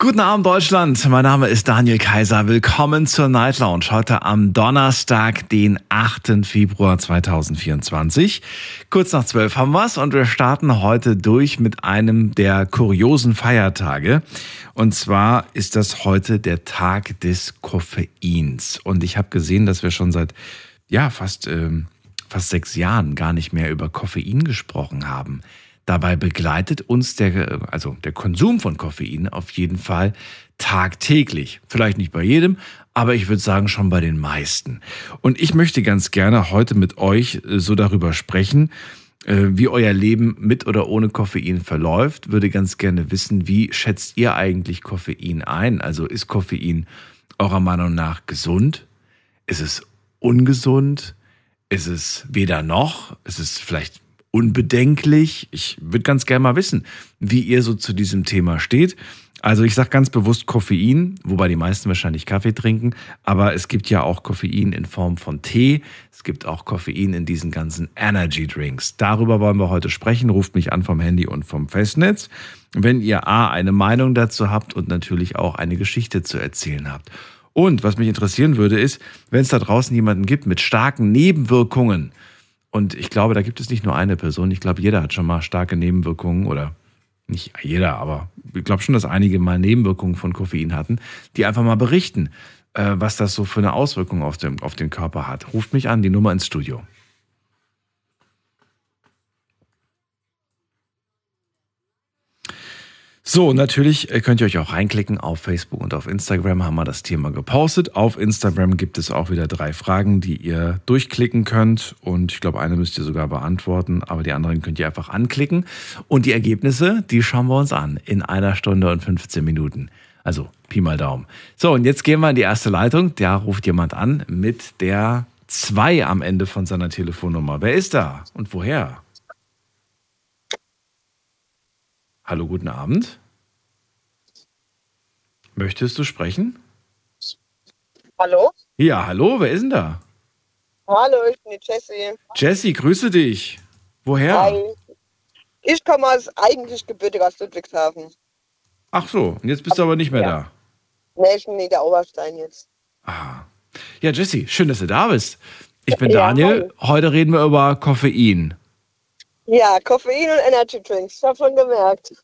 Guten Abend Deutschland, mein Name ist Daniel Kaiser. Willkommen zur Night Lounge. Heute am Donnerstag, den 8. Februar 2024. Kurz nach 12 haben wir's und wir starten heute durch mit einem der kuriosen Feiertage. Und zwar ist das heute der Tag des Koffeins. Und ich habe gesehen, dass wir schon seit ja fast ähm, fast sechs Jahren gar nicht mehr über Koffein gesprochen haben. Dabei begleitet uns der, also der Konsum von Koffein auf jeden Fall tagtäglich. Vielleicht nicht bei jedem, aber ich würde sagen schon bei den meisten. Und ich möchte ganz gerne heute mit euch äh, so darüber sprechen, äh, wie euer Leben mit oder ohne Koffein verläuft. Würde ganz gerne wissen, wie schätzt ihr eigentlich Koffein ein? Also ist Koffein eurer Meinung nach gesund? Ist es ungesund? Ist es weder noch? Ist es vielleicht unbedenklich? Ich würde ganz gerne mal wissen, wie ihr so zu diesem Thema steht. Also ich sage ganz bewusst Koffein, wobei die meisten wahrscheinlich Kaffee trinken, aber es gibt ja auch Koffein in Form von Tee, es gibt auch Koffein in diesen ganzen Energy Drinks. Darüber wollen wir heute sprechen. Ruft mich an vom Handy und vom Festnetz, wenn ihr A eine Meinung dazu habt und natürlich auch eine Geschichte zu erzählen habt. Und was mich interessieren würde, ist, wenn es da draußen jemanden gibt mit starken Nebenwirkungen, und ich glaube, da gibt es nicht nur eine Person. Ich glaube, jeder hat schon mal starke Nebenwirkungen oder nicht jeder, aber ich glaube schon, dass einige mal Nebenwirkungen von Koffein hatten, die einfach mal berichten, äh, was das so für eine Auswirkung auf, dem, auf den Körper hat. Ruft mich an, die Nummer ins Studio. So, natürlich äh, könnt ihr euch auch reinklicken. Auf Facebook und auf Instagram haben wir das Thema gepostet. Auf Instagram gibt es auch wieder drei Fragen, die ihr durchklicken könnt. Und ich glaube, eine müsst ihr sogar beantworten, aber die anderen könnt ihr einfach anklicken. Und die Ergebnisse, die schauen wir uns an in einer Stunde und 15 Minuten. Also Pi mal Daumen. So, und jetzt gehen wir in die erste Leitung. Da ruft jemand an mit der 2 am Ende von seiner Telefonnummer. Wer ist da und woher? Hallo, guten Abend. Möchtest du sprechen? Hallo? Ja, hallo, wer ist denn da? Hallo, ich bin die Jessie. Jessie, grüße dich. Woher? Hi. Ich komme aus eigentlich gebürtig aus Ludwigshafen. Ach so, und jetzt bist du aber nicht mehr Ja. da. Nee, ich bin in der Oberstein jetzt. Ah. Ja, Jessie, schön, dass du da bist. Ich bin Ja, Daniel. Heute reden wir über Koffein. Ja, Koffein und Energy Drinks, ich habe schon gemerkt.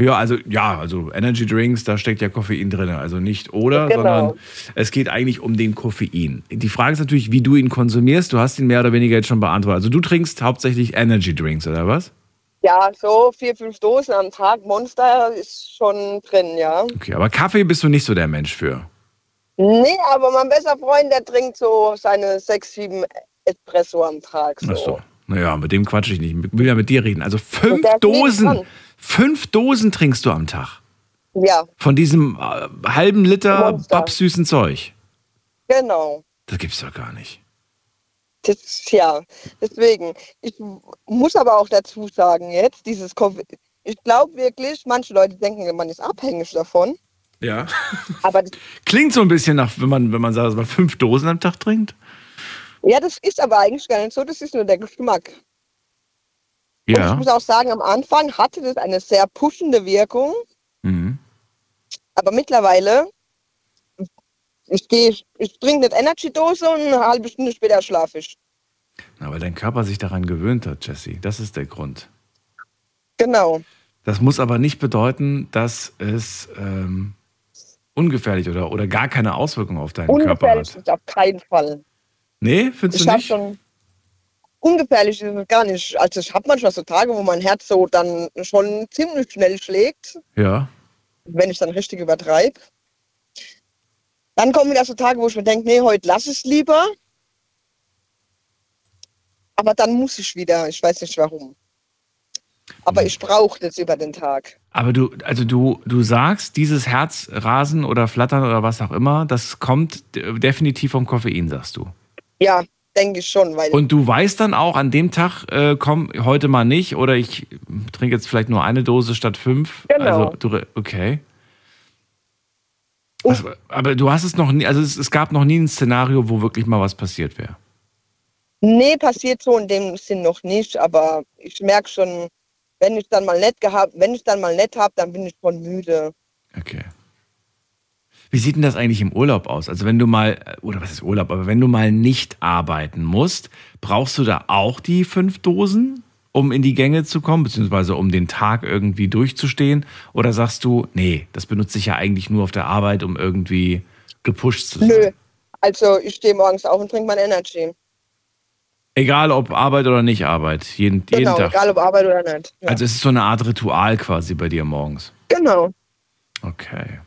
Ja, also ja, also Energy Drinks, da steckt ja Koffein drin. Also nicht oder, Genau. sondern es geht eigentlich um den Koffein. Die Frage ist natürlich, wie du ihn konsumierst. Du hast ihn mehr oder weniger jetzt schon beantwortet. Also du trinkst hauptsächlich Energy Drinks, oder was? Ja, so vier, fünf Dosen am Tag Monster ist schon drin, ja. Okay, aber Kaffee bist du nicht so der Mensch für. Nee, aber mein bester Freund, der trinkt so seine sechs, sieben Espresso am Tag. So. Ach so. Naja, mit dem quatsch ich nicht. Ich will ja mit dir reden. Also fünf Dosen. Fünf Dosen trinkst du am Tag. Ja, Von diesem äh, halben Liter babsüßen Zeug. genau. Das gibt's doch gar nicht. Das, ja, deswegen. Ich muss aber auch dazu sagen, jetzt, dieses Koffein. Ich glaube wirklich, manche Leute denken, man ist abhängig davon. Ja. Aber Klingt so ein bisschen nach, wenn man, wenn man sagt, dass man fünf Dosen am Tag trinkt. Ja, das ist aber eigentlich gar nicht so, das ist nur der Geschmack. Und ich Ja. muss auch sagen, am Anfang hatte das eine sehr pushende Wirkung, Mhm. aber mittlerweile, ich gehe, ich trinke eine Energy-Dose und eine halbe Stunde später schlafe ich. Na, weil dein Körper sich daran gewöhnt hat, Jesse. Das ist der Grund. Genau. Das muss aber nicht bedeuten, dass es ähm, ungefährlich oder, oder gar keine Auswirkung auf deinen Körper Ungefährlich hat. ist auf keinen Fall. Nee, findest Ich du habe nicht? schon. Ungefährlich ist es gar nicht. Also ich habe manchmal so Tage, wo mein Herz so dann schon ziemlich schnell schlägt, Ja. wenn ich dann richtig übertreibe. Dann kommen wieder so Tage, wo ich mir denke, nee, heute lass es lieber. Aber dann muss ich wieder. Ich weiß nicht warum. Aber Mhm. ich brauche das über den Tag. Aber du, also du, du sagst, dieses Herzrasen oder Flattern oder was auch immer, das kommt de- definitiv vom Koffein, sagst du. Ja, denke ich schon, weil Und du weißt dann auch an dem Tag, äh, komm, heute mal nicht oder ich trinke jetzt vielleicht nur eine Dose statt fünf. Genau. Also, du, okay. Also, aber du hast es noch nie, also es, es gab noch nie ein Szenario, wo wirklich mal was passiert wäre. Nee, passiert so in dem Sinn noch nicht, aber ich merke schon, wenn ich dann mal nett gehabt, wenn ich dann mal nett habe, dann bin ich schon müde. Okay. Wie sieht denn das eigentlich im Urlaub aus? Also wenn du mal, oder was ist Urlaub, aber wenn du mal nicht arbeiten musst, brauchst du da auch die fünf Dosen, um in die Gänge zu kommen, beziehungsweise um den Tag irgendwie durchzustehen? Oder sagst du, nee, das benutze ich ja eigentlich nur auf der Arbeit, um irgendwie gepusht zu sein? Nö. Also ich stehe morgens auf und trinke mein Energy. Egal ob Arbeit oder nicht Arbeit, jeden, Genau, jeden Tag. egal ob Arbeit oder nicht. Ja. Also es ist so eine Art Ritual quasi bei dir morgens. genau. Okay.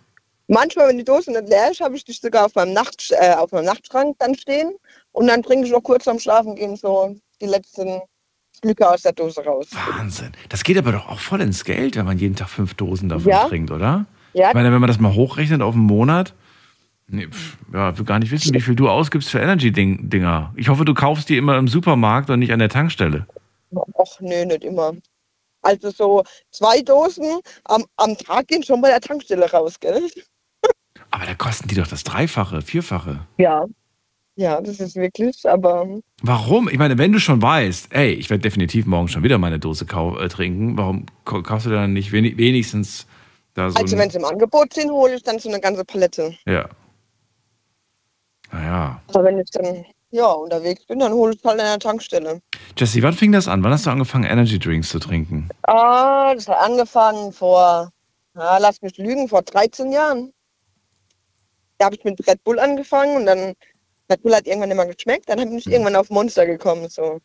Manchmal, wenn die Dose nicht leer ist, habe ich die sogar auf meinem, Nacht, äh, auf meinem Nachtschrank dann stehen und dann trinke ich noch kurz am Schlafen gehen so die letzten Schlücke aus der Dose raus. Wahnsinn. Das geht aber doch auch voll ins Geld, wenn man jeden Tag fünf Dosen davon Ja. trinkt, oder? Ja, Ich meine, wenn man das mal hochrechnet auf einen Monat, nee, pf, ja, will gar nicht wissen, wie viel du ausgibst für Energy-Dinger. Ich hoffe, du kaufst die immer im Supermarkt und nicht an der Tankstelle. Och, nö, nicht immer. Also so zwei Dosen am, am Tag gehen schon bei der Tankstelle raus, gell? Aber da kosten die doch das Dreifache, Vierfache. Ja. Ja, das ist wirklich, aber Warum? Ich meine, wenn du schon weißt, ey, ich werde definitiv morgen schon wieder meine Dose äh, trinken, warum kau- kaufst du dann nicht weni- wenigstens da so also wenn sie im Angebot sind, hole ich dann so eine ganze Palette. Ja. Naja. Aber wenn ich dann ja unterwegs bin, dann hole ich halt an der Tankstelle. Jesse, wann fing das an? Wann hast du angefangen, Energy Drinks zu trinken? Ah, das hat angefangen vor, na, lass mich lügen, vor 13 Jahren. Da habe ich mit Red Bull angefangen und dann Red Bull hat irgendwann immer geschmeckt, dann bin ich irgendwann auf Monster gekommen. So.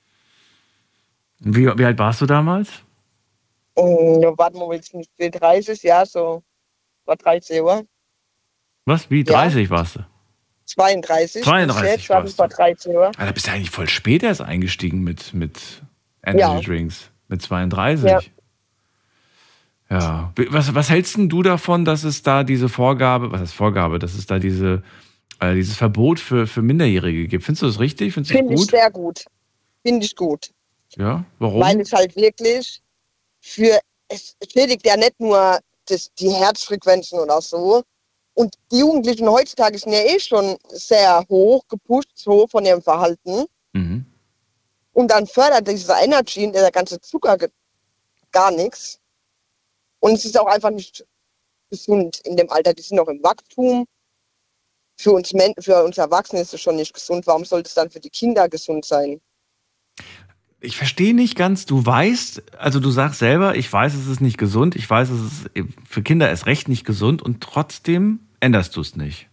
Wie, wie alt warst du damals? Und ja, warten wir jetzt nicht, 30, ja, so vor 13 Uhr. Was? Wie? Ja. 30 warst du? 32. 32 bis Jetzt war ich warst vor du. 13 Uhr. Ah, da bist du eigentlich voll spät erst eingestiegen mit, mit Energy Ja. Drinks. Mit 32. Ja. Ja. Was, was hältst denn du davon, dass es da diese Vorgabe, was heißt Vorgabe, dass es da diese, äh, dieses Verbot für, für Minderjährige gibt? Findest du das richtig? Findest du Finde ich sehr gut. Finde ich gut. Ja. Warum? Weil es halt wirklich für, es schädigt ja nicht nur das, die Herzfrequenzen oder so. Und die Jugendlichen heutzutage sind ja eh schon sehr hoch gepusht, so von ihrem Verhalten. mhm. Und dann fördert dieser Energy und der ganze Zucker gar nichts. Und es ist auch einfach nicht gesund in dem Alter. Die sind noch im Wachstum. Für uns, Men für uns Erwachsene ist es schon nicht gesund. Warum sollte es dann für die Kinder gesund sein? Ich verstehe nicht ganz, du weißt, also du sagst selber, ich weiß, es ist nicht gesund, ich weiß, es ist für Kinder erst recht nicht gesund und trotzdem änderst du es nicht.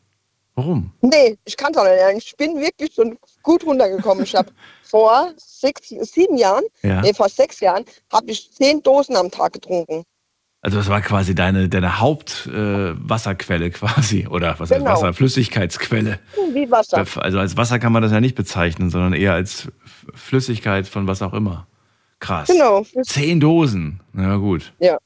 Warum? Nee, ich kann es auch nicht. Ich bin wirklich schon gut runtergekommen. Ich habe vor sechs, sieben Jahren, Ja. nee, vor sechs Jahren, habe ich zehn Dosen am Tag getrunken. Also das war quasi deine, deine Hauptwasserquelle äh, quasi, oder was heißt Genau. Wasser? Flüssigkeitsquelle. Wie Wasser. Also als Wasser kann man das ja nicht bezeichnen, sondern eher als Flüssigkeit von was auch immer. Krass. Genau. Zehn Dosen. Na gut. Ja.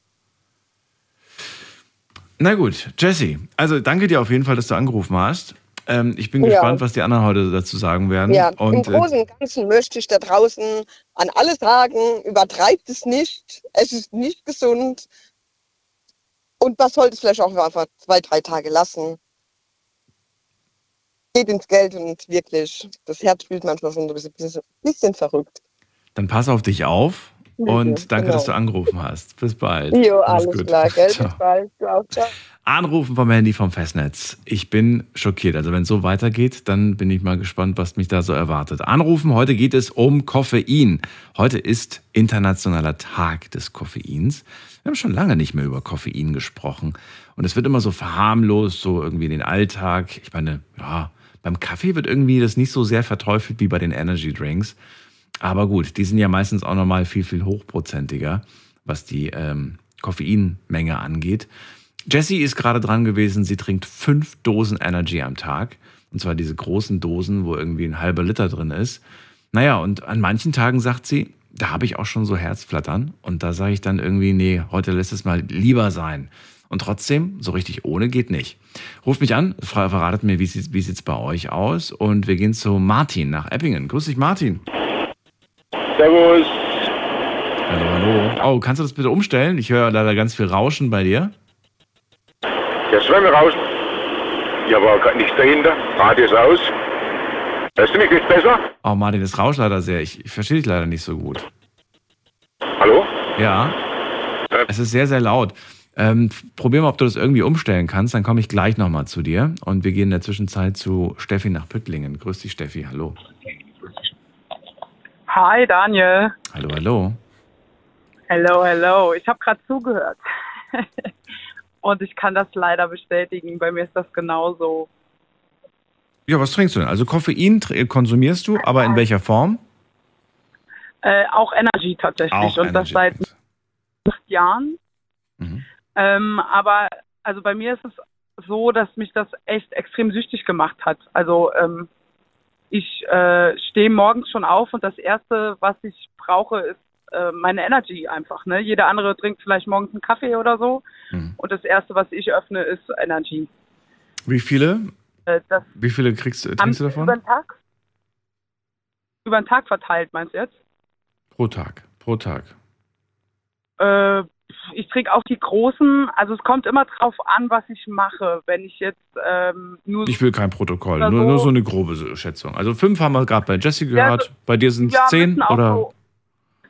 Na gut, Jesse, also danke dir auf jeden Fall, dass du angerufen hast. Ähm, ich bin Ja. gespannt, was die anderen heute dazu sagen werden. Ja, Und im äh, Großen und Ganzen möchte ich da draußen an alle sagen, übertreibt es nicht. Es ist nicht gesund. Und man sollte es vielleicht auch einfach zwei, drei Tage lassen. Geht ins Geld und wirklich, das Herz spielt manchmal schon so ein bisschen, bisschen verrückt. dann pass auf dich auf und danke, genau. dass du angerufen hast. Bis bald. Jo, alles gut. klar, gell? Ciao. Bis bald. Du auch, ciao. Anrufen vom Handy vom Festnetz. Ich bin schockiert. Also wenn es so weitergeht, dann bin ich mal gespannt, was mich da so erwartet. Anrufen, heute geht es um Koffein. Heute ist internationaler Tag des Koffeins. Wir haben schon lange nicht mehr über Koffein gesprochen. Und es wird immer so verharmlost, so irgendwie in den Alltag. Ich meine, ja, beim Kaffee wird irgendwie das nicht so sehr verteufelt wie bei den Energy Drinks. Aber gut, die sind ja meistens auch nochmal viel, viel hochprozentiger, was die ähm, Koffeinmenge angeht. Jessie ist gerade dran gewesen, sie trinkt fünf Dosen Energy am Tag. Und zwar diese großen Dosen, wo irgendwie ein halber Liter drin ist. Naja, und an manchen Tagen sagt sie, da habe ich auch schon so Herzflattern. Und da sage ich dann irgendwie, nee, heute lässt es mal lieber sein. Und trotzdem, so richtig ohne geht nicht. Ruft mich an, ver- verratet mir, wie sieht es bei euch aus. Und wir gehen zu Martin nach Eppingen. Grüß dich, Martin. Servus. Hallo, hallo. Oh, kannst du das bitte umstellen? Ich höre leider ganz viel Rauschen bei dir. Ja, sollen wir raus? Ja, aber gar nichts dahinter. Radio ist aus. Hörst du mich jetzt besser? Oh Martin, es rauscht leider sehr. Ich, ich verstehe dich leider nicht so gut. Hallo? Ja. Äh. Es ist sehr, sehr laut. Ähm, probier mal, ob du das irgendwie umstellen kannst. Dann komme ich gleich nochmal zu dir. Und wir gehen in der Zwischenzeit zu Steffi nach Püttlingen. Grüß dich, Steffi. Hallo. Hi Daniel. Hallo, hallo. Hello, hello. Ich habe gerade zugehört. Und ich kann das leider bestätigen. Bei mir ist das genauso. Ja, was trinkst du denn? Also Koffein tr- konsumierst du, aber in welcher Form? Äh, auch Energy tatsächlich. Und das Energy seit Drinks. acht Jahren. Mhm. Ähm, aber also bei mir ist es so, dass mich das echt extrem süchtig gemacht hat. Also ähm, ich äh, stehe morgens schon auf und das Erste, was ich brauche, ist äh, meine Energy einfach. Ne? Jeder andere trinkt vielleicht morgens einen Kaffee oder so. Mhm. Und das Erste, was ich öffne, ist Energy. Wie viele? Äh, Wie viele kriegst, trinkst du Über davon? den Tag? Über den Tag verteilt, meinst du jetzt? Pro Tag. Pro Tag. Äh, ich trinke auch die großen. Also es kommt immer drauf an, was ich mache. Wenn ich jetzt ähm, nur Ich will kein Protokoll, nur, so. nur so eine grobe Schätzung. Also fünf haben wir gerade bei Jesse Ja, gehört. so- bei dir sind es Ja, zehn oder? So,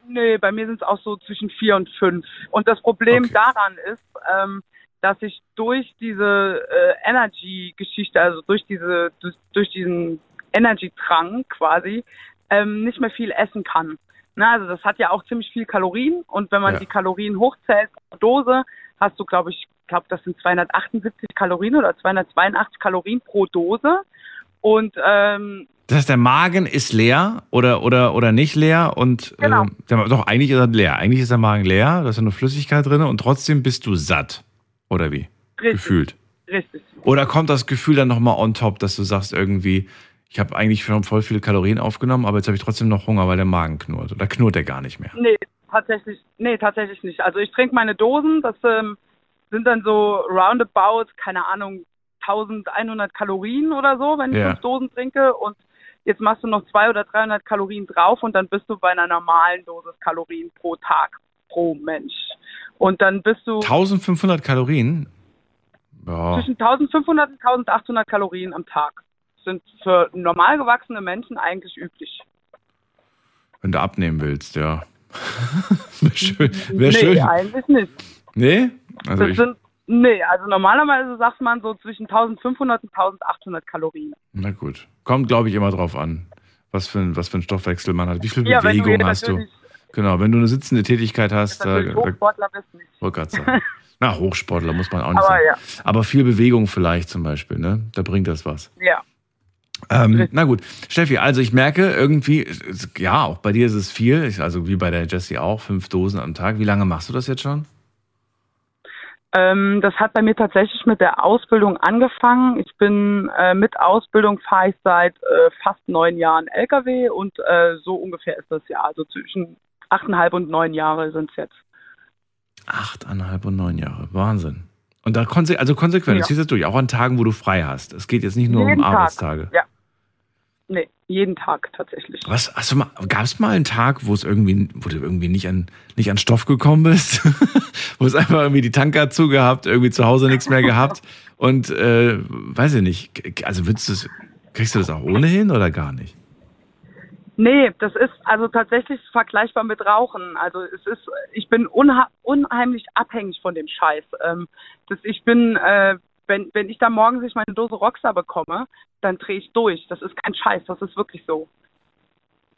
nee, bei mir sind es auch so zwischen vier und fünf. Und das Problem Okay. daran ist, ähm, dass ich durch diese äh, Energy-Geschichte, also durch diese, durch, durch diesen Energy-Trank quasi, ähm, nicht mehr viel essen kann. Na, also das hat ja auch ziemlich viel Kalorien und wenn man Ja. die Kalorien hochzählt pro Dose, hast du, glaube ich, glaube das sind 278 Kalorien oder 282 Kalorien pro Dose. Und ähm, Das heißt, der Magen ist leer oder, oder, oder nicht leer und Genau. ähm, der, doch, eigentlich ist er leer. Eigentlich ist der Magen leer, da ist ja nur Flüssigkeit drin und trotzdem bist du satt. Oder wie? richtig, Gefühlt. richtig. Oder kommt das Gefühl dann nochmal on top, dass du sagst irgendwie, ich habe eigentlich schon voll viele Kalorien aufgenommen, aber jetzt habe ich trotzdem noch Hunger, weil der Magen knurrt. Oder knurrt der gar nicht mehr? Nee, tatsächlich, nee, tatsächlich nicht. Also ich trinke meine Dosen, das ähm, sind dann so roundabout, keine Ahnung, 1100 Kalorien oder so, wenn ich Ja. fünf Dosen trinke und jetzt machst du noch 200 oder 300 Kalorien drauf und dann bist du bei einer normalen Dosis Kalorien pro Tag, pro Mensch. Und dann bist du 1500 Kalorien? Ja, zwischen 1500 und 1800 Kalorien am Tag. Sind für normal gewachsene Menschen eigentlich üblich. wenn du abnehmen willst, ja. Wäre schön. Wär nee, schön. eigentlich nicht. Nee? Also Das sind, nee, also normalerweise sagt man so zwischen 1500 und 1800 Kalorien. na gut. Kommt, glaube ich, immer drauf an, was für, ein, was für ein Stoffwechsel man hat. Wie viel Ja, du Bewegung hier hast du? Genau, wenn du eine sitzende Tätigkeit hast, da, natürlich da Hochsportler bist nicht. wollte sagen. Na, Hochsportler muss man auch nicht Aber sagen. ja, Aber viel Bewegung vielleicht zum Beispiel, ne? Da bringt das was. ja. Ähm, na gut, Steffi, also ich merke irgendwie, es- ja, auch bei dir ist es viel, also wie bei der Jessie auch, fünf Dosen am Tag. Wie lange machst du das jetzt schon? Ähm, das hat bei mir tatsächlich mit der Ausbildung angefangen. Ich bin äh, mit Ausbildung fahre ich seit äh, fast neun Jahren LKW und äh, so ungefähr ist das ja. Also zwischen achteinhalb und neun Jahre sind es jetzt. Achteinhalb und neun Jahre, Wahnsinn. Und da konse also konsequent, Ja. du ziehst das durch, auch an Tagen, wo du frei hast. Es geht jetzt nicht nur Jeden um Tag. Arbeitstage. Ja. Nee, jeden Tag tatsächlich. Was, mal, gab es mal einen Tag, wo es irgendwie, wo du irgendwie nicht an, nicht an Stoff gekommen bist? wo es einfach irgendwie die Tanker zugehabt, irgendwie zu Hause nichts mehr gehabt und, äh, weiß ich nicht, also würdest kriegst du das auch ohnehin oder gar nicht? Nee, das ist also tatsächlich vergleichbar mit Rauchen. Also es ist, ich bin unheimlich abhängig von dem Scheiß. Ähm, das, ich bin, äh, wenn, wenn ich da morgens nicht meine Dose Rockstar bekomme, dann drehe ich durch. Das ist kein Scheiß, das ist wirklich so.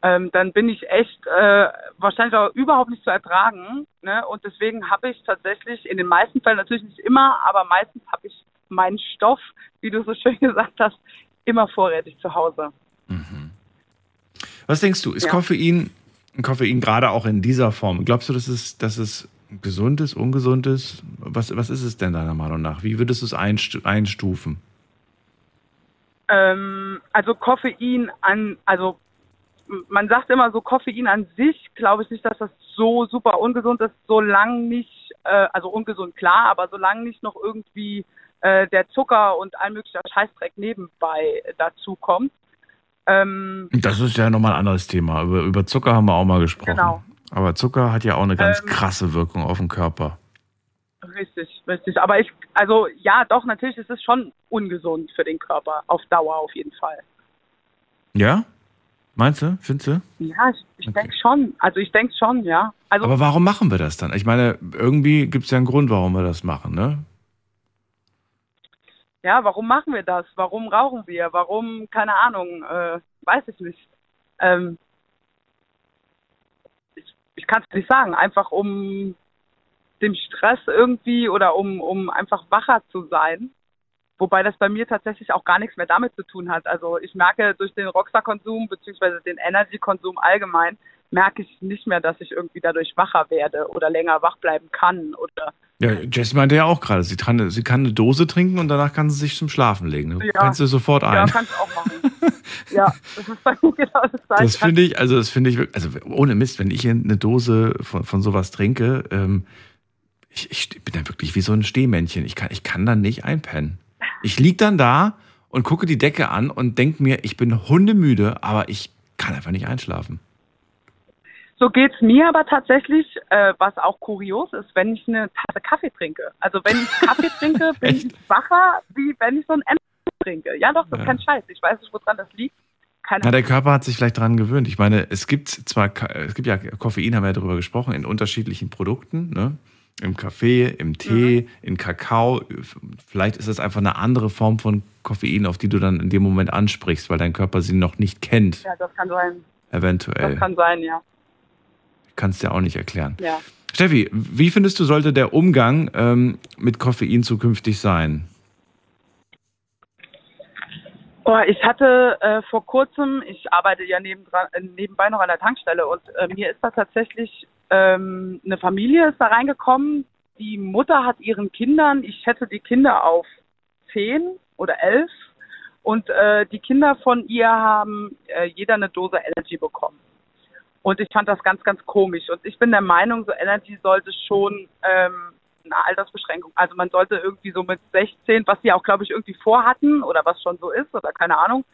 Ähm, dann bin ich echt äh, wahrscheinlich auch überhaupt nicht zu ertragen. Ne? Und deswegen habe ich tatsächlich in den meisten Fällen natürlich nicht immer, aber meistens habe ich meinen Stoff, wie du so schön gesagt hast, immer vorrätig zu Hause. Was denkst du, ist Ja. Koffein, Koffein gerade auch in dieser Form, glaubst du, dass es, dass es gesund ist, ungesund ist? Was, was ist es denn deiner Meinung nach? Wie würdest du es einstu einstufen? Ähm, also Koffein an, also man sagt immer so Koffein an sich, glaube ich nicht, dass das so super ungesund ist, solange nicht, äh, also ungesund klar, aber solange nicht noch irgendwie äh, der Zucker und all möglicher Scheißdreck nebenbei dazu kommt. Ähm, Das ist ja nochmal ein anderes Thema. Über, über Zucker haben wir auch mal gesprochen. Genau. Aber Zucker hat ja auch eine ganz Ähm, krasse Wirkung auf den Körper. Richtig, richtig. Aber ich, also ja, doch, natürlich ist es schon ungesund für den Körper, auf Dauer auf jeden Fall. Ja? Meinst du? Findest du? Ja, ich, ich Okay. denke schon. Also ich denke schon, ja. Also Aber warum machen wir das dann? Ich meine, irgendwie gibt es ja einen Grund, warum wir das machen, ne? ja, warum machen wir das? Warum rauchen wir? Warum, keine Ahnung, äh, weiß ich nicht. Ähm, ich kann es nicht sagen, einfach um dem Stress irgendwie oder um, um einfach wacher zu sein. Wobei das bei mir tatsächlich auch gar nichts mehr damit zu tun hat. Also ich merke durch den Rockstar-Konsum beziehungsweise den Energy-Konsum allgemein, merke ich nicht mehr, dass ich irgendwie dadurch wacher werde oder länger wach bleiben kann oder Ja, Jess meinte ja auch gerade, sie kann, sie kann eine Dose trinken und danach kann sie sich zum Schlafen legen. Du Ja. kannst du sofort ja, ein. kann ich auch machen. ja, das ist bei mir genau das Gleiche. Das finde ich, also das finde ich, wirklich- also ohne Mist, wenn ich hier eine Dose von, von sowas trinke, ähm, ich, ich bin dann wirklich wie so ein Stehmännchen. Ich kann, ich kann dann nicht einpennen. Ich lieg dann da und gucke die Decke an und denke mir, ich bin hundemüde, aber ich kann einfach nicht einschlafen. So geht's mir aber tatsächlich, äh, was auch kurios ist, wenn ich eine Tasse Kaffee trinke. Also wenn ich Kaffee trinke, bin ich wacher, wie wenn ich so einen Energy trinke. Ja doch, das Ja. ist kein Scheiß. Ich weiß nicht, woran das liegt. Keine Na, der Körper hat sich vielleicht dran gewöhnt. Ich meine, es gibt zwar, es gibt ja Koffein, haben wir ja darüber gesprochen, in unterschiedlichen Produkten, ne? Im Kaffee, im Tee, in Kakao. Vielleicht ist es einfach eine andere Form von Koffein, auf die du dann in dem Moment ansprichst, weil dein Körper sie noch nicht kennt, Ja, das kann sein. Das eventuell. kann sein, ja. Kannst dir auch nicht erklären. ja. Steffi, wie findest du, sollte der Umgang ähm, mit Koffein zukünftig sein? Oh, ich hatte äh, vor kurzem, ich arbeite ja nebendran, äh, nebenbei noch an der Tankstelle und äh, mir ist da tatsächlich ähm, eine Familie ist da reingekommen. Die Mutter hat ihren Kindern, ich schätze die Kinder auf zehn oder elf und äh, die Kinder von ihr haben äh, jeder eine Dose Energy bekommen. Und ich fand das ganz, ganz komisch. Und ich bin der Meinung, so Energy sollte schon ähm, eine Altersbeschränkung. Also man sollte irgendwie so mit 16, was sie auch, glaube ich, irgendwie vorhatten oder was schon so ist oder keine Ahnung,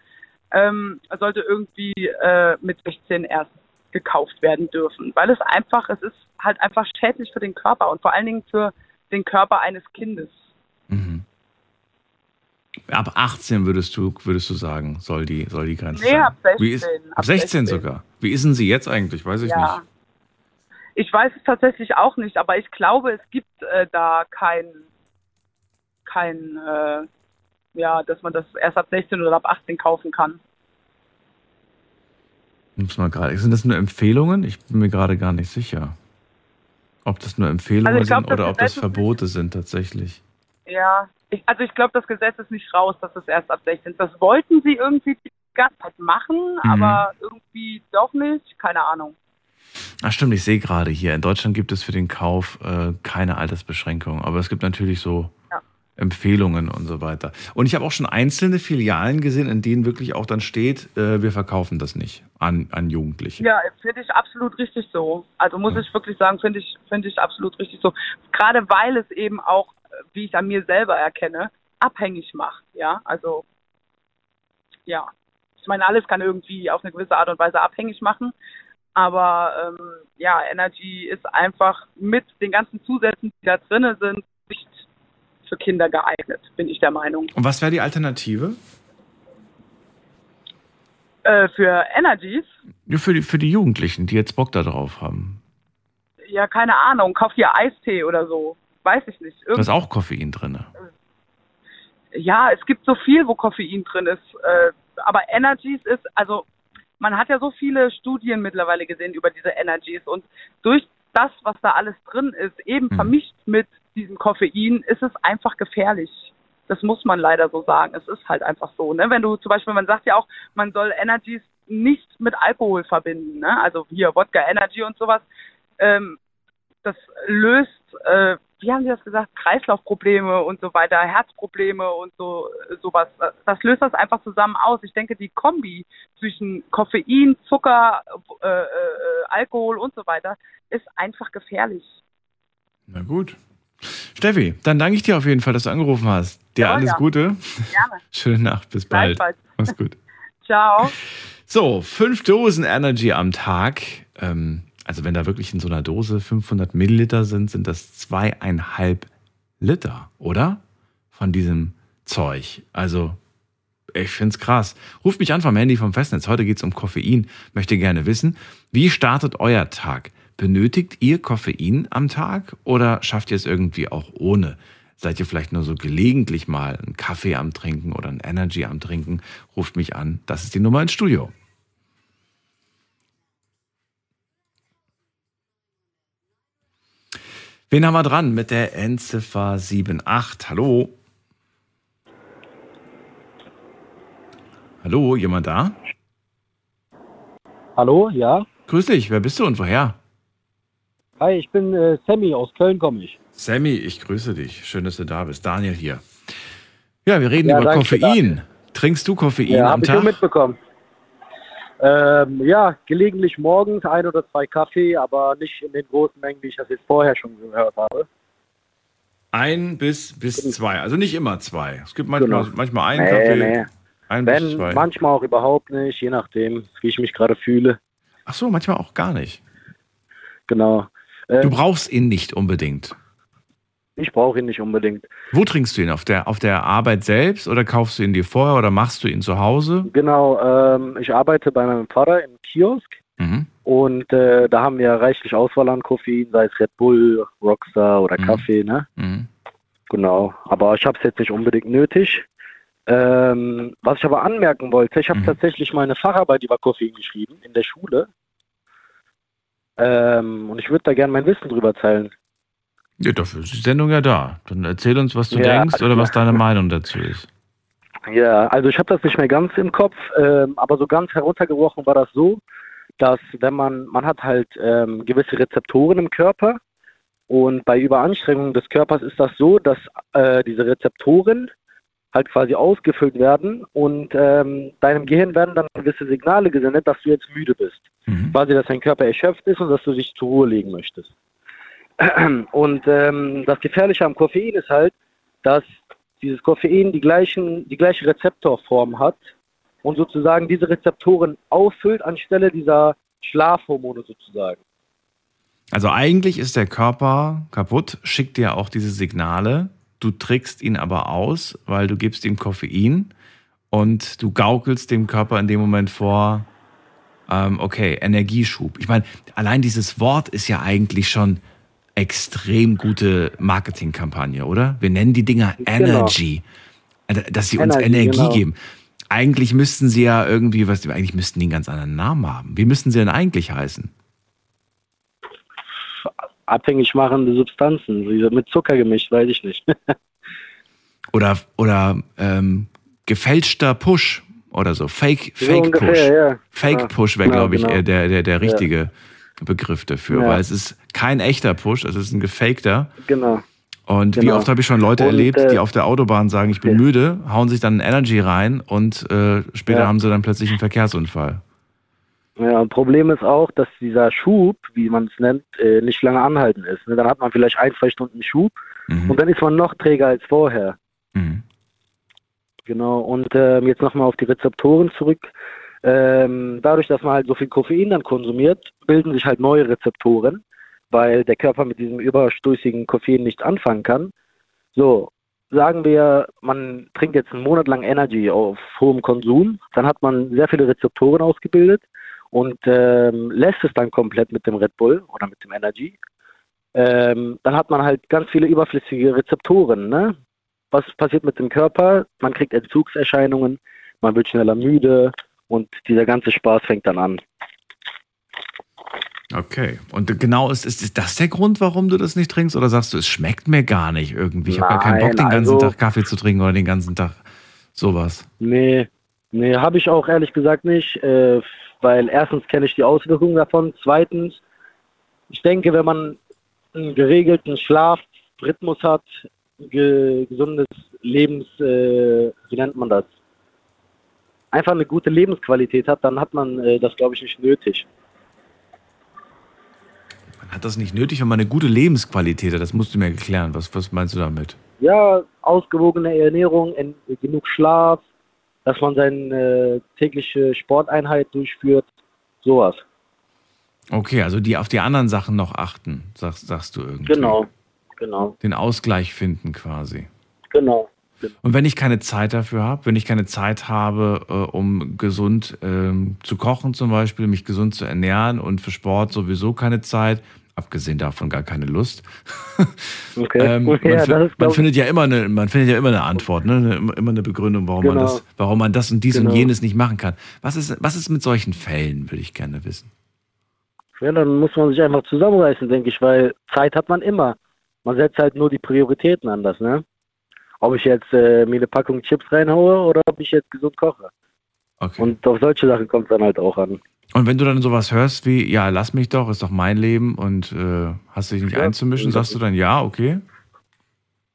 ähm, sollte irgendwie äh, mit 16 erst gekauft werden dürfen. Weil es einfach, es ist halt einfach schädlich für den Körper und vor allen Dingen für den Körper eines Kindes. Mhm. Ab 18 würdest du, würdest du sagen, soll die, soll die Grenze Nee, sein. ab 16, Wie ist, ab ab 16 16. sogar. Wie ist denn sie jetzt eigentlich? Weiß ich ja. nicht. Ich weiß es tatsächlich auch nicht, aber ich glaube, es gibt äh, da kein, kein, äh, ja, dass man das erst ab 16 oder ab 18 kaufen kann. Muss mal gerade. Sind das nur Empfehlungen? Ich bin mir gerade gar nicht sicher. Ob das nur Empfehlungen Also glaub, sind oder ob das Verbote sind tatsächlich. Ja, ich, also ich glaube, das Gesetz ist nicht raus, dass es erst ab 16 ist. Das wollten sie irgendwie die ganze Zeit machen, Mhm. aber irgendwie doch nicht. Keine Ahnung. Ach stimmt, ich sehe gerade hier, in Deutschland gibt es für den Kauf äh, keine Altersbeschränkung, aber es gibt natürlich so. Empfehlungen und so weiter. Und ich habe auch schon einzelne Filialen gesehen, in denen wirklich auch dann steht, äh, wir verkaufen das nicht an, an Jugendliche. Ja, finde ich absolut richtig so. Also muss Ja. ich wirklich sagen, finde ich, finde ich absolut richtig so. Gerade weil es eben auch, wie ich an mir selber erkenne, abhängig macht. Ja, also ja. Ich meine, alles kann irgendwie auf eine gewisse Art und Weise abhängig machen. Aber ähm, ja, Energy ist einfach mit den ganzen Zusätzen, die da drin sind, für Kinder geeignet, bin ich der Meinung. Und was wäre die Alternative? Äh, für Energies, Ja, für, die, für die Jugendlichen, die jetzt Bock da drauf haben. ja, keine Ahnung, kauf dir Eistee oder so. Weiß ich nicht. Da ist auch Koffein drin. ja, es gibt so viel, wo Koffein drin ist. Äh, aber Energies ist, also man hat ja so viele Studien mittlerweile gesehen über diese Energies und durch das, was da alles drin ist, eben Mhm. vermischt mit diesem Koffein, ist es einfach gefährlich. Das muss man leider so sagen. Es ist halt einfach so. Ne? Wenn du zum Beispiel, man sagt ja auch, man soll Energies nicht mit Alkohol verbinden. Ne? Also hier Wodka Energy und sowas. Ähm, das löst, äh, wie haben Sie das gesagt, Kreislaufprobleme und so weiter, Herzprobleme und so sowas. Das löst das einfach zusammen aus. Ich denke, die Kombi zwischen Koffein, Zucker, äh, äh, Alkohol und so weiter ist einfach gefährlich. Na gut. Steffi, dann danke ich dir auf jeden Fall, dass du angerufen hast. Dir Jawohl, alles ja. Gute. Gerne. Schöne Nacht, bis bald. Gleichfalls. Mach's gut. Ciao. So, fünf Dosen Energy am Tag. Ähm, also wenn da wirklich in so einer Dose 500 Milliliter sind, sind das zweieinhalb Liter, oder? Von diesem Zeug. Also, ich find's krass. Ruft mich an vom Handy vom Festnetz. Heute geht's um Koffein. Möchte gerne wissen, wie startet euer Tag? Benötigt ihr Koffein am Tag oder schafft ihr es irgendwie auch ohne? Seid ihr vielleicht nur so gelegentlich mal einen Kaffee am Trinken oder ein Energy am Trinken? Ruft mich an. Das ist die Nummer ins Studio. Wen haben wir dran mit der Endziffer 78? Hallo? Hallo, jemand da? Hallo, ja. Grüß dich, wer bist du und woher? Hi, ich bin äh, Sammy, aus Köln komme ich. Sammy, ich grüße dich. Schön, dass du da bist. Daniel hier. Ja, wir reden Ja, über Koffein. Trinkst du Koffein Ja, am habe ich Tag? schon mitbekommen. Ähm, ja, gelegentlich morgens ein oder zwei Kaffee, aber nicht in den großen Mengen, wie ich das jetzt vorher schon gehört habe. Ein bis, bis zwei. Also nicht immer zwei. Es gibt manchmal, Genau. manchmal einen Nee, Kaffee. nee. Ein bis Wenn, zwei. manchmal auch überhaupt nicht, je nachdem, wie ich mich gerade fühle. Ach so, manchmal auch gar nicht. Genau. Du brauchst ihn nicht unbedingt. ich brauche ihn nicht unbedingt. Wo trinkst du ihn? Auf der, auf der Arbeit selbst oder kaufst du ihn dir vorher oder machst du ihn zu Hause? Genau, ähm, ich arbeite bei meinem Vater im Kiosk Mhm. und äh, da haben wir reichlich Auswahl an Koffein, sei es Red Bull, Rockstar oder Mhm. Kaffee, ne? Mhm. Genau, aber ich habe es jetzt nicht unbedingt nötig. Ähm, was ich aber anmerken wollte, ich habe Mhm. tatsächlich meine Facharbeit über Koffein geschrieben in der Schule. Ähm, und ich würde da gerne mein Wissen drüber teilen. Ja, dafür ist die Sendung ja da. Dann erzähl uns, was du Ja, denkst oder was deine Meinung dazu ist. Ja, also ich habe das nicht mehr ganz im Kopf, ähm, aber so ganz heruntergebrochen war das so, dass wenn man, man hat halt ähm, gewisse Rezeptoren im Körper und bei Überanstrengung des Körpers ist das so, dass äh, diese Rezeptoren halt quasi ausgefüllt werden und ähm, deinem Gehirn werden dann gewisse Signale gesendet, dass du jetzt müde bist. Mhm. Quasi, dass dein Körper erschöpft ist und dass du dich zur Ruhe legen möchtest. Und ähm, das Gefährliche am Koffein ist halt, dass dieses Koffein die, gleichen, die gleiche Rezeptorform hat und sozusagen diese Rezeptoren auffüllt anstelle dieser Schlafhormone sozusagen. Also eigentlich ist der Körper kaputt, schickt dir auch diese Signale. Du trickst ihn aber aus, weil du gibst ihm Koffein und du gaukelst dem Körper in dem Moment vor, ähm, okay, Energieschub. Ich meine, allein dieses Wort ist ja eigentlich schon extrem gute Marketingkampagne, oder? Wir nennen die Dinger Energy. Also, Dass sie uns Energy, Energie genau. geben. Eigentlich müssten sie ja irgendwie, was, eigentlich müssten die einen ganz anderen Namen haben. Wie müssten sie denn eigentlich heißen? Abhängig machende Substanzen, mit Zucker gemischt, weiß ich nicht. Oder, oder ähm, gefälschter Push oder so. Fake, So Fake ungefähr, Push. ja. Fake Ja, Push wäre, genau, glaube ich, genau. eher der, der, der richtige Begriff dafür, Ja. weil es ist kein echter Push, es ist ein gefakter. Genau. Und wie Genau. oft habe ich schon Leute Und, erlebt, äh, die auf der Autobahn sagen, ich bin ja. müde, hauen sich dann Energy rein und äh, später Ja. haben sie dann plötzlich einen Verkehrsunfall. Ja, Problem ist auch, dass dieser Schub, wie man es nennt, äh, nicht lange anhalten ist. ne? Dann hat man vielleicht ein, zwei Stunden Schub Mhm. und dann ist man noch träger als vorher. Mhm. Genau, und ähm, jetzt nochmal auf die Rezeptoren zurück. Ähm, dadurch, dass man halt so viel Koffein dann konsumiert, bilden sich halt neue Rezeptoren, weil der Körper mit diesem überstoßigen Koffein nicht anfangen kann. So, sagen wir, man trinkt jetzt einen Monat lang Energy auf hohem Konsum, dann hat man sehr viele Rezeptoren ausgebildet und ähm, lässt es dann komplett mit dem Red Bull oder mit dem Energy. Ähm, dann hat man halt ganz viele überflüssige Rezeptoren, ne? was passiert mit dem Körper? Man kriegt Entzugserscheinungen, man wird schneller müde und dieser ganze Spaß fängt dann an. Okay. Und genau ist, ist, ist das der Grund, warum du das nicht trinkst? Oder sagst du, es schmeckt mir gar nicht irgendwie? Ich habe gar keinen Bock, den ganzen also- Tag Kaffee zu trinken oder den ganzen Tag sowas. Nee, nee, habe ich auch ehrlich gesagt nicht, äh, weil erstens kenne ich die Auswirkungen davon, zweitens, ich denke, wenn man einen geregelten Schlafrhythmus hat, ge gesundes Lebens, äh, wie nennt man das? Einfach eine gute Lebensqualität hat, dann hat man äh, das, glaube ich, nicht nötig. Man hat das nicht nötig, wenn man eine gute Lebensqualität hat. Das musst du mir erklären. Was, was meinst du damit? Ja, ausgewogene Ernährung, en genug Schlaf, dass man seine äh, tägliche Sporteinheit durchführt, sowas. Okay, also die auf die anderen Sachen noch achten, sagst, sagst du irgendwie. Genau, Genau. Den Ausgleich finden quasi. Genau. Und wenn ich keine Zeit dafür habe, wenn ich keine Zeit habe, äh, um gesund ähm, zu kochen zum Beispiel, mich gesund zu ernähren und für Sport sowieso keine Zeit, abgesehen davon gar keine Lust. Okay. ähm, man, ja, ist, man findet ja immer eine, man findet ja immer eine Antwort, ne? Immer- eine Begründung, warum man Genau. das, warum man das und dies und Genau. jenes nicht machen kann. Was ist, was ist mit solchen Fällen, würde ich gerne wissen. ja, dann muss man sich einfach zusammenreißen, denke ich, weil Zeit hat man immer. Man setzt halt nur die Prioritäten anders, ne? Ob ich jetzt äh, mir eine Packung Chips reinhaue oder ob ich jetzt gesund koche. Okay. Und auf solche Sachen kommt es dann halt auch an. Und wenn du dann sowas hörst wie, ja, lass mich doch, ist doch mein Leben und äh, hast dich nicht Ja. einzumischen, sagst du dann ja, okay?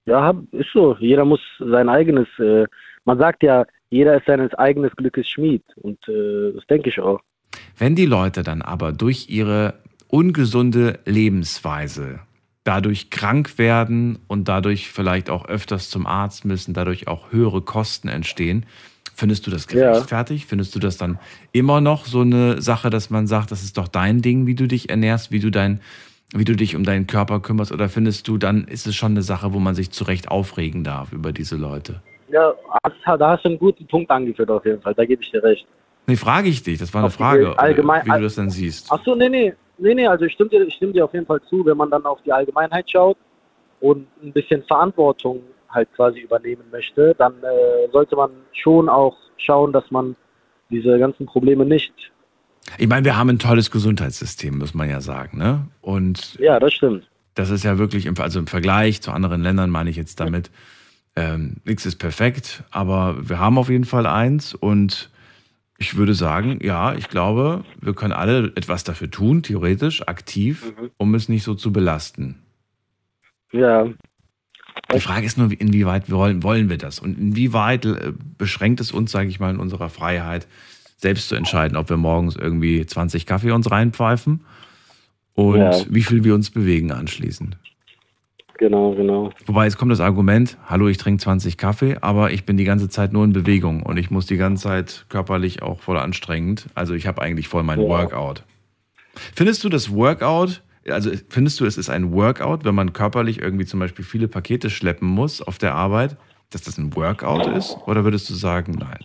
Ja, ist so. Jeder muss sein eigenes, äh, man sagt ja, jeder ist seines eigenes Glückes Schmied. Und äh, das denke ich auch. Wenn die Leute dann aber durch ihre ungesunde Lebensweise dadurch krank werden und dadurch vielleicht auch öfters zum Arzt müssen, dadurch auch höhere Kosten entstehen, findest du das Ja. gerechtfertigt? Findest du das dann immer noch so eine Sache, dass man sagt, das ist doch dein Ding, wie du dich ernährst, wie du dein wie du dich um deinen Körper kümmerst oder findest du, dann ist es schon eine Sache, wo man sich zu Recht aufregen darf über diese Leute? Ja, da hast du einen guten Punkt angeführt auf jeden Fall. Da gebe ich dir recht. Nee, frage ich dich, das war eine Auf Frage, allgemein- wie du das dann siehst. Ach so, nee, nee. Nee, nee, also ich stimme dir, ich stimme dir auf jeden Fall zu, wenn man dann auf die Allgemeinheit schaut und ein bisschen Verantwortung halt quasi übernehmen möchte, dann äh, sollte man schon auch schauen, dass man diese ganzen Probleme nicht. Ich meine, wir haben ein tolles Gesundheitssystem, muss man ja sagen, ne? Und Ja, das stimmt. das ist ja wirklich, im, also im Vergleich zu anderen Ländern meine ich jetzt damit, ähm, nichts ist perfekt, aber wir haben auf jeden Fall eins und ich würde sagen, ja, ich glaube, wir können alle etwas dafür tun, theoretisch, aktiv, Mhm. um es nicht so zu belasten. Ja, Die Frage ist nur, inwieweit wollen, wollen wir das und inwieweit äh, beschränkt es uns, sage ich mal, in unserer Freiheit, selbst zu entscheiden, ob wir morgens irgendwie 20 Kaffee uns reinpfeifen und Ja. wie viel wir uns bewegen anschließend. genau, genau. Wobei jetzt kommt das Argument, hallo, ich trinke 20 Kaffee, aber ich bin die ganze Zeit nur in Bewegung und ich muss die ganze Zeit körperlich auch voll anstrengend. Also ich habe eigentlich voll mein Ja. Workout. Findest du das Workout, also findest du, es ist ein Workout, wenn man körperlich irgendwie zum Beispiel viele Pakete schleppen muss auf der Arbeit, dass das ein Workout ist? Oder würdest du sagen, nein?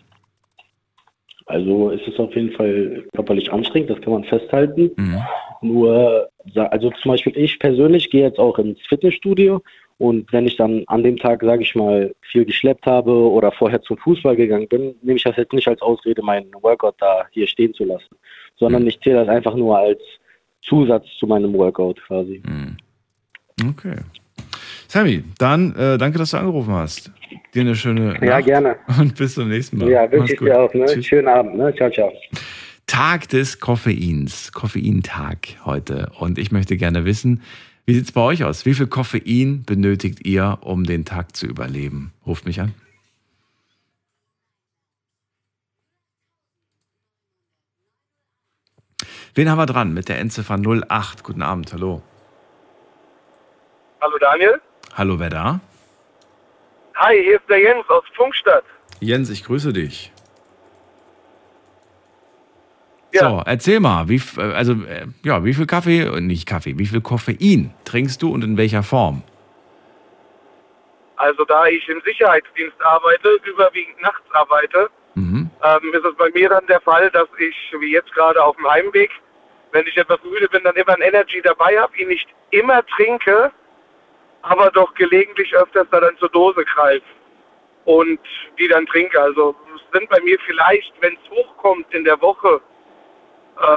Also es ist auf jeden Fall körperlich anstrengend, das kann man festhalten. Mhm. Nur, also zum Beispiel ich persönlich gehe jetzt auch ins Fitnessstudio und wenn ich dann an dem Tag, sage ich mal, viel geschleppt habe oder vorher zum Fußball gegangen bin, nehme ich das jetzt nicht als Ausrede, meinen Workout da hier stehen zu lassen, sondern ich zähle das einfach nur als Zusatz zu meinem Workout quasi. Mhm. Okay. Sammy, dann äh, danke, dass du angerufen hast. Dir eine schöne Ja, Nacht gerne. und bis zum nächsten Mal. Ja, wünsche ich dir auch. Ne? Tschüss. Schönen Abend. Ne? Ciao, ciao. Tag des Koffeins, Koffeintag heute. Und ich möchte gerne wissen, wie sieht es bei euch aus? Wie viel Koffein benötigt ihr, um den Tag zu überleben? Ruft mich an. Wen haben wir dran mit der Endziffer 08? Guten Abend, hallo. Hallo Daniel. Hallo, wer da? Hi, hier ist der Jens aus Funkstadt. Jens, ich grüße dich. Ja. So, erzähl mal, wie, äh, also, äh, ja, wie viel Kaffee, äh, nicht Kaffee, wie viel Koffein trinkst du und in welcher Form? Also da ich im Sicherheitsdienst arbeite, überwiegend nachts arbeite, Mhm. ähm, ist es bei mir dann der Fall, dass ich, wie jetzt gerade auf dem Heimweg, wenn ich etwas müde bin, dann immer ein Energy dabei habe, ihn nicht immer trinke, aber doch gelegentlich öfters da dann zur Dose greife und die dann trinke. Also es sind bei mir vielleicht, wenn es hochkommt in der Woche, äh,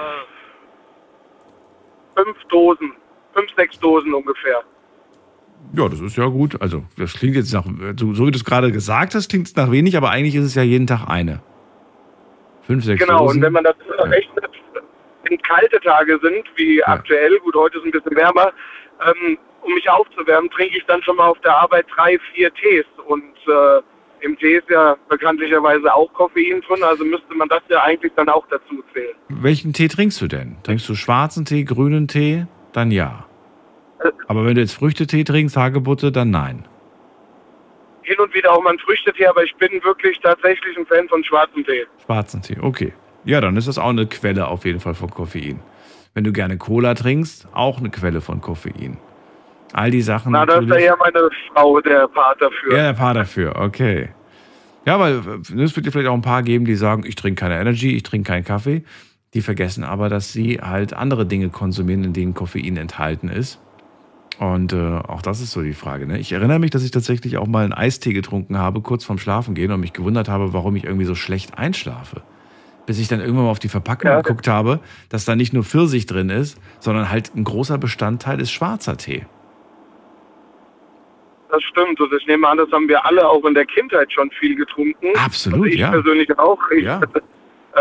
fünf Dosen, fünf, sechs Dosen ungefähr. Ja, das ist ja gut. Also, das klingt jetzt nach, so, so wie du es gerade gesagt hast, klingt es nach wenig, aber eigentlich ist es ja jeden Tag eine. Fünf, sechs Genau, Dosen. und wenn man das rechnet, wenn kalte Tage sind, wie aktuell, gut, heute ist ein bisschen wärmer, ähm, um mich aufzuwärmen, trinke ich dann schon mal auf der Arbeit drei, vier Tees. Und äh, im Tee ist ja bekanntlicherweise auch Koffein drin, also müsste man das ja eigentlich dann auch dazu zählen. Welchen Tee trinkst du denn? Trinkst du schwarzen Tee, grünen Tee? Dann ja. Aber wenn du jetzt Früchtetee trinkst, Hagebutte, dann nein. Hin und wieder auch mal ein Früchtetee, aber ich bin wirklich tatsächlich ein Fan von schwarzem Tee. Schwarzen Tee, okay. Ja, dann ist das auch eine Quelle auf jeden Fall von Koffein. Wenn du gerne Cola trinkst, auch eine Quelle von Koffein. All die Sachen. Na, da ist ja eher meine Frau der Part dafür. Ja, der Paar dafür, okay. Ja, weil es wird ja vielleicht auch ein paar geben, die sagen, ich trinke keine Energy, ich trinke keinen Kaffee. Die vergessen aber, dass sie halt andere Dinge konsumieren, in denen Koffein enthalten ist. Und äh, auch das ist so die Frage. Ne? Ich erinnere mich, dass ich tatsächlich auch mal einen Eistee getrunken habe, kurz vorm Schlafengehen und mich gewundert habe, warum ich irgendwie so schlecht einschlafe. Bis ich dann irgendwann mal auf die Verpackung Ja. geguckt habe, dass da nicht nur Pfirsich drin ist, sondern halt ein großer Bestandteil ist schwarzer Tee. Das stimmt. Und ich nehme an, das haben wir alle auch in der Kindheit schon viel getrunken. Absolut, also ich ja. persönlich auch. Ich, Ja. äh,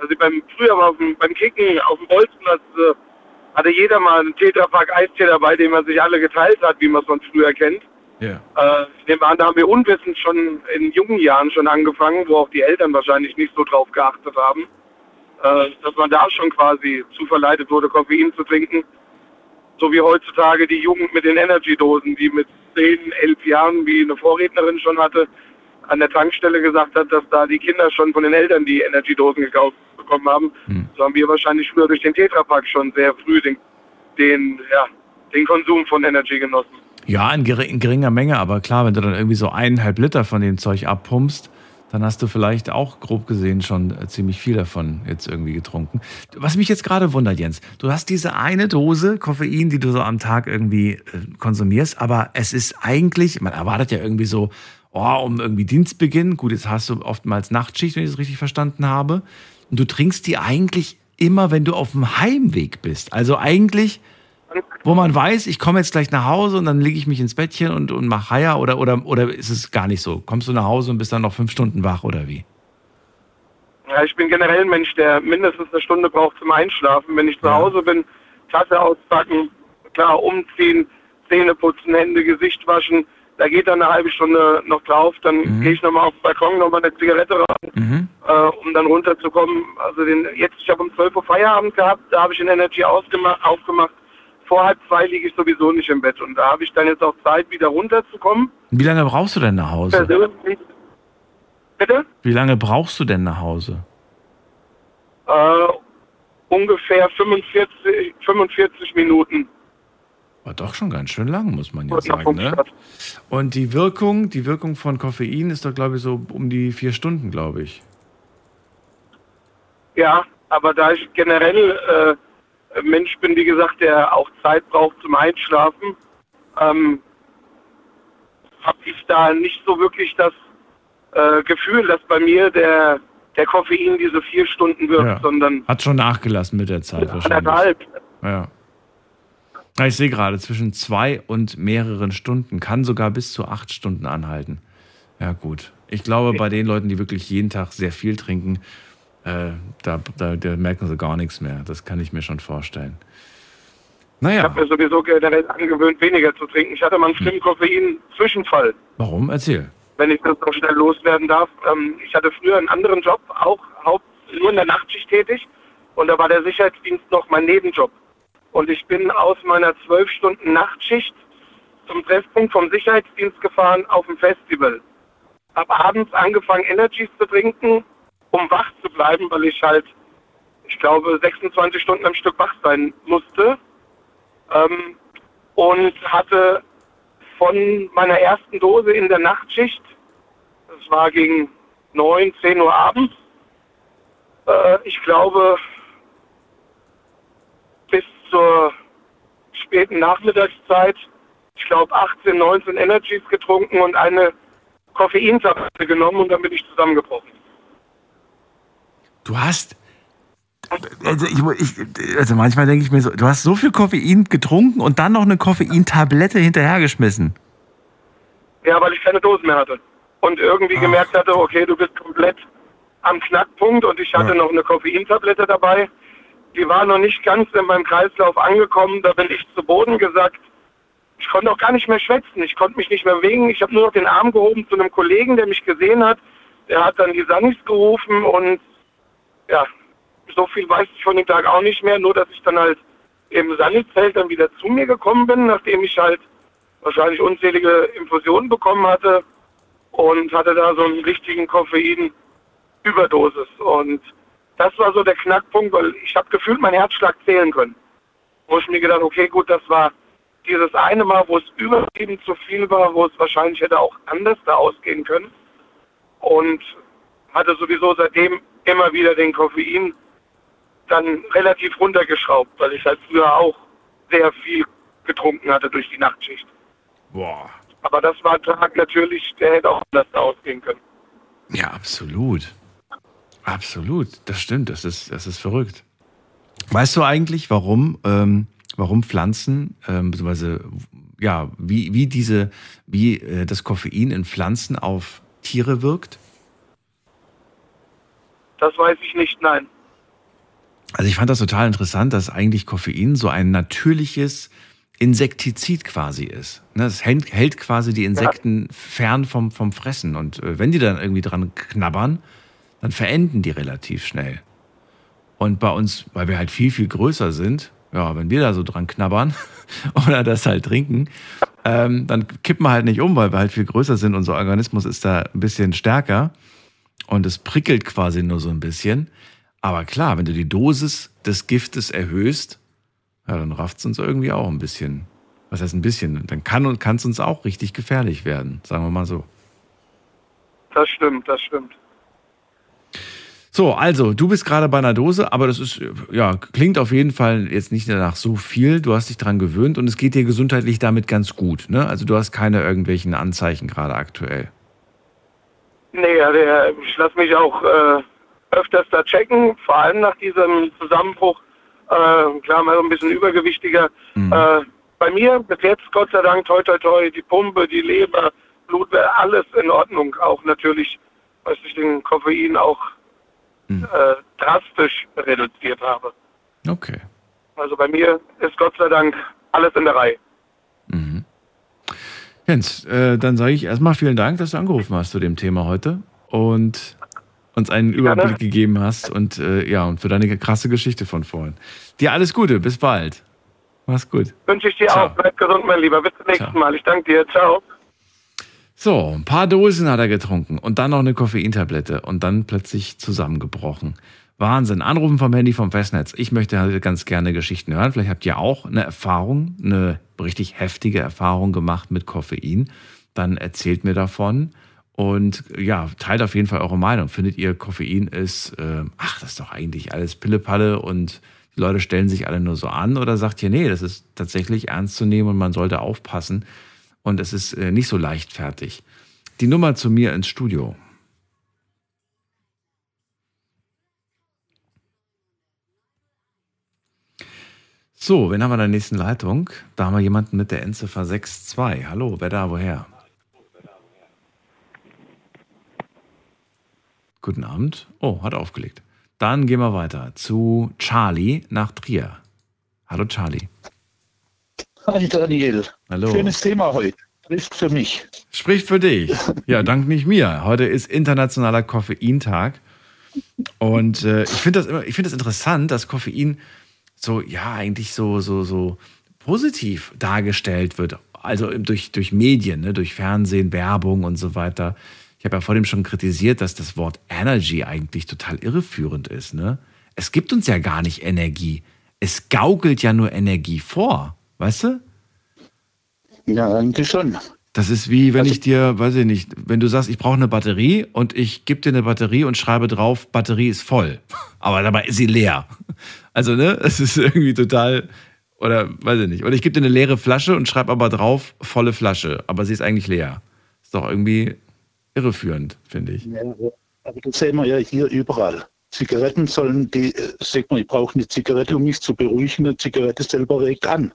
also beim, früher war auf dem, beim Kicken auf dem Bolzplatz äh, hatte jeder mal einen Tetrapack Eistee dabei, den man sich alle geteilt hat, wie man es von früher kennt. Ja. Äh, ich nehme an, da haben wir unwissend schon in jungen Jahren schon angefangen, wo auch die Eltern wahrscheinlich nicht so drauf geachtet haben, äh, dass man da schon quasi zu verleitet wurde, Koffein zu trinken. So wie heutzutage die Jugend mit den Energy-Dosen, die mit 10, 11 Jahren, wie eine Vorrednerin schon hatte, an der Tankstelle gesagt hat, dass da die Kinder schon von den Eltern die Energy-Dosen gekauft bekommen haben. Hm. So haben wir wahrscheinlich früher durch den Tetrapack schon sehr früh den, den, ja, den Konsum von Energy genossen. Ja, in, gering, in geringer Menge, aber klar, wenn du dann irgendwie so eineinhalb Liter von dem Zeug abpumpst, dann hast du vielleicht auch grob gesehen schon äh, ziemlich viel davon jetzt irgendwie getrunken. Was mich jetzt gerade wundert, Jens, du hast diese eine Dose Koffein, die du so am Tag irgendwie äh, konsumierst, aber es ist eigentlich, man erwartet ja irgendwie so, oh, um irgendwie Dienstbeginn, gut, jetzt hast du oftmals Nachtschicht, wenn ich das richtig verstanden habe, und du trinkst die eigentlich immer, wenn du auf dem Heimweg bist. Also eigentlich wo man weiß, ich komme jetzt gleich nach Hause und dann lege ich mich ins Bettchen und, und mache Heier oder, oder, oder ist es gar nicht so? Kommst du nach Hause und bist dann noch fünf Stunden wach oder wie? Ja, ich bin generell ein Mensch, der mindestens eine Stunde braucht zum Einschlafen. Wenn ich zu Ja. Hause bin, Tasse auspacken, klar, umziehen, Zähne putzen, Hände, Gesicht waschen, da geht dann eine halbe Stunde noch drauf. Dann Mhm. gehe ich nochmal auf den Balkon, nochmal eine Zigarette rauchen, Mhm. äh, um dann runterzukommen. Also den, jetzt, ich habe um 12 Uhr Feierabend gehabt, da habe ich den Energy ausgemacht, aufgemacht. Vor halb zwei liege ich sowieso nicht im Bett und da habe ich dann jetzt auch Zeit, wieder runterzukommen. Wie lange brauchst du denn nach Hause? Persönlich. Bitte? Wie lange brauchst du denn nach Hause? Äh, ungefähr 45, 45 Minuten. War doch schon ganz schön lang, muss man ja nach sagen. Ne? Und die Wirkung, die Wirkung von Koffein ist doch, glaube ich, so um die vier Stunden, glaube ich. Ja, aber da ich generell äh, Mensch bin, wie gesagt, der auch Zeit braucht zum Einschlafen, ähm, habe ich da nicht so wirklich das äh, Gefühl, dass bei mir der, der Koffein diese vier Stunden wirkt, Ja. sondern Hat schon nachgelassen mit der Zeit wahrscheinlich. anderthalb. Ja. Ich sehe gerade, zwischen zwei und mehreren Stunden, kann sogar bis zu acht Stunden anhalten. Ja, gut. Ich glaube, bei den Leuten, die wirklich jeden Tag sehr viel trinken, äh, da, da, da merken sie gar nichts mehr. Das kann ich mir schon vorstellen. Ich Naja, habe mir sowieso generell angewöhnt, weniger zu trinken. Ich hatte mal einen schlimmen Koffein-Zwischenfall. warum? Erzähl. wenn ich das noch schnell loswerden darf. Ähm, ich hatte früher einen anderen Job, auch haupt nur in der Nachtschicht tätig. Und da war der Sicherheitsdienst noch mein Nebenjob. Und ich bin aus meiner zwölf Stunden Nachtschicht zum Treffpunkt vom Sicherheitsdienst gefahren auf dem Festival. Hab abends angefangen, Energies zu trinken, um wach zu bleiben, weil ich halt, ich glaube, 26 Stunden am Stück wach sein musste. Ähm, und hatte von meiner ersten Dose in der Nachtschicht, das war gegen 9, 10 Uhr abends, äh, ich glaube, zur späten Nachmittagszeit, ich glaube 18, 19 Energies getrunken und eine Koffeintablette genommen und dann bin ich zusammengebrochen. Du hast. Also, ich, ich, also manchmal denke ich mir so, du hast so viel Koffein getrunken und dann noch eine Koffeintablette hinterhergeschmissen. Ja, weil ich keine Dosen mehr hatte. Und irgendwie Ach. gemerkt hatte, okay, du bist komplett am Knackpunkt und ich hatte Ja. noch eine Koffeintablette dabei. Die war noch nicht ganz in meinem Kreislauf angekommen. Da bin ich zu Boden gesagt. Ich konnte auch gar nicht mehr schwätzen. Ich konnte mich nicht mehr bewegen. Ich habe nur noch den Arm gehoben zu einem Kollegen, der mich gesehen hat. Der hat dann die Sanis gerufen und ja, so viel weiß ich von dem Tag auch nicht mehr. Nur, dass ich dann halt im Sanis-Zelt dann wieder zu mir gekommen bin, nachdem ich halt wahrscheinlich unzählige Infusionen bekommen hatte und hatte da so einen richtigen Koffein-Überdosis. Und das war so der Knackpunkt, weil ich habe gefühlt meinen Herzschlag zählen können. Wo ich mir gedacht, okay, gut, das war dieses eine Mal, wo es übertrieben zu viel war, wo es wahrscheinlich hätte auch anders da ausgehen können. Und hatte sowieso seitdem immer wieder den Koffein dann relativ runtergeschraubt, weil ich halt früher auch sehr viel getrunken hatte durch die Nachtschicht. Boah. Aber das war ein Tag natürlich, der hätte auch anders ausgehen können. Ja, absolut. Absolut. Das stimmt. Das ist, das ist verrückt. Weißt du eigentlich, warum, ähm, warum Pflanzen, ähm, beziehungsweise, ja, wie, wie diese, wie äh, das Koffein in Pflanzen auf Tiere wirkt? Das weiß ich nicht, nein. Also ich fand das total interessant, dass eigentlich Koffein so ein natürliches Insektizid quasi ist. Ne, es hält, hält quasi die Insekten ja. fern vom, vom Fressen. Und äh, wenn die dann irgendwie dran knabbern, dann verenden die relativ schnell. Und bei uns, weil wir halt viel, viel größer sind, ja, wenn wir da so dran knabbern oder das halt trinken, ähm, dann kippen wir halt nicht um, weil wir halt viel größer sind. Unser Organismus ist da ein bisschen stärker und es prickelt quasi nur so ein bisschen. Aber klar, wenn du die Dosis des Giftes erhöhst, ja, dann rafft es uns irgendwie auch ein bisschen. Was heißt ein bisschen? Dann kann es uns auch richtig gefährlich werden, sagen wir mal so. Das stimmt, das stimmt. So, also, du bist gerade bei einer Dose, aber das ist, ja, klingt auf jeden Fall jetzt nicht nach so viel. Du hast dich daran gewöhnt und es geht dir gesundheitlich damit ganz gut, ne? Also, du hast keine irgendwelchen Anzeichen gerade aktuell. Nee, also, ich lasse mich auch äh, öfters da checken, vor allem nach diesem Zusammenbruch. Äh, klar, mal so ein bisschen übergewichtiger. Mhm. Äh, bei mir bis jetzt, Gott sei Dank, toi toi toi, die Pumpe, die Leber, Blutwehr, alles in Ordnung. Auch natürlich, was ich den Koffein auch mhm. äh, drastisch reduziert habe. Okay. Also bei mir ist Gott sei Dank alles in der Reihe. Mhm. Jens, äh, dann sage ich erstmal vielen Dank, dass du angerufen hast zu dem Thema heute. Und uns einen Überblick gegeben hast und äh, ja, und für deine krasse Geschichte von vorhin. Dir alles Gute, bis bald. Mach's gut. Wünsche ich dir Ciao. auch. Bleib gesund, mein Lieber. Bis zum nächsten Ciao. Mal. Ich danke dir. Ciao. So, ein paar Dosen hat er getrunken und dann noch eine Koffeintablette und dann plötzlich zusammengebrochen. Wahnsinn. Anrufen vom Handy vom Festnetz. Ich möchte halt ganz gerne Geschichten hören. Vielleicht habt ihr auch eine Erfahrung, eine richtig heftige Erfahrung gemacht mit Koffein. Dann erzählt mir davon. Und ja, teilt auf jeden Fall eure Meinung. Findet ihr, Koffein ist, äh, ach, das ist doch eigentlich alles Pillepalle und die Leute stellen sich alle nur so an? Oder sagt ihr, nee, das ist tatsächlich ernst zu nehmen und man sollte aufpassen und es ist äh, nicht so leichtfertig. Die Nummer zu mir ins Studio. So, wen haben wir in der nächsten Leitung? Da haben wir jemanden mit der Endziffer 6.2. Hallo, wer da, woher? Guten Abend. Oh, hat aufgelegt. Dann gehen wir weiter zu Charlie nach Trier. Hallo Charlie. Hi Daniel. Hallo. Schönes Thema heute. Spricht für mich. Spricht für dich. Ja, dank nicht mir. Heute ist internationaler Koffeintag. Und äh, ich finde das immer, ich finde das interessant, dass Koffein so, ja, eigentlich so, so, so positiv dargestellt wird. Also durch, durch Medien, ne, durch Fernsehen, Werbung und so weiter. Ich habe ja vor dem schon kritisiert, dass das Wort Energy eigentlich total irreführend ist. Ne? Es gibt uns ja gar nicht Energie. Es gaukelt ja nur Energie vor. Weißt du? Ja, eigentlich schon. Das ist wie, wenn also, ich dir, weiß ich nicht, wenn du sagst, ich brauche eine Batterie und ich gebe dir eine Batterie und schreibe drauf, Batterie ist voll. Aber dabei ist sie leer. Also, ne, es ist irgendwie total, oder weiß ich nicht. Oder ich gebe dir eine leere Flasche und schreibe aber drauf, volle Flasche. Aber sie ist eigentlich leer. Ist doch irgendwie irreführend, finde ich. Ja, aber das sehen wir ja hier überall. Zigaretten sollen, die, äh, sagt man, ich brauche eine Zigarette, um mich zu beruhigen. Eine Zigarette selber regt an.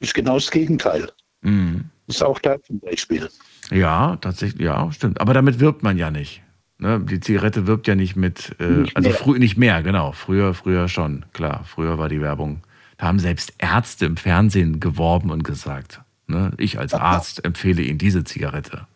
Ist genau das Gegenteil. Mhm. Ist auch da zum Beispiel. Ja, tatsächlich, ja, stimmt. Aber damit wirbt man ja nicht. Ne? Die Zigarette wirbt ja nicht mit, äh, nicht also früher nicht mehr, genau. Früher, früher schon, klar. Früher war die Werbung. Da haben selbst Ärzte im Fernsehen geworben und gesagt, ne? ich als Arzt empfehle Ihnen diese Zigarette.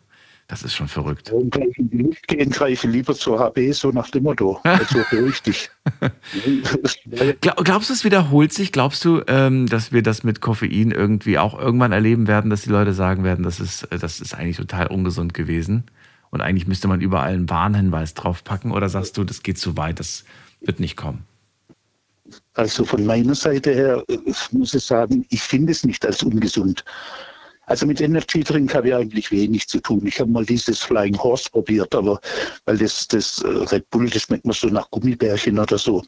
Das ist schon verrückt. Warum gleich in die Luft gehen, greife lieber zur HB, so nach dem Motto. Also beruhig dich. Glaubst du, es wiederholt sich? Glaubst du, ähm, dass wir das mit Koffein irgendwie auch irgendwann erleben werden, dass die Leute sagen werden, das ist, äh, das ist eigentlich total ungesund gewesen? Und eigentlich müsste man überall einen Warnhinweis draufpacken? Oder sagst du, das geht zu weit, das wird nicht kommen? Also von meiner Seite her äh, muss ich sagen, ich finde es nicht als ungesund. Also mit Energy Drink habe ich eigentlich wenig zu tun. Ich habe mal dieses Flying Horse probiert, aber weil das, das äh, Red Bull, das schmeckt mir so nach Gummibärchen oder so.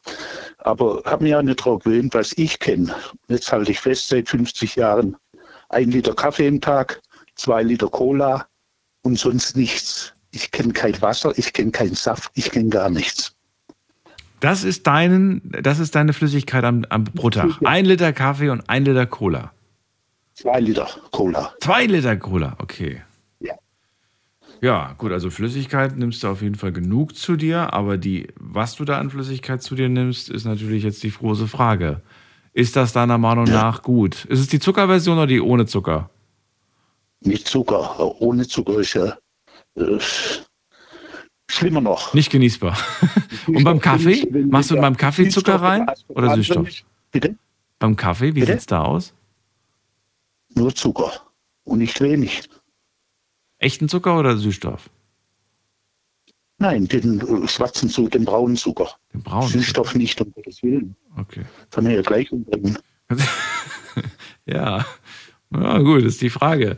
Aber habe mich auch nicht daran gewöhnt, was ich kenne. Jetzt halte ich fest, seit 50 Jahren ein Liter Kaffee im Tag, zwei Liter Cola und sonst nichts. Ich kenne kein Wasser, ich kenne keinen Saft, ich kenne gar nichts. Das ist, deinen, das ist deine Flüssigkeit am, am, pro Tag. Ein Liter Kaffee und ein Liter Cola. Zwei Liter Cola. Zwei Liter Cola, okay. Ja. Ja, gut, also Flüssigkeit nimmst du auf jeden Fall genug zu dir, aber die, was du da an Flüssigkeit zu dir nimmst, ist natürlich jetzt die große Frage. Ist das deiner Meinung ja. nach gut? Ist es die Zuckerversion oder die ohne Zucker? Mit Zucker. Ohne Zucker ist ja äh, schlimmer noch. Nicht genießbar. Und beim Kaffee? Machst du beim Kaffee Zucker rein oder Süßstoff? Bitte? Beim Kaffee, wie sieht es da aus? Nur Zucker und nicht wenig. Echten Zucker oder Süßstoff? Nein, den äh, schwarzen Zucker, den braunen Zucker. Den braunen Süßstoff Zucker. nicht, um Gottes Willen. Okay. Kann er ja gleich umbringen. ja. ja, gut, ist die Frage.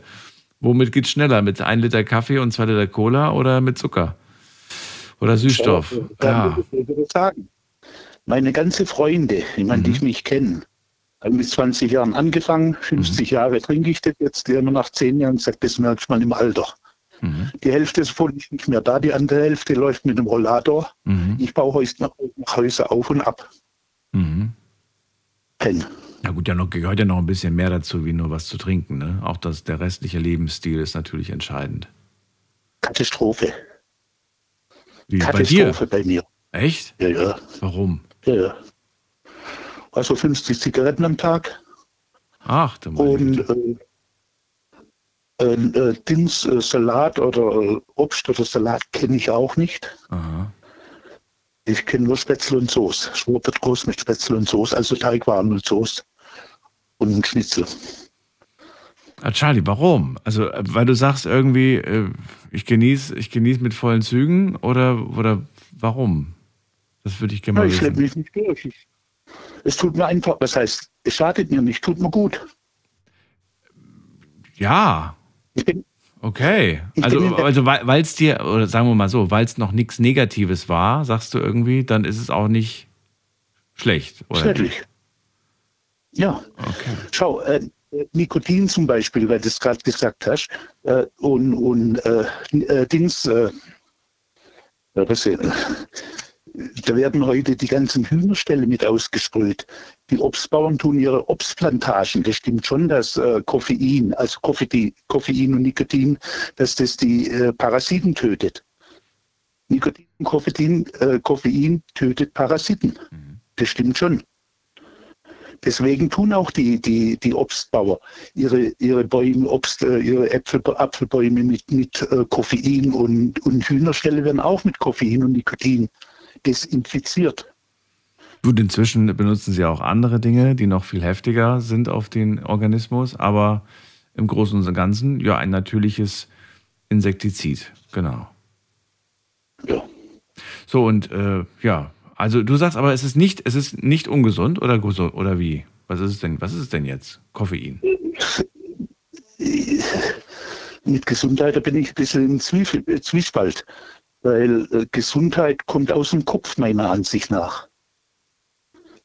Womit geht es schneller? Mit 1 Liter Kaffee und 2 Liter Cola oder mit Zucker? Oder Süßstoff? Ja, ja. Ich sagen. Meine ganze Freunde, ich meine, mhm. die mich kennen, mit 20 Jahren angefangen, 50 mhm. Jahre trinke ich das jetzt, die haben nach 10 Jahren gesagt, das merkt man im Alter. Mhm. Die Hälfte ist von nicht mehr da, die andere Hälfte läuft mit dem Rollator. Mhm. Ich baue Häuser, nach Häuser auf und ab. Mhm. Pen. Ja gut, ja noch, gehört ja noch ein bisschen mehr dazu, wie nur was zu trinken. Ne? Auch das, der restliche Lebensstil ist natürlich entscheidend. Katastrophe. Wie Katastrophe bei, bei mir. Echt? Ja, ja. Warum? Ja, ja. Also 50 Zigaretten am Tag. Ach, du Und äh, äh, äh, Dings, äh, Salat oder äh, Obst oder Salat kenne ich auch nicht. Aha. Ich kenne nur Spätzle und Soße. Schwur wird groß mit Spätzle und Soße, also Teigwaren und Soße und ein Schnitzel. Ah, Charlie, warum? Also, äh, weil du sagst irgendwie, ich genieße ich genieß mit vollen Zügen oder, oder warum? Das würde ich gerne mal ja, ich wissen. Ich mich nicht durch. Ich, es tut mir einfach, was heißt, es schadet mir nicht, tut mir gut. Ja, Okay. Also, also weil es dir, oder sagen wir mal so, weil es noch nichts Negatives war, sagst du irgendwie, dann ist es auch nicht schlecht, oder? Schädlich. Ja. Okay. Schau, äh, Nikotin zum Beispiel, weil du es gerade gesagt hast, äh, und, und äh, äh Dings, äh, was, da werden heute die ganzen Hühnerställe mit ausgesprüht. Die Obstbauern tun ihre Obstplantagen. Das stimmt schon, dass äh, Koffein, also Koffein, Koffein und Nikotin, dass das die äh, Parasiten tötet. Nikotin und Koffein, äh, Koffein tötet Parasiten. Mhm. Das stimmt schon. Deswegen tun auch die, die, die Obstbauer ihre, ihre Bäume, Obst, äh, ihre Äpfel, Apfelbäume mit, mit äh, Koffein und, und Hühnerställe werden auch mit Koffein und Nikotin desinfiziert. Gut, inzwischen benutzen sie auch andere Dinge, die noch viel heftiger sind auf den Organismus, aber im Großen und Ganzen ja ein natürliches Insektizid, genau. Ja. So und äh, ja, also du sagst aber, es ist nicht, es ist nicht ungesund oder gesund oder wie? Was ist es denn? Was ist es denn jetzt? Koffein? Mit Gesundheit da bin ich ein bisschen im Zwiespalt. Weil äh, Gesundheit kommt aus dem Kopf, meiner Ansicht nach.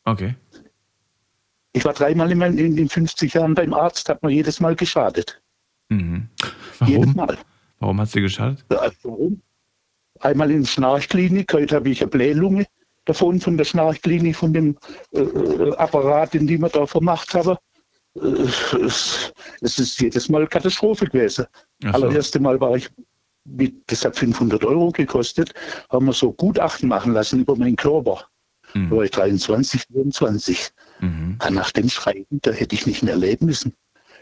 Okay. Ich war dreimal in, in den 50 Jahren beim Arzt, hat mir jedes Mal geschadet. Mhm. Warum? Jedes Mal. Warum hat es dir geschadet? warum? Einmal in der Schnarchklinik, heute habe ich eine Blählunge davon, von der Schnarchklinik, von dem äh, äh Apparat, den die wir da vermacht haben. Äh, es, es, ist jedes Mal Katastrophe gewesen. So. Allererste Mal war ich mit, das hat 500 Euro gekostet, haben wir so Gutachten machen lassen über meinen Körper. Mhm. Da war ich 23, 24. Mhm. Nach dem Schreiben, da hätte ich nicht mehr leben müssen.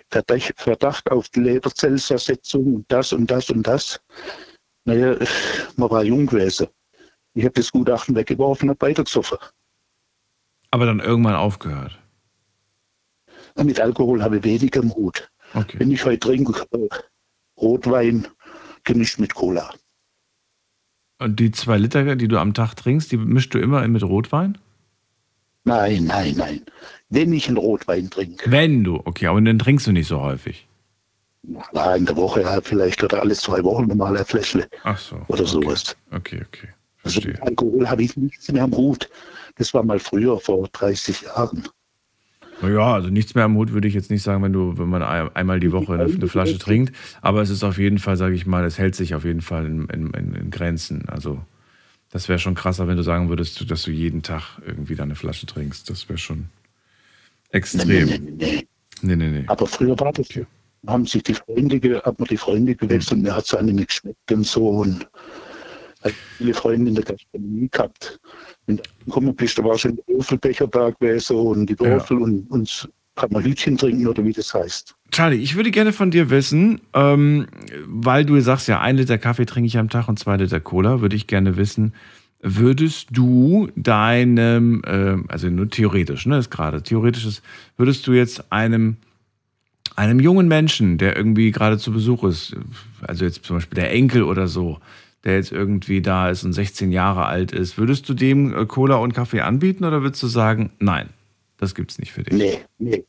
Verdacht auf die Leberzellzersetzung und das und das und das. Naja, man war jung gewesen. Ich habe das Gutachten weggeworfen und weitergesoffen. Aber dann irgendwann aufgehört? Mit Alkohol habe ich weniger im Hut. Okay. Wenn ich heute trinke, äh, Rotwein, gemischt mit Cola. Und die zwei Liter, die du am Tag trinkst, die mischst du immer mit Rotwein? Nein, nein, nein. Wenn ich einen Rotwein trinke. Wenn du, okay, aber dann trinkst du nicht so häufig. Na, in der Woche ja, vielleicht oder alle zwei Wochen mal ein Fläschle. Ach so. Oder okay. sowas. Okay, okay. Also Verstehe. mit Alkohol habe ich nichts mehr am Hut. Das war mal früher, vor 30 Jahren. Naja, also nichts mehr am Hut würde ich jetzt nicht sagen, wenn du, wenn man ein- einmal die Woche eine, eine Flasche trinkt. Aber es ist auf jeden Fall, sage ich mal, es hält sich auf jeden Fall in, in, in, Grenzen. Also das wäre schon krasser, wenn du sagen würdest, dass du jeden Tag irgendwie da eine Flasche trinkst. Das wäre schon extrem. Nee, nee, nee. Nee, nee, nee. Aber früher war das ja. Haben sich die Freunde, hat man die Freunde gewechselt, mir hat es einem nicht geschmeckt und so. Und hat viele Freunde in der Gastronomie gehabt. Wenn du gekommen bist, da war schon der Würfelbecher da gewesen und die Würfel und uns kann man Hütchen trinken oder wie das heißt. Charlie, ich würde gerne von dir wissen, ähm, weil du sagst ja, ein Liter Kaffee trinke ich am Tag und zwei Liter Cola, würde ich gerne wissen, würdest du deinem, ähm, also nur theoretisch, ne, ist gerade theoretisch ist, würdest du jetzt einem, einem jungen Menschen, der irgendwie gerade zu Besuch ist, also jetzt zum Beispiel der Enkel oder so, der jetzt irgendwie da ist und 16 Jahre alt ist, würdest du dem äh, Cola und Kaffee anbieten oder würdest du sagen, nein, das gibt's nicht für dich? Nee, nee,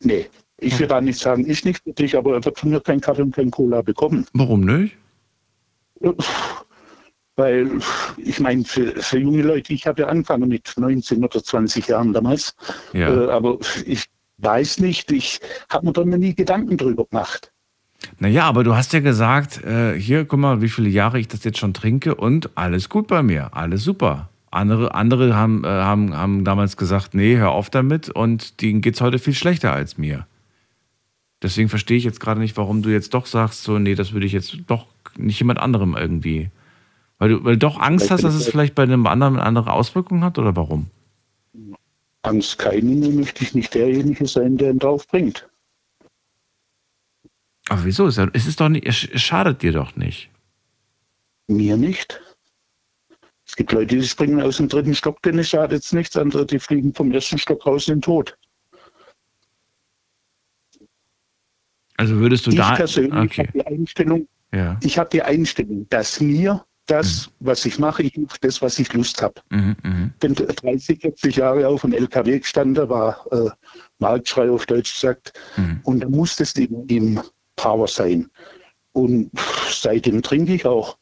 nee. Ich will da nicht sagen, ich nicht für dich, aber er wird von mir keinen Kaffee und kein Cola bekommen. Warum nicht? Weil, ich meine, für, für junge Leute, ich habe ja angefangen mit 19 oder 20 Jahren damals, Ja. äh, aber ich weiß nicht, ich habe mir da noch nie Gedanken drüber gemacht. Naja, aber du hast ja gesagt, äh, hier, guck mal, wie viele Jahre ich das jetzt schon trinke und alles gut bei mir, alles super. Andere, andere haben, äh, haben, haben damals gesagt, nee, hör auf damit und denen geht's heute viel schlechter als mir. Deswegen verstehe ich jetzt gerade nicht, warum du jetzt doch sagst, so, nee, das würde ich jetzt doch nicht jemand anderem irgendwie. Weil du, weil du doch Angst hast, dass es vielleicht bei einem anderen eine andere Auswirkungen hat oder warum? Angst keine, nur möchte ich nicht derjenige sein, der ihn drauf bringt. Aber wieso? Es ist ja- es ist doch nicht, es schadet dir doch nicht. Mir nicht. Es gibt Leute, die springen aus dem dritten Stock, denen schadet es nichts, andere, die fliegen vom ersten Stock raus in den Tod. Also würdest du ich da. persönlich Okay. habe die Einstellung, Ja. ich habe die Einstellung, dass mir das, was ich mache, ich mache das, was ich Lust habe. Mhm, mhm. bin 30, 40 Jahre auf dem LKW gestanden, war äh, Marktschrei auf Deutsch gesagt. Mhm. Und da muss das im, im Power sein. Und seitdem trinke ich auch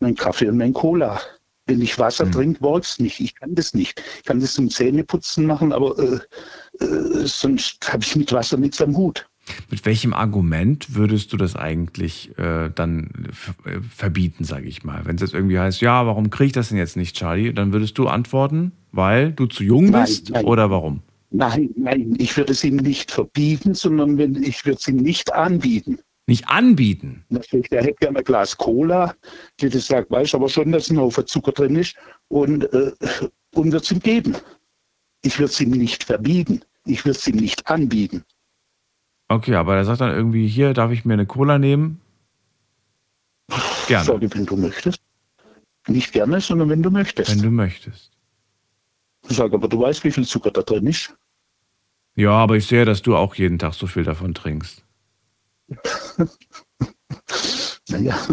meinen Kaffee und mein Cola. Wenn ich Wasser Mhm. trinke, works nicht. Ich kann das nicht. Ich kann das zum Zähneputzen machen, aber äh, äh, sonst habe ich mit Wasser nichts am Hut. Mit welchem Argument würdest du das eigentlich äh, dann äh, verbieten, sage ich mal? Wenn es jetzt irgendwie heißt, ja, warum kriege ich das denn jetzt nicht, Charlie? Dann würdest du antworten, weil du zu jung Nein, bist nein. oder warum? Nein, nein, ich würde es ihm nicht verbieten, sondern wenn, ich würde es ihm nicht anbieten. Nicht anbieten. Natürlich, der hätte gerne ein Glas Cola, die das sagt, weiß aber schon, dass ein Haufen Zucker drin ist und, äh, und wird es ihm geben. Ich würde es ihm nicht verbieten. Ich würde es ihm nicht anbieten. Okay, aber er sagt dann irgendwie, hier darf ich mir eine Cola nehmen? Gerne, Sage, wenn du möchtest. Nicht gerne, sondern wenn du möchtest. wenn du möchtest. Ich sage, aber du weißt, wie viel Zucker da drin ist. Ja, aber ich sehe, dass du auch jeden Tag so viel davon trinkst. Naja.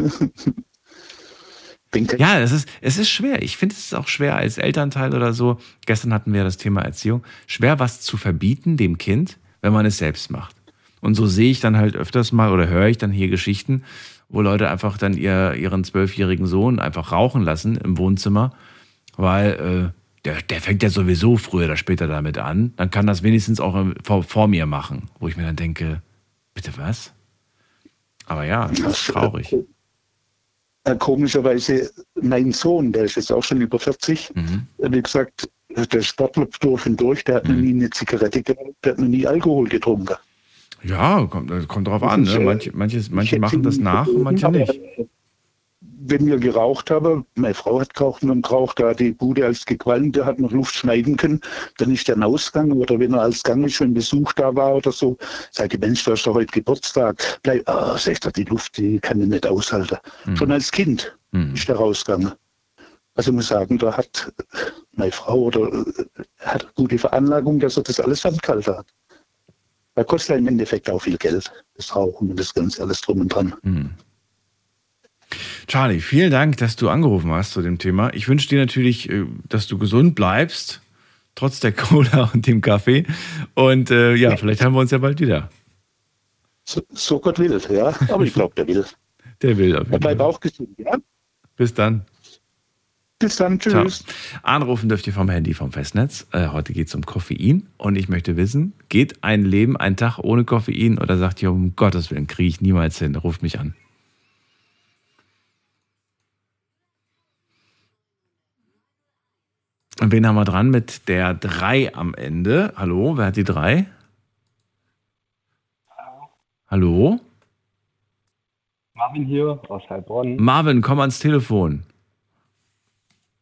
Ja, es ist, es ist schwer. Ich finde, es ist auch schwer als Elternteil oder so. Gestern hatten wir das Thema Erziehung. Schwer, was zu verbieten dem Kind, wenn man es selbst macht. Und so sehe ich dann halt öfters mal oder höre ich dann hier Geschichten, wo Leute einfach dann ihr, ihren zwölfjährigen Sohn einfach rauchen lassen im Wohnzimmer, weil äh, der, der fängt ja sowieso früher oder später damit an. Dann kann das wenigstens auch im- vor, vor mir machen, wo ich mir dann denke, bitte was? Aber ja, das ist traurig. Äh, Komischerweise, mein Sohn, der ist jetzt auch schon über 40, Mhm. wie gesagt, der Sportler durch und durch, der hat noch nie eine Zigarette geraucht, der hat noch nie Alkohol getrunken. Ja, kommt, äh, kommt drauf an. Ne? Manche, manche, manche machen das nach und manche nicht. Wenn wir geraucht haben, meine Frau hat geraucht und dann geraucht, da hat die Bude als gequalmt, der hat noch Luft schneiden können, dann ist der ausgegangen oder wenn er als Gang ist, wenn Besuch da war oder so, sagt die Mensch, du hast doch heute Geburtstag, bleib, ah, sagt er, die Luft, die kann ich nicht aushalten. Schon als Kind Mhm. ist er rausgegangen. Also ich muss sagen, da hat meine Frau oder äh, hat eine gute Veranlagung, dass er das alles angehalten hat. Weil kostet ja im Endeffekt auch viel Geld, das Rauchen und das Ganze alles drum und dran. Mhm. Charlie, vielen Dank, dass du angerufen hast zu dem Thema. Ich wünsche dir natürlich, äh, dass du gesund bleibst, Trotz der Cola und dem Kaffee. Und äh, ja, vielleicht haben wir uns ja bald wieder. So, so Gott will, ja. Aber ich glaube, der will. Der will. Auf jeden Bleib auch gesund, ja? Bis dann. Bis dann, tschüss. Ciao. Anrufen dürft ihr vom Handy vom Festnetz. Äh, heute geht es um Koffein und ich möchte wissen, geht ein Leben, ein Tag ohne Koffein oder sagt ihr, um Gottes Willen, kriege ich niemals hin, ruft mich an. Und wen haben wir dran mit der 3 am Ende? Hallo, wer hat die 3? Hallo. Hallo? Marvin hier aus Heilbronn. Marvin, komm ans Telefon.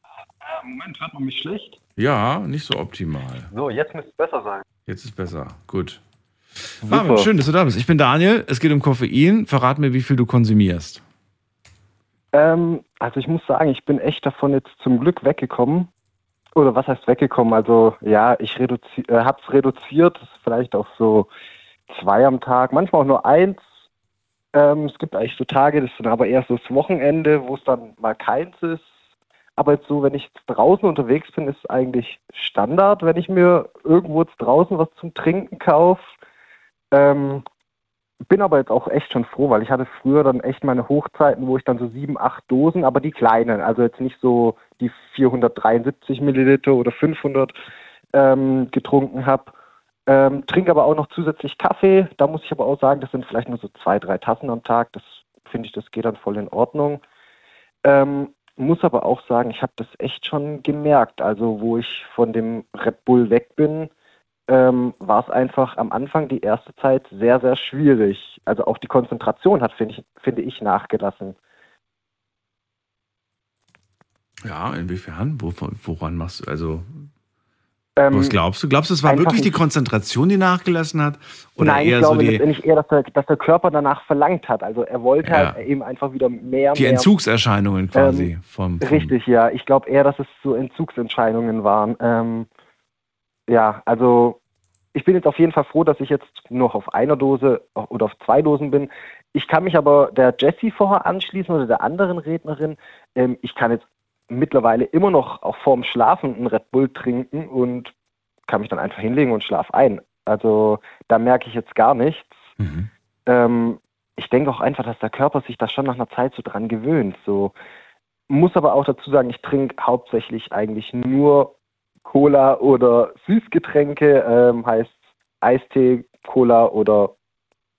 Äh, Moment, hört man mich schlecht? Ja, nicht so optimal. So, jetzt müsste es besser sein. Jetzt ist besser. Gut. Super. Marvin, schön, dass du da bist. Ich bin Daniel. Es geht um Koffein. Verrat mir, wie viel du konsumierst. Ähm, also ich muss sagen, ich bin echt davon jetzt zum Glück weggekommen. Oder was heißt weggekommen? Also ja, ich reduzi äh, habe es reduziert, vielleicht auch so zwei am Tag, manchmal auch nur eins. Ähm, es gibt eigentlich so Tage, das sind aber eher so das Wochenende, wo es dann mal keins ist. Aber jetzt so, wenn ich draußen unterwegs bin, ist eigentlich Standard, wenn ich mir irgendwo draußen was zum Trinken kaufe. Ähm, bin aber jetzt auch echt schon froh, weil ich hatte früher dann echt meine Hochzeiten, wo ich dann so sieben, acht Dosen, aber die kleinen, also jetzt nicht so die 473 Milliliter oder 500 ähm, getrunken habe. Ähm, trinke aber auch noch zusätzlich Kaffee. Da muss ich aber auch sagen, das sind vielleicht nur so zwei, drei Tassen am Tag. Das finde ich, das geht dann voll in Ordnung. Ähm, muss aber auch sagen, ich habe das echt schon gemerkt. Also wo ich von dem Red Bull weg bin, ähm, war es einfach am Anfang die erste Zeit sehr, sehr schwierig. Also auch die Konzentration hat, finde ich, finde ich, nachgelassen. Ja, inwiefern? woran machst du, also ähm, was glaubst du? Glaubst du, es war wirklich die Konzentration, die nachgelassen hat? Oder Nein, eher ich glaube so die, letztendlich eher, dass der, dass der Körper danach verlangt hat. Also er wollte ja. halt eben einfach wieder mehr. Die mehr, Entzugserscheinungen quasi ähm, vom, vom, Richtig, ja. Ich glaube eher, dass es so Entzugserscheinungen waren. Ähm, ja, also ich bin jetzt auf jeden Fall froh, dass ich jetzt noch auf einer Dose oder auf zwei Dosen bin. Ich kann mich aber der Jessie vorher anschließen oder der anderen Rednerin. Ähm, ich kann jetzt mittlerweile immer noch auch vorm Schlafen einen Red Bull trinken und kann mich dann einfach hinlegen und schlaf ein. Also da merke ich jetzt gar nichts. Mhm. Ähm, ich denke auch einfach, dass der Körper sich da schon nach einer Zeit so dran gewöhnt. So muss aber auch dazu sagen, ich trinke hauptsächlich eigentlich nur Cola oder Süßgetränke, ähm, heißt Eistee, Cola oder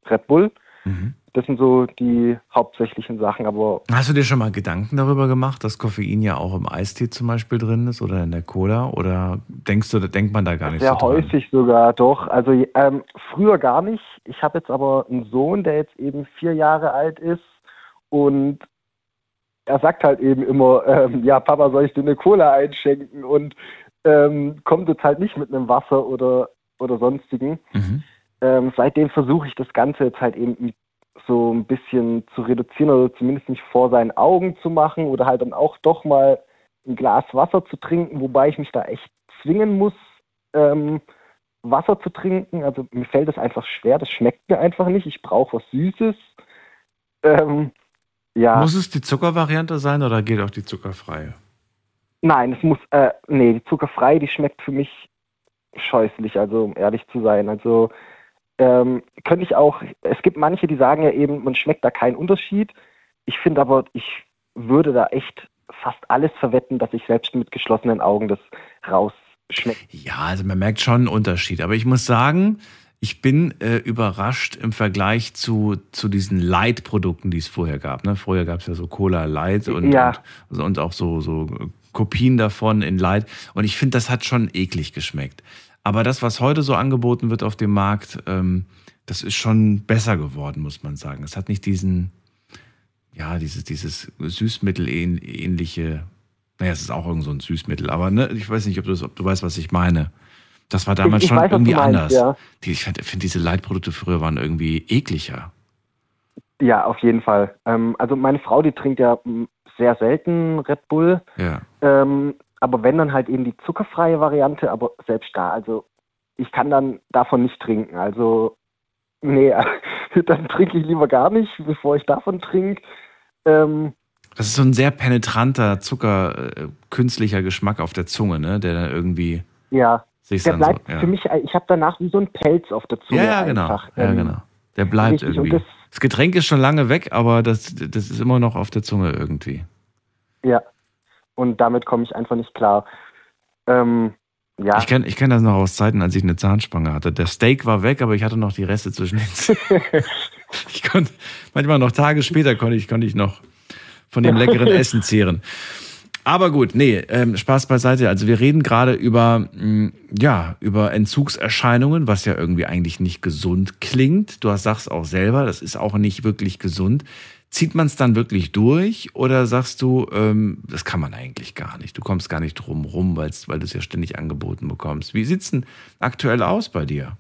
Red Bull. Mhm. Das sind so die hauptsächlichen Sachen. Aber Hast du dir schon mal Gedanken darüber gemacht, dass Koffein ja auch im Eistee zum Beispiel drin ist oder in der Cola? Oder denkst du, denkt man da gar nicht Sehr so dran? häufig sogar, doch. Also ähm, früher gar nicht. Ich habe jetzt aber einen Sohn, der jetzt eben vier Jahre alt ist und er sagt halt eben immer, ähm, ja, Papa, soll ich dir eine Cola einschenken? Und ähm, kommt jetzt halt nicht mit einem Wasser oder, oder sonstigen. Mhm. Ähm, seitdem versuche ich das Ganze jetzt halt eben so ein bisschen zu reduzieren oder zumindest nicht vor seinen Augen zu machen oder halt dann auch doch mal ein Glas Wasser zu trinken, wobei ich mich da echt zwingen muss, ähm, Wasser zu trinken. Also mir fällt das einfach schwer, das schmeckt mir einfach nicht. Ich brauche was Süßes. Ähm, ja. Muss es die Zuckervariante sein oder geht auch die zuckerfreie? Nein, es muss, äh, nee, die zuckerfrei, die schmeckt für mich scheußlich, also um ehrlich zu sein. Also ähm, könnte ich auch, es gibt manche, die sagen ja eben, man schmeckt da keinen Unterschied. Ich finde aber, ich würde da echt fast alles verwetten, dass ich selbst mit geschlossenen Augen das rausschmeckt. Ja, also man merkt schon einen Unterschied. Aber ich muss sagen, ich bin äh, überrascht im Vergleich zu, zu diesen Light-Produkten, die es vorher gab. Ne? Vorher gab es ja so Cola Light und, ja. und, und, auch so, so Kopien davon in Light. Und ich finde, das hat schon eklig geschmeckt. Aber das, was heute so angeboten wird auf dem Markt, ähm, das ist schon besser geworden, muss man sagen. Es hat nicht diesen, ja, dieses, dieses Süßmittel-ähnliche, naja, es ist auch irgend so ein Süßmittel, aber ne, ich weiß nicht, ob du, ob du weißt, was ich meine. Das war damals ich, ich schon weiß, irgendwie meinst, anders. Ja. Die, ich finde, find, diese Leitprodukte früher waren irgendwie ekliger. Ja, auf jeden Fall. Ähm, also meine Frau, die trinkt ja sehr selten Red Bull. Ja. Ähm, aber wenn dann halt eben die zuckerfreie Variante, aber selbst da, also ich kann dann davon nicht trinken. Also nee, dann trinke ich lieber gar nicht, bevor ich davon trinke. Ähm, das ist so ein sehr penetranter, Zucker, äh, künstlicher Geschmack auf der Zunge, ne? Der dann irgendwie. Ja. Siehst Der bleibt so, ja. für mich, ich habe danach wie so ein Pelz auf der Zunge. Ja, ja, genau. Einfach. Ja, Ähm, genau. Der bleibt irgendwie. Das, das- Getränk ist schon lange weg, aber das, das ist immer noch auf der Zunge irgendwie. Ja. Und damit komme ich einfach nicht klar. Ähm, ja. Ich kenne ich kenn das noch aus Zeiten, als ich eine Zahnspange hatte. Der Steak war weg, aber ich hatte noch die Reste zwischen den Zähnen. Ich konnte, manchmal noch Tage später konnte ich, konnte ich noch von dem leckeren Essen zehren. Aber gut, nee, ähm, Spaß beiseite. Also wir reden gerade über, mh, ja, über Entzugserscheinungen, was ja irgendwie eigentlich nicht gesund klingt. Du hast- sagst auch selber, das ist auch nicht wirklich gesund. Zieht man es dann wirklich durch oder sagst du, ähm, das kann man eigentlich gar nicht? Du kommst gar nicht drum rum, weil du es ja ständig angeboten bekommst. Wie sieht's denn aktuell aus bei dir?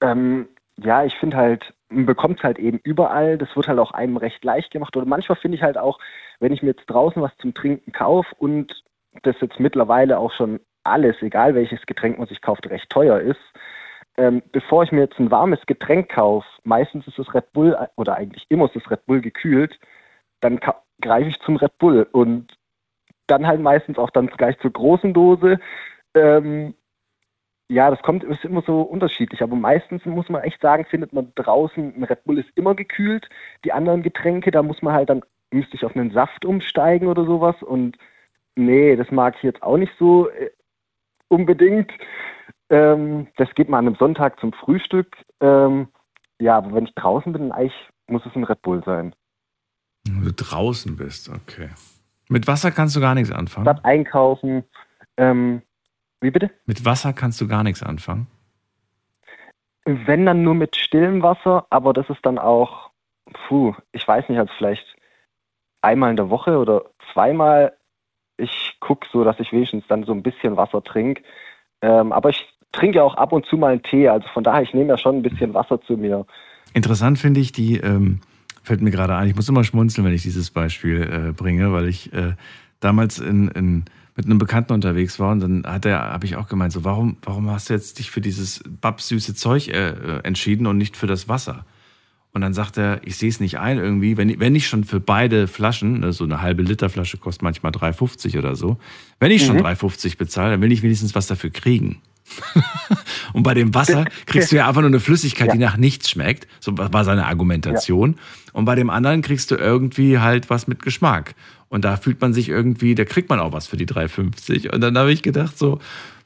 Ähm, ja, ich finde halt, man bekommt es halt eben überall. Das wird halt auch einem recht leicht gemacht. Oder manchmal finde ich halt auch, wenn ich mir jetzt draußen was zum Trinken kaufe und das jetzt mittlerweile auch schon alles, egal welches Getränk man sich kauft, recht teuer ist, ähm, bevor ich mir jetzt ein warmes Getränk kaufe, meistens ist das Red Bull oder eigentlich immer ist das Red Bull gekühlt, dann greife ich zum Red Bull und dann halt meistens auch dann gleich zur großen Dose. Ähm, ja, das kommt, ist immer so unterschiedlich, aber meistens muss man echt sagen, findet man draußen, ein Red Bull ist immer gekühlt. Die anderen Getränke, da muss man halt dann, müsste ich auf einen Saft umsteigen oder sowas und nee, das mag ich jetzt auch nicht so äh, unbedingt. Ähm, das geht mal an einem Sonntag zum Frühstück. Ähm, ja, aber wenn ich draußen bin, eigentlich muss es ein Red Bull sein. Wenn du draußen bist, okay. Mit Wasser kannst du gar nichts anfangen? Statt einkaufen. Ähm, wie bitte? Mit Wasser kannst du gar nichts anfangen? Wenn dann nur mit stillem Wasser, aber das ist dann auch, puh, ich weiß nicht, also vielleicht einmal in der Woche oder zweimal. Ich gucke so, dass ich wenigstens dann so ein bisschen Wasser trinke. Ähm, aber ich trinke ja auch ab und zu mal einen Tee, also von daher, ich nehme ja schon ein bisschen Wasser zu mir. Interessant finde ich die, ähm, fällt mir gerade ein, ich muss immer schmunzeln, wenn ich dieses Beispiel äh, bringe, weil ich äh, damals in, in, mit einem Bekannten unterwegs war und dann hat er, habe ich auch gemeint, so warum, warum hast du jetzt dich für dieses babsüße Zeug äh, entschieden und nicht für das Wasser? Und dann sagt er, ich sehe es nicht ein irgendwie, wenn, wenn ich schon für beide Flaschen, ne, so eine halbe Liter Flasche kostet manchmal 3,50 oder so, wenn ich schon Mhm. 3,50 bezahle, dann will ich wenigstens was dafür kriegen. Und bei dem Wasser kriegst du ja einfach nur eine Flüssigkeit, die nach nichts schmeckt. So war seine Argumentation. Und bei dem anderen kriegst du irgendwie halt was mit Geschmack. Und da fühlt man sich irgendwie, da kriegt man auch was für die 3,50. Und dann habe ich gedacht, so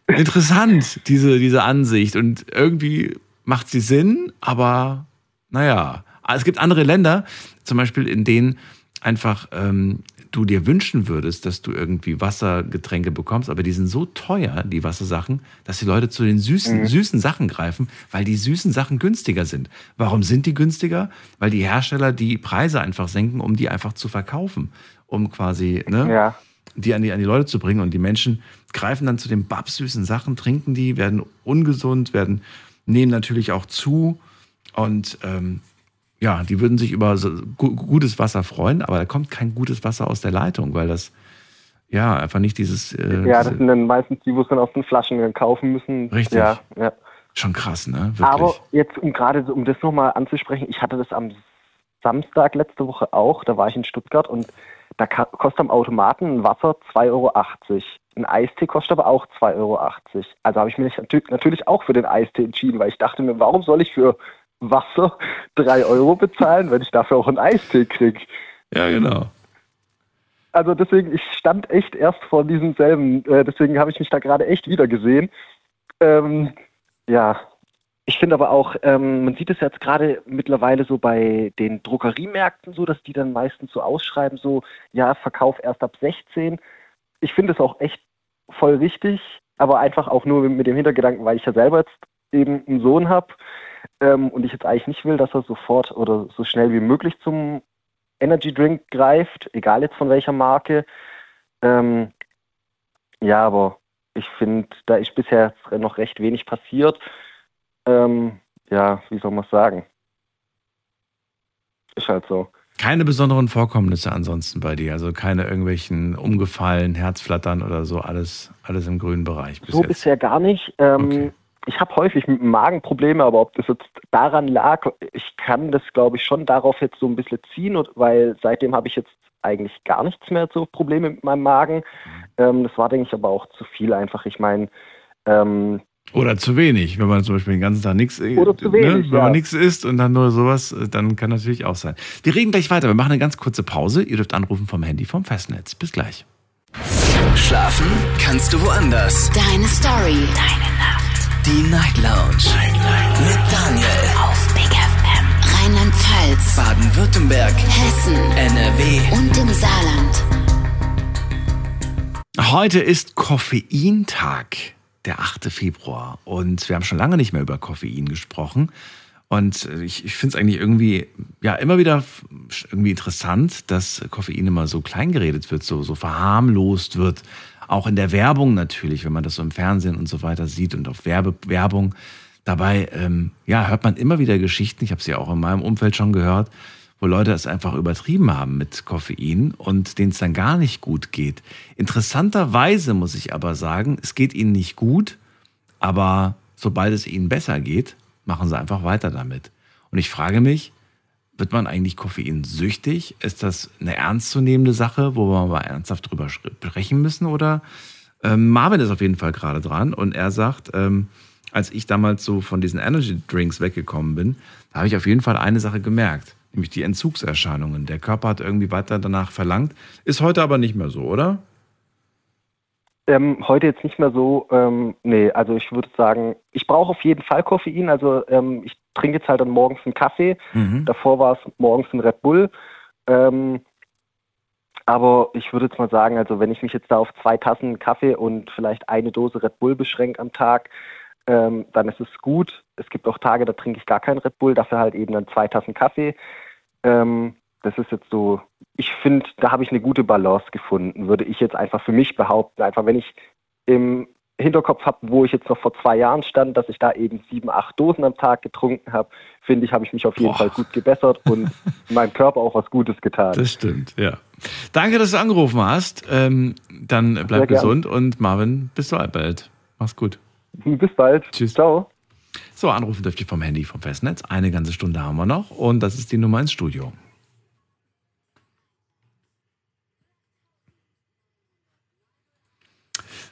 interessant, diese, diese Ansicht. Und irgendwie macht sie Sinn, aber naja. Es gibt andere Länder, zum Beispiel, in denen einfach ähm, du dir wünschen würdest, dass du irgendwie Wassergetränke bekommst, aber die sind so teuer, die Wassersachen, dass die Leute zu den süßen, Mhm. süßen Sachen greifen, weil die süßen Sachen günstiger sind. Warum sind die günstiger? Weil die Hersteller die Preise einfach senken, um die einfach zu verkaufen, um quasi ne, Ja. die, an die an die Leute zu bringen. Und die Menschen greifen dann zu den babsüßen Sachen, trinken die, werden ungesund, werden nehmen natürlich auch zu und ähm, ja, die würden sich über so gu gutes Wasser freuen, aber da kommt kein gutes Wasser aus der Leitung, weil das ja einfach nicht dieses. Äh, Ja, das sind dann meistens die, wo es dann aus den Flaschen kaufen müssen. Richtig. Ja, ja. schon krass, ne? Wirklich. Aber jetzt, um gerade so, um das nochmal anzusprechen, ich hatte das am Samstag letzte Woche auch, da war ich in Stuttgart und da kostet am Automaten ein Wasser 2,80 Euro. Ein Eistee kostet aber auch 2,80 Euro. Also habe ich mich natü- natürlich auch für den Eistee entschieden, weil ich dachte mir, warum soll ich für Wasser 3 Euro bezahlen, wenn ich dafür auch einen Eistee kriege? ja, genau. Also deswegen, ich stand echt erst vor diesem selben, äh, deswegen habe ich mich da gerade echt wieder gesehen. Ähm, ja, ich finde aber auch, ähm, man sieht es jetzt gerade mittlerweile so bei den Drogeriemärkten so, dass die dann meistens so ausschreiben, so, ja, Verkauf erst ab 16. Ich finde es auch echt voll richtig, aber einfach auch nur mit dem Hintergedanken, weil ich ja selber jetzt eben einen Sohn habe ähm, und ich jetzt eigentlich nicht will, dass er sofort oder so schnell wie möglich zum Energy Drink greift, egal jetzt von welcher Marke. Ähm, ja, aber ich finde, da ist bisher noch recht wenig passiert. Ähm, ja, wie soll man es sagen? Ist halt so. Keine besonderen Vorkommnisse ansonsten bei dir, also keine irgendwelchen umgefallen, Herzflattern oder so, alles, alles im grünen Bereich bis so jetzt. bisher gar nicht. Ähm, Ich habe häufig mit dem Magen Probleme, aber ob das jetzt daran lag, ich kann das, glaube ich, schon darauf jetzt so ein bisschen ziehen, und, weil seitdem habe ich jetzt eigentlich gar nichts mehr so Probleme mit meinem Magen. Ähm, das war, denke ich, aber auch zu viel einfach. Ich meine, ähm, oder zu wenig, wenn man zum Beispiel den ganzen Tag nichts isst. Oder zu wenig, ne? Wenn ja. man nichts isst und dann nur sowas, dann kann natürlich auch sein. Wir reden gleich weiter. Wir machen eine ganz kurze Pause. Ihr dürft anrufen vom Handy vom Festnetz. Bis gleich. Schlafen kannst du woanders. Deine Story. Deine. Die Night Lounge. Night, Night. Mit Daniel. Auf Big FM. Rheinland-Pfalz. Baden-Württemberg. Hessen. NRW. Und im Saarland. Heute ist Koffeintag, der 8. Februar. Und wir haben schon lange nicht mehr über Koffein gesprochen. Und ich, ich finde es eigentlich irgendwie, ja, immer wieder irgendwie interessant, dass Koffein immer so kleingeredet wird, so, so verharmlost wird. Auch in der Werbung natürlich, wenn man das so im Fernsehen und so weiter sieht und auf Werbe, Werbung. Dabei, ähm, ja, hört man immer wieder Geschichten, ich habe sie ja auch in meinem Umfeld schon gehört, wo Leute es einfach übertrieben haben mit Koffein und denen es dann gar nicht gut geht. Interessanterweise muss ich aber sagen, es geht ihnen nicht gut, aber sobald es ihnen besser geht, machen sie einfach weiter damit. Und ich frage mich, wird man eigentlich Koffein süchtig? Ist das eine ernstzunehmende Sache, wo wir mal ernsthaft drüber sprechen müssen? Oder ähm, Marvin ist auf jeden Fall gerade dran und er sagt, ähm, als ich damals so von diesen Energy Drinks weggekommen bin, da habe ich auf jeden Fall eine Sache gemerkt, nämlich die Entzugserscheinungen. Der Körper hat irgendwie weiter danach verlangt, ist heute aber nicht mehr so, oder? Ähm, heute jetzt nicht mehr so, ähm, nee, also ich würde sagen, ich brauche auf jeden Fall Koffein. Also ähm, ich trinke jetzt halt dann morgens einen Kaffee. Mhm. Davor war es morgens ein Red Bull. Ähm, aber ich würde jetzt mal sagen, also wenn ich mich jetzt da auf zwei Tassen Kaffee und vielleicht eine Dose Red Bull beschränke am Tag, ähm, dann ist es gut. Es gibt auch Tage, da trinke ich gar keinen Red Bull, dafür halt eben dann zwei Tassen Kaffee. Ähm, das ist jetzt so, ich finde, da habe ich eine gute Balance gefunden, würde ich jetzt einfach für mich behaupten. Einfach wenn ich im Hinterkopf habe, wo ich jetzt noch vor zwei Jahren stand, dass ich da eben sieben, acht Dosen am Tag getrunken habe, finde ich, habe ich mich auf jeden Boah. Fall gut gebessert und meinem Körper auch was Gutes getan. Das stimmt, ja. Danke, dass du angerufen hast. Ähm, dann Sehr bleib gern. gesund und Marvin, bis bald. Mach's gut. Bis bald. Tschüss. Ciao. So, anrufen dürft ihr vom Handy vom Festnetz. Eine ganze Stunde haben wir noch und das ist die Nummer ins Studio.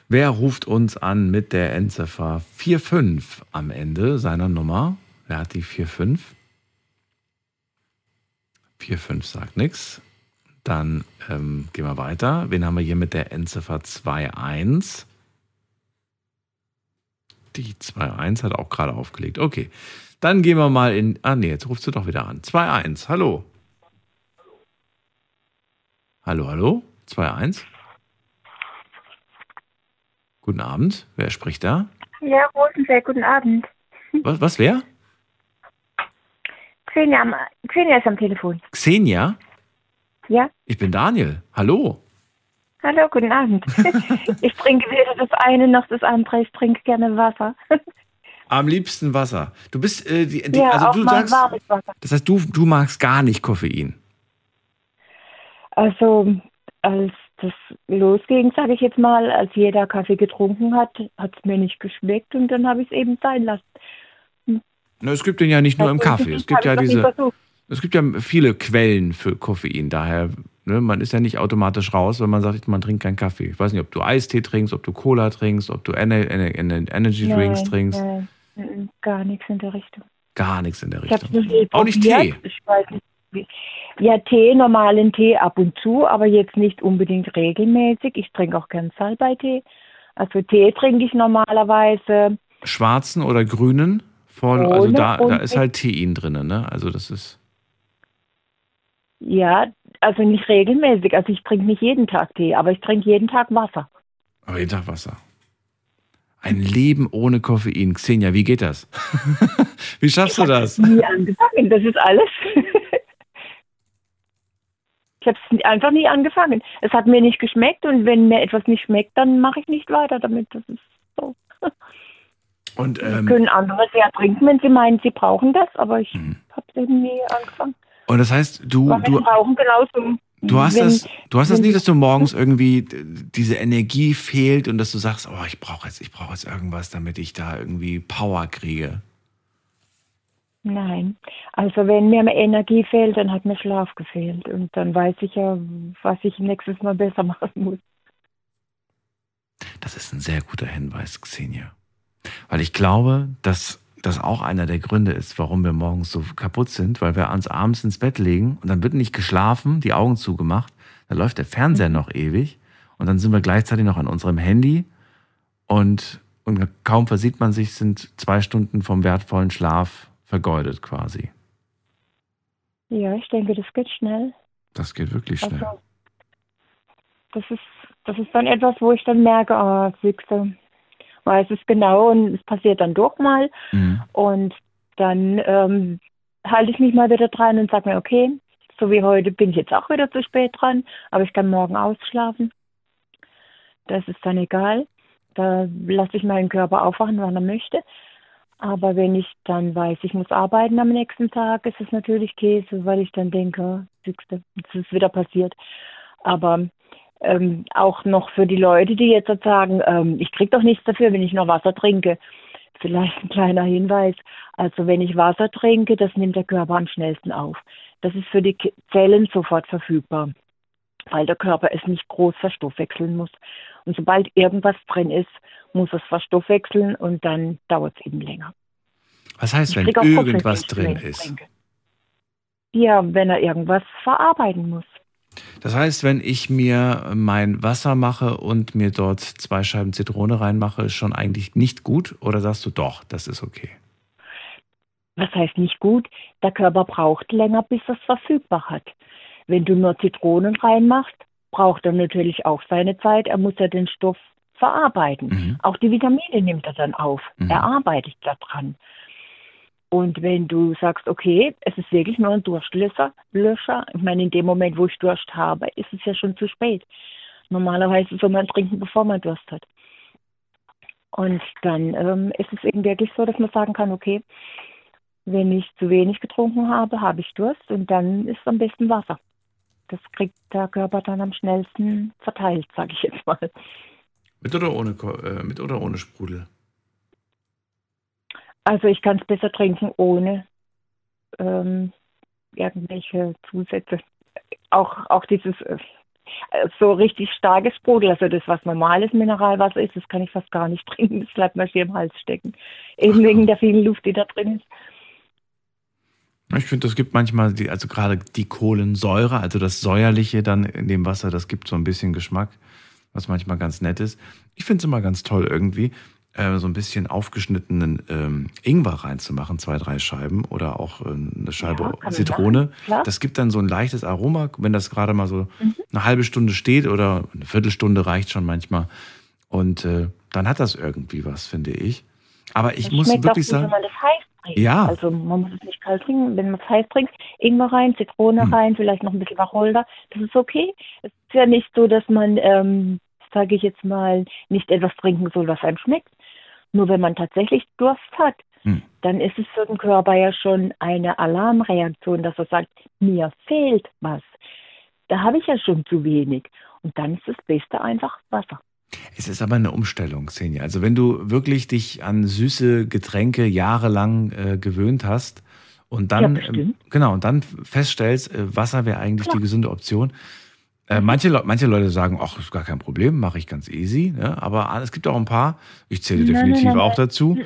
Wer ruft uns an mit der Endziffer 45 am Ende seiner Nummer? Wer hat die 45? 45 sagt nichts. Dann ähm, gehen wir weiter. Wen haben wir hier mit der Endziffer 21? Die 2.1 hat auch gerade aufgelegt. Okay. Dann gehen wir mal in. Ah, nee, jetzt rufst du doch wieder an. 2.1. Hallo. Hallo, hallo. 2.1. Guten Abend. Wer spricht da? Ja, Rosenfeld, guten Abend. Was, was wer? Xenia, am, Xenia ist am Telefon. Xenia? Ja? Ich bin Daniel. Hallo. Hallo, guten Abend. ich trinke weder das eine noch das andere. Ich trinke gerne Wasser. Am liebsten Wasser. Du bist, äh, die, die, ja, also auch du mal sagst, warmes Wasser. das heißt, du, du magst gar nicht Koffein. Also, als das losging, sage ich jetzt mal, als jeder Kaffee getrunken hat, hat es mir nicht geschmeckt und dann habe ich es eben sein lassen. Na, es gibt den ja nicht nur im Kaffee. Es gibt ja diese, es gibt ja viele Quellen für Koffein. Daher, ne, man ist ja nicht automatisch raus, wenn man sagt, man trinkt keinen Kaffee. Ich weiß nicht, ob du Eistee trinkst, ob du Cola trinkst, ob du Ener Ener Ener Energy Drinks Nein, trinkst. nein, nein, gar nichts in der Richtung. Gar nichts in der Richtung. Auch nicht. Tee. Ich weiß nicht. Ja, Tee, normalen Tee ab und zu, aber jetzt nicht unbedingt regelmäßig. Ich trinke auch gern Salbeitee. Also Tee trinke ich normalerweise. Schwarzen oder grünen? Voll, also da, da ist halt Tein drin, ne? Also das ist. Ja, also nicht regelmäßig. Also ich trinke nicht jeden Tag Tee, aber ich trinke jeden Tag Wasser. Aber jeden Tag Wasser. Ein Leben ohne Koffein. Xenia, wie geht das? wie schaffst du das? Nie angefangen, das ist alles. ich habe es einfach nie angefangen. Es hat mir nicht geschmeckt und wenn mir etwas nicht schmeckt, dann mache ich nicht weiter damit. Das ist so. Und ähm, können andere sehr trinken, wenn sie meinen, sie brauchen das, aber ich Mhm. habe es eben nie angefangen. Und das heißt, du, Aber du, brauchen genauso. du hast wenn- das, du hast das nicht, dass du morgens irgendwie diese Energie fehlt und dass du sagst, oh, ich brauche jetzt, ich brauche jetzt irgendwas, damit ich da irgendwie Power kriege. Nein. Also wenn mir Energie fehlt, dann hat mir Schlaf gefehlt. Und dann weiß ich ja, was ich nächstes Mal besser machen muss. Das ist ein sehr guter Hinweis, Xenia. Weil ich glaube, dass das auch einer der Gründe ist, warum wir morgens so kaputt sind, weil wir uns abends ins Bett legen und dann wird nicht geschlafen, die Augen zugemacht, dann läuft der Fernseher noch ewig und dann sind wir gleichzeitig noch an unserem Handy und, und kaum versieht man sich, sind zwei Stunden vom wertvollen Schlaf vergeudet quasi. Ja, ich denke, das geht schnell. Das geht wirklich schnell. Also, das ist, das ist dann etwas, wo ich dann merke, ah, siehste, weiß es genau und es passiert dann doch mal. Mhm. Und dann ähm, halte ich mich mal wieder dran und sage mir, okay, so wie heute bin ich jetzt auch wieder zu spät dran, aber ich kann morgen ausschlafen. Das ist dann egal. Da lasse ich meinen Körper aufwachen, wann er möchte. Aber wenn ich dann weiß, ich muss arbeiten am nächsten Tag, ist es natürlich Käse, weil ich dann denke, es ist wieder passiert. Aber ähm, auch noch für die Leute, die jetzt sagen, ähm, ich kriege doch nichts dafür, wenn ich noch Wasser trinke. Vielleicht ein kleiner Hinweis. Also wenn ich Wasser trinke, das nimmt der Körper am schnellsten auf. Das ist für die Zellen sofort verfügbar, weil der Körper es nicht groß verstoffwechseln muss. Und sobald irgendwas drin ist, muss es verstoffwechseln und dann dauert es eben länger. Was heißt, wenn irgendwas drin ist? Ja, wenn er irgendwas verarbeiten muss. Das heißt, wenn ich mir mein Wasser mache und mir dort zwei Scheiben Zitrone reinmache, ist schon eigentlich nicht gut? Oder sagst du doch, das ist okay? Was heißt nicht gut? Der Körper braucht länger, bis er es verfügbar hat. Wenn du nur Zitronen reinmachst, braucht er natürlich auch seine Zeit. Er muss ja den Stoff verarbeiten. Mhm. Auch die Vitamine nimmt er dann auf. Mhm. Er arbeitet daran. Und wenn du sagst, okay, es ist wirklich nur ein Durstlöscher, Löscher, ich meine, in dem Moment, wo ich Durst habe, ist es ja schon zu spät. Normalerweise soll man trinken, bevor man Durst hat. Und dann ähm, ist es eben wirklich so, dass man sagen kann, okay, wenn ich zu wenig getrunken habe, habe ich Durst und dann ist am besten Wasser. Das kriegt der Körper dann am schnellsten verteilt, sage ich jetzt mal. Mit oder ohne, äh, mit oder ohne Sprudel? Also ich kann es besser trinken ohne ähm, irgendwelche Zusätze. Auch, auch dieses äh, so richtig starkes Sprudel, also das, was normales Mineralwasser ist, das kann ich fast gar nicht trinken. Das bleibt mir hier im Hals stecken. Eben wegen der vielen Luft, die da drin ist. Ich finde, das gibt manchmal, die, also gerade die Kohlensäure, also das Säuerliche dann in dem Wasser, das gibt so ein bisschen Geschmack, was manchmal ganz nett ist. Ich finde es immer ganz toll irgendwie, äh, so ein bisschen aufgeschnittenen ähm, Ingwer reinzumachen, zwei, drei Scheiben oder auch äh, eine Scheibe Ja, Zitrone. Das gibt dann so ein leichtes Aroma, wenn das gerade mal so eine halbe Stunde steht oder eine Viertelstunde reicht schon manchmal. Und äh, dann hat das irgendwie was, finde ich. Aber ich Das muss wirklich sagen, wenn man das heiß trinkt. Ja. Also man muss es nicht kalt trinken. Wenn man es heiß trinkt, Ingwer rein, Zitrone Hm. rein, vielleicht noch ein bisschen Wacholder. Das ist okay. Es ist ja nicht so, dass man, ähm, sage ich jetzt mal, nicht etwas trinken soll, was einem schmeckt. Nur wenn man tatsächlich Durst hat, Hm. dann ist es für den Körper ja schon eine Alarmreaktion, dass er sagt, mir fehlt was. Da habe ich ja schon zu wenig. Und dann ist das Beste einfach Wasser. Es ist aber eine Umstellung, Xenia. Also wenn du wirklich dich an süße Getränke jahrelang äh, gewöhnt hast und dann Ja, ähm, genau und dann feststellst, äh, Wasser wäre eigentlich die gesunde Option. Äh, manche, Leu- manche Leute sagen, ach, ist gar kein Problem, mache ich ganz easy. Ne? Aber es gibt auch ein paar, ich zähle Nein, definitiv nein, auch nein. dazu.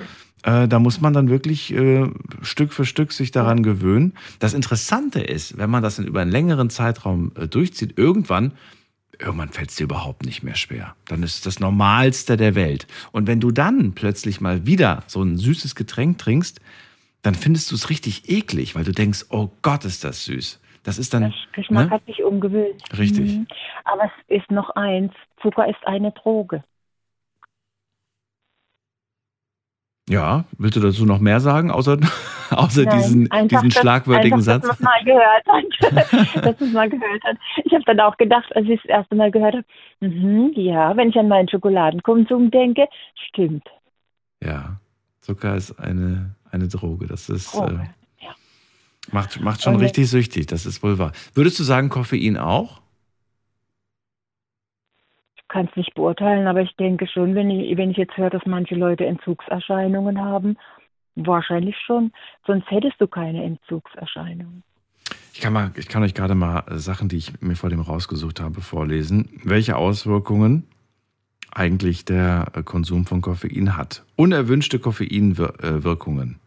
Äh, da muss man dann wirklich äh, Stück für Stück sich daran gewöhnen. Das Interessante ist, wenn man das in, über einen längeren Zeitraum äh, durchzieht, irgendwann irgendwann fällt es dir überhaupt nicht mehr schwer. Dann ist es das Normalste der Welt. Und wenn du dann plötzlich mal wieder so ein süßes Getränk trinkst, dann findest du es richtig eklig, weil du denkst, oh Gott, ist das süß. Das ist dann. Geschmack ne? hat sich umgewöhnt. Richtig. Mhm. Aber es ist noch eins, Zucker ist eine Droge. Ja, willst du dazu noch mehr sagen, außer, außer Nein, diesen, einfach, diesen schlagwörtigen einfach, Satz? Dass man mal gehört hat. dass man mal gehört hat. Ich habe dann auch gedacht, als ich das erste Mal gehört habe, mhm, ja, wenn ich an meinen Schokoladenkonsum denke, stimmt. Ja, Zucker ist eine, eine Droge. Das ist, Droge, äh, macht, macht schon Und- richtig süchtig, das ist wohl wahr. Würdest du sagen, Koffein auch? Kann es nicht beurteilen, aber ich denke schon, wenn ich, wenn ich jetzt höre, dass manche Leute Entzugserscheinungen haben, wahrscheinlich schon. Sonst hättest du keine Entzugserscheinungen. Ich kann, mal, ich kann euch gerade mal Sachen, die ich mir vor dem rausgesucht habe, vorlesen. Welche Auswirkungen eigentlich der Konsum von Koffein hat. Unerwünschte Koffeinwirkungen.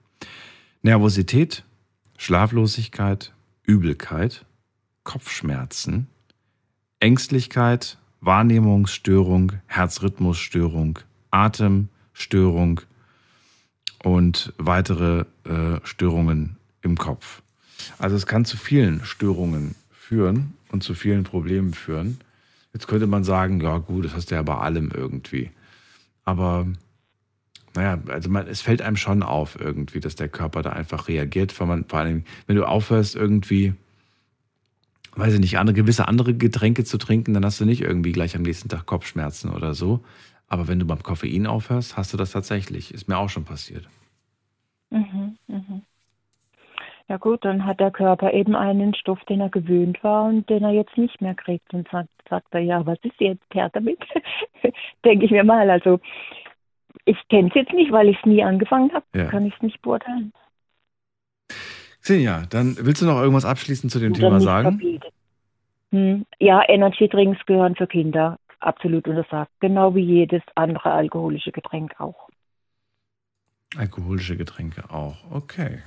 Nervosität, Schlaflosigkeit, Übelkeit, Kopfschmerzen, Ängstlichkeit, Wahrnehmungsstörung, Herzrhythmusstörung, Atemstörung und weitere äh, Störungen im Kopf. Also es kann zu vielen Störungen führen und zu vielen Problemen führen. Jetzt könnte man sagen, ja gut, das hast du ja bei allem irgendwie. Aber naja, also man, es fällt einem schon auf irgendwie, dass der Körper da einfach reagiert, weil man vor allem, wenn du aufhörst irgendwie, weiß ich nicht, andere, gewisse andere Getränke zu trinken, dann hast du nicht irgendwie gleich am nächsten Tag Kopfschmerzen oder so. Aber wenn du beim Koffein aufhörst, hast du das tatsächlich. Ist mir auch schon passiert. Mhm, mhm. Ja gut, dann hat der Körper eben einen Stoff, den er gewöhnt war und den er jetzt nicht mehr kriegt. Und sagt, sagt er, ja, was ist jetzt her damit? Denke ich mir mal. Also ich kenne es jetzt nicht, weil ich es nie angefangen habe. Ja. Kann ich es nicht beurteilen. Xenia, dann willst du noch irgendwas abschließend zu dem und Thema sagen? Hm. Ja, Energy Drinks gehören für Kinder absolut untersagt. Genau wie jedes andere alkoholische Getränk auch. Alkoholische Getränke auch. Okay.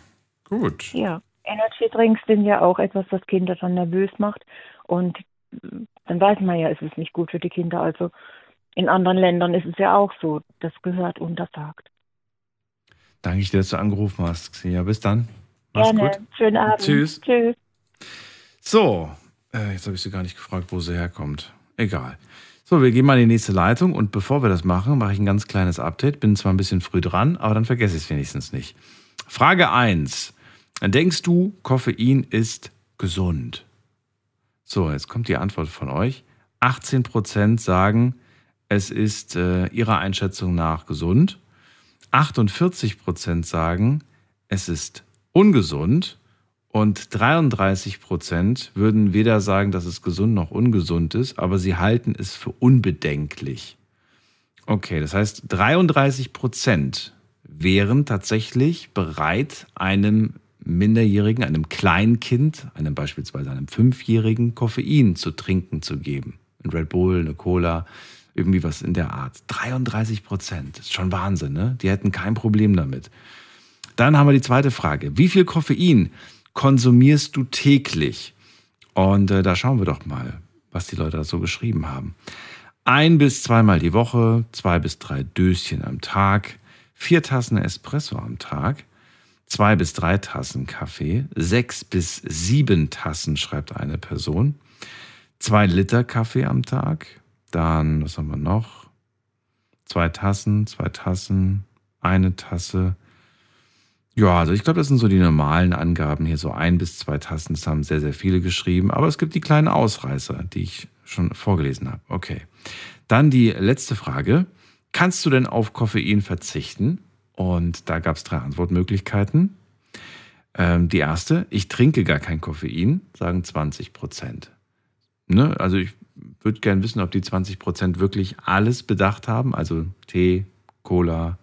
Gut. Ja. Energy Drinks sind ja auch etwas, das Kinder dann nervös macht. Und dann weiß man ja, es ist nicht gut für die Kinder. Also in anderen Ländern ist es ja auch so. Das gehört untersagt. Danke dir, dass du angerufen hast, Xenia. Bis dann. Mach's Gerne. gut. Schönen Abend. Tschüss. Tschüss. So, äh, jetzt habe ich sie gar nicht gefragt, wo sie herkommt. Egal. So, wir gehen mal in die nächste Leitung und bevor wir das machen, mache ich ein ganz kleines Update. Bin zwar ein bisschen früh dran, aber dann vergesse ich es wenigstens nicht. Frage 1. Denkst du, Koffein ist gesund? So, jetzt kommt die Antwort von euch. 18% sagen, es ist äh, ihrer Einschätzung nach gesund. 48% sagen, es ist ungesund. Und 33% würden weder sagen, dass es gesund noch ungesund ist, aber sie halten es für unbedenklich. Okay, das heißt, 33% wären tatsächlich bereit, einem Minderjährigen, einem Kleinkind, einem beispielsweise einem Fünfjährigen, Koffein zu trinken zu geben. Ein Red Bull, eine Cola, irgendwie was in der Art. 33 Prozent, ist schon Wahnsinn, ne? Die hätten kein Problem damit. Dann haben wir die zweite Frage. Wie viel Koffein konsumierst du täglich? Und äh, da schauen wir doch mal, was die Leute da so geschrieben haben. Ein bis zweimal die Woche, zwei bis drei Döschen am Tag, vier Tassen Espresso am Tag, zwei bis drei Tassen Kaffee, sechs bis sieben Tassen, schreibt eine Person, zwei Liter Kaffee am Tag, dann, was haben wir noch? Zwei Tassen, zwei Tassen, eine Tasse. Ja, also ich glaube, das sind so die normalen Angaben hier, so ein bis zwei Tassen, das haben sehr, sehr viele geschrieben, aber es gibt die kleinen Ausreißer, die ich schon vorgelesen habe. Okay. Dann die letzte Frage. Kannst du denn auf Koffein verzichten? Und da gab es drei Antwortmöglichkeiten. Ähm, die erste, ich trinke gar kein Koffein, sagen 20 Prozent. Ne? Also ich würde gerne wissen, ob die 20 Prozent wirklich alles bedacht haben, also Tee, Cola,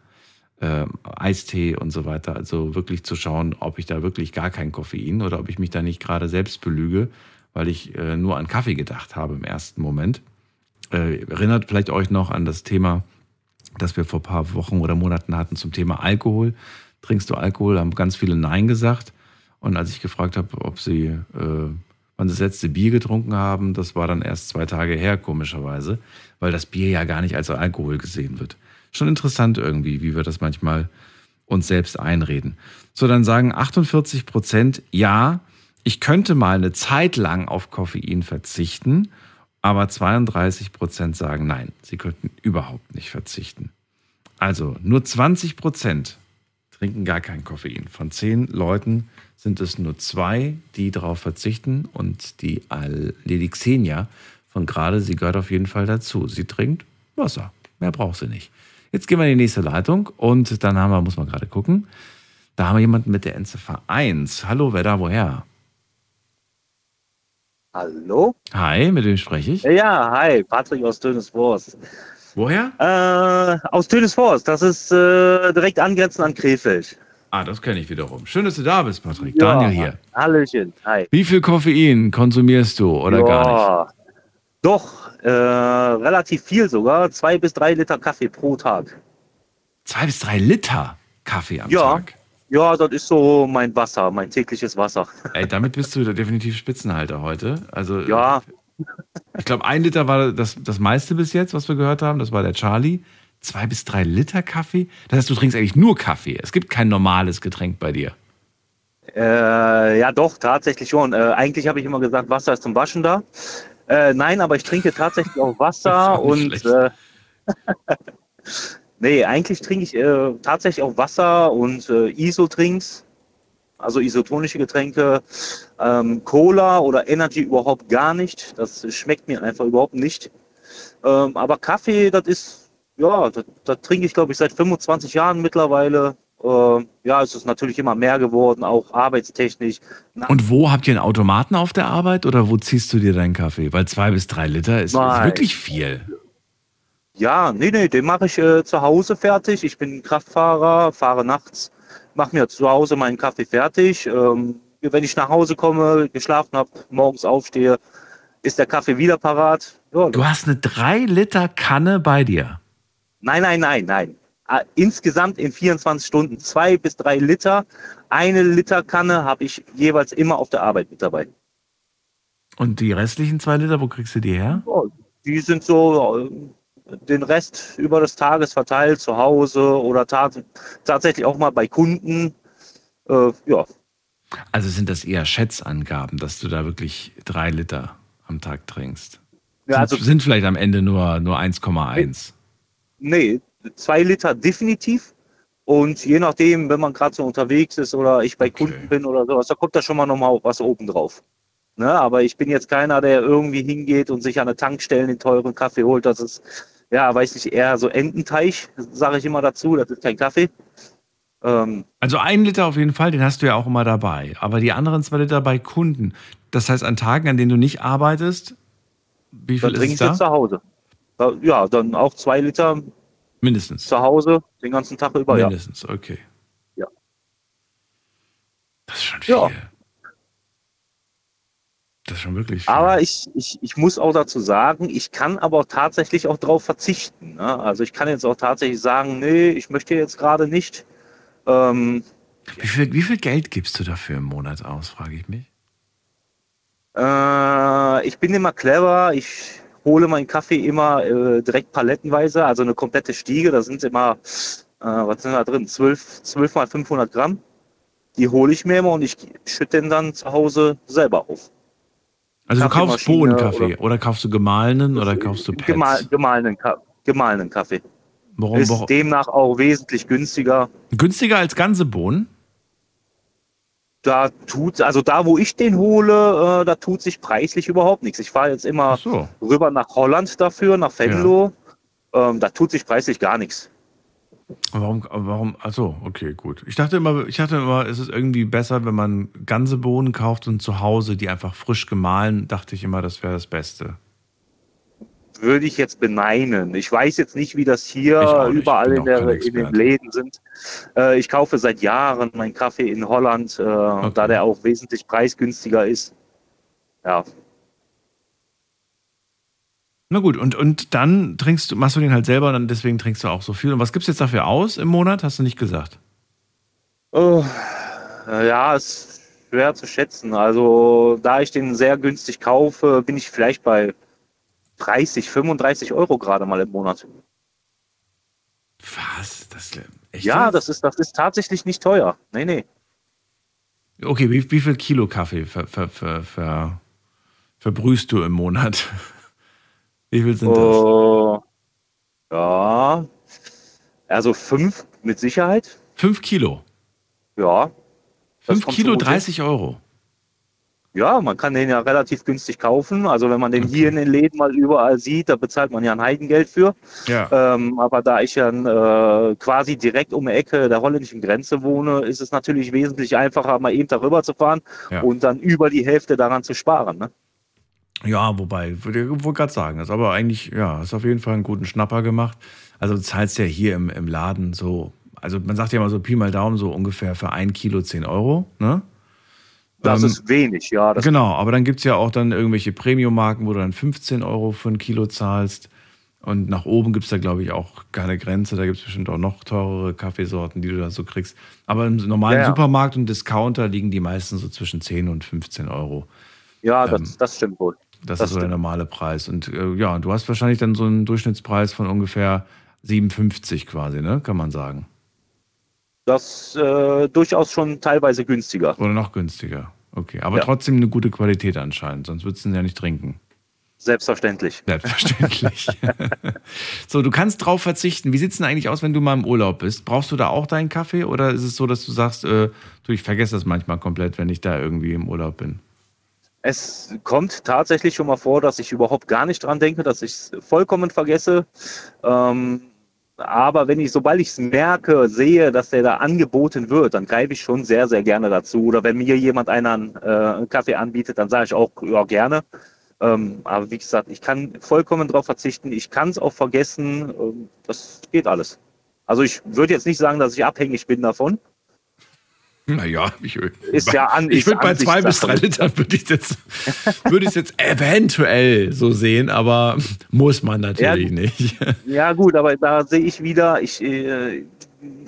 äh, Eistee und so weiter. Also wirklich zu schauen, ob ich da wirklich gar kein Koffein oder ob ich mich da nicht gerade selbst belüge, weil ich äh, nur an Kaffee gedacht habe im ersten Moment. Äh, erinnert vielleicht euch noch an das Thema das wir vor ein paar Wochen oder Monaten hatten zum Thema Alkohol. Trinkst du Alkohol? Haben ganz viele Nein gesagt. Und als ich gefragt habe, ob sie, äh, wann sie das letzte Bier getrunken haben, das war dann erst zwei Tage her, komischerweise, weil das Bier ja gar nicht als Alkohol gesehen wird. Schon interessant irgendwie, wie wir das manchmal uns selbst einreden. So, dann sagen 48 Prozent, ja, ich könnte mal eine Zeit lang auf Koffein verzichten aber 32 Prozent sagen nein, sie könnten überhaupt nicht verzichten. Also nur 20 Prozent trinken gar kein Koffein. Von zehn Leuten sind es nur zwei, die darauf verzichten und die Lady Xenia von gerade, sie gehört auf jeden Fall dazu. Sie trinkt Wasser, mehr braucht sie nicht. Jetzt gehen wir in die nächste Leitung und dann haben wir, muss man gerade gucken, da haben wir jemanden mit der Endziffer 1. Hallo, wer da, woher? Hallo? Hi, mit wem spreche ich? Ja, hi, Patrick aus Tönesforst. Woher? Äh, aus Tönesforst, das ist äh, direkt angrenzend an Krefeld. Ah, das kenne ich wiederum. Schön, dass du da bist, Patrick. Ja, Daniel hier. Hallöchen, hi. Wie viel Koffein konsumierst du oder ja, gar nicht? Doch, Äh, relativ viel sogar. Zwei bis drei Liter Kaffee pro Tag. Zwei bis drei Liter Kaffee am ja. Tag? Ja, das ist so mein Wasser, mein tägliches Wasser. Ey, damit bist du definitiv Spitzenhalter heute. Also, ja. Ich glaube, ein Liter war das, das meiste bis jetzt, was wir gehört haben. Das war der Charlie. Zwei bis drei Liter Kaffee? Das heißt, du trinkst eigentlich nur Kaffee. Es gibt kein normales Getränk bei dir. Äh, ja, doch, tatsächlich schon. Äh, eigentlich habe ich immer gesagt, Wasser ist zum Waschen da. Äh, nein, aber ich trinke tatsächlich auch Wasser und. Äh, nee, eigentlich trinke ich äh, tatsächlich auch Wasser und äh, Isotrinks, also isotonische Getränke, ähm, Cola oder Energy überhaupt gar nicht. Das schmeckt mir einfach überhaupt nicht. Ähm, aber Kaffee, das ist, ja, das trinke ich glaube ich seit 25 Jahren mittlerweile. Äh, ja, es ist natürlich immer mehr geworden, auch arbeitstechnisch. Und wo habt ihr einen Automaten auf der Arbeit oder wo ziehst du dir deinen Kaffee? Weil zwei bis drei Liter ist, ist wirklich viel. Ja, nee, nee, den mache ich äh, zu Hause fertig. Ich bin Kraftfahrer, fahre nachts, mache mir zu Hause meinen Kaffee fertig. Ähm, wenn ich nach Hause komme, geschlafen habe, morgens aufstehe, ist der Kaffee wieder parat. Ja, Du hast eine drei Liter Kanne bei dir. Nein, nein, nein, nein. Äh, Insgesamt in 24 Stunden zwei bis drei Liter. Eine Liter Kanne habe ich jeweils immer auf der Arbeit mit dabei. Und die restlichen zwei Liter, wo kriegst du die her? Die sind so äh, den Rest über des Tages verteilt, zu Hause oder tat tatsächlich auch mal bei Kunden. Äh, ja, Also sind das eher Schätzangaben, dass du da wirklich drei Liter am Tag trinkst? Ja, also- sind, sind vielleicht am Ende nur, nur 1,1. nee, zwei Liter definitiv. Und je nachdem, wenn man gerade so unterwegs ist oder ich bei Kunden bin oder sowas, da kommt da schon mal nochmal was oben drauf. Ne, aber ich bin jetzt keiner, der irgendwie hingeht und sich an der Tankstelle den teuren Kaffee holt. Das ist, ja, weiß ich, eher so Ententeich, sage ich immer dazu. Das ist kein Kaffee. Ähm, Also ein Liter auf jeden Fall, den hast du ja auch immer dabei. Aber die anderen zwei Liter bei Kunden. Das heißt, an Tagen, an denen du nicht arbeitest, wie viel dann ist trinke ich da? jetzt zu Hause. Da- Ja, dann auch zwei Liter Mindestens. zu Hause, den ganzen Tag über. Ja. Mindestens, okay. Ja. Das ist schon viel. Ja. Das ist schon wirklich viel. Aber ich, ich, ich muss auch dazu sagen, ich kann aber auch tatsächlich auch darauf verzichten. Ne? Also ich kann jetzt auch tatsächlich sagen, nee, ich möchte jetzt gerade nicht. Ähm, Wie viel, wie viel Geld gibst du dafür im Monat aus, frage ich mich. äh, ich bin immer clever. Ich hole meinen Kaffee immer äh, direkt palettenweise, also eine komplette Stiege. Da sind immer, äh, was sind da drin? 12, 12 mal 500 Gramm. Die hole ich mir immer und ich schütte den dann zu Hause selber auf. Also du kaufst Bohnenkaffee oder, oder- kaufst du gemahlenen oder kaufst du Pads? Gemal, gemahlenen, gemahlenen Kaffee. Warum, ist warum? demnach auch wesentlich günstiger. Günstiger als ganze Bohnen? Da tut, also da, wo ich den hole, äh, da tut sich preislich überhaupt nichts. Ich fahre jetzt immer so. rüber nach Holland dafür, nach Venlo. Ähm, da tut sich preislich gar nichts. Warum, warum, achso, okay, gut. Ich dachte immer, ich dachte immer, es ist irgendwie besser, wenn man ganze Bohnen kauft und zu Hause die einfach frisch gemahlen, dachte ich immer, das wäre das Beste. Würde ich jetzt beneinen. Ich weiß jetzt nicht, wie das hier überall in, der, in den. Läden sind. Äh, ich kaufe seit Jahren meinen Kaffee in Holland, äh, da der auch wesentlich preisgünstiger ist. Ja, Na gut, und, und dann trinkst du, machst du den halt selber und dann deswegen trinkst du auch so viel. Und was gibt's jetzt dafür aus im Monat? Hast du nicht gesagt. Oh, ja, ist schwer zu schätzen. Also, da ich den sehr günstig kaufe, bin ich vielleicht bei 30, 35 Euro gerade mal im Monat. Was? Das, echt ja, das ist, das ist tatsächlich nicht teuer. Nee, nee. Okay, wie, wie viel Kilo Kaffee ver, ver, ver, ver, verbrühst du im Monat? Wie viel sind das? Oh, ja, also fünf mit Sicherheit. Fünf Kilo. Ja. Fünf Kilo, so gut hin. 30 Euro. Ja, man kann den ja relativ günstig kaufen. Also wenn man den hier in den Läden mal überall sieht, da bezahlt man ja ein Heidengeld für. Ja. Ähm, aber da ich ja äh, quasi direkt um die Ecke der holländischen Grenze wohne, ist es natürlich wesentlich einfacher, mal eben darüber zu fahren Ja. und dann über die Hälfte daran zu sparen. Ne? Ja, wobei, würde ich wollte gerade sagen, ist aber eigentlich, ja, hast auf jeden Fall einen guten Schnapper gemacht. Also du zahlst ja hier im, im Laden so, also man sagt ja mal so Pi mal Daumen, so ungefähr für ein Kilo 10 Euro, ne? Das Ähm, ist wenig, ja. Das genau, aber dann gibt es ja auch dann irgendwelche Premium-Marken, wo du dann 15 Euro für ein Kilo zahlst. Und nach oben gibt es da, glaube ich, auch keine Grenze. Da gibt es bestimmt auch noch teurere Kaffeesorten, die du da so kriegst. Aber im normalen Ja. Supermarkt und Discounter liegen die meisten so zwischen 10 und 15 Euro. Ja, Ähm, das, das stimmt wohl. Das, Das ist so der normale Preis. Und äh, ja, du hast wahrscheinlich dann so einen Durchschnittspreis von ungefähr 57 quasi, ne? Kann man sagen. Das äh, durchaus schon teilweise günstiger. Oder noch günstiger. Okay, aber Ja. trotzdem eine gute Qualität anscheinend, sonst würdest du ihn ja nicht trinken. Selbstverständlich. Selbstverständlich. so, du kannst drauf verzichten. Wie sieht es denn eigentlich aus, wenn du mal im Urlaub bist? Brauchst du da auch deinen Kaffee oder ist es so, dass du sagst, äh, du, ich vergesse das manchmal komplett, wenn ich da irgendwie im Urlaub bin? Es kommt tatsächlich schon mal vor, dass ich überhaupt gar nicht dran denke, dass ich es vollkommen vergesse. Ähm, aber wenn ich, sobald ich es merke, sehe, dass der da angeboten wird, dann greife ich schon sehr, sehr gerne dazu. Oder wenn mir jemand einen äh, Kaffee anbietet, dann sage ich auch, ja, gerne. Ähm, aber wie gesagt, ich kann vollkommen darauf verzichten. Ich kann es auch vergessen. Ähm, das geht alles. Also ich würde jetzt nicht sagen, dass ich abhängig bin davon. Naja, ich, Ist ja an- ich würde bei zwei bis drei Litern würde ich jetzt, würde ich jetzt eventuell so sehen, aber muss man natürlich Ja. nicht. Ja, gut, aber da sehe ich wieder, ich, äh,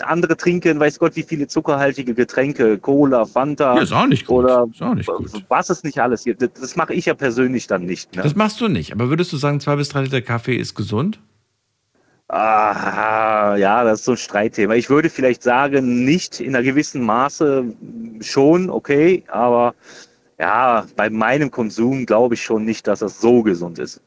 andere trinken, weiß Gott, wie viele zuckerhaltige Getränke, Cola, Fanta. Ja, ist auch nicht gut. Oder Ist auch nicht gut. was es nicht alles gibt. Das, das mache ich ja persönlich dann nicht. Ne? Das machst du nicht. Aber würdest du sagen, zwei bis drei Liter Kaffee ist gesund? Ah, ja, das ist so ein Streitthema. Ich würde vielleicht sagen, nicht in einer gewissen Maße schon, okay, aber ja, bei meinem Konsum glaube ich schon nicht, dass das so gesund ist.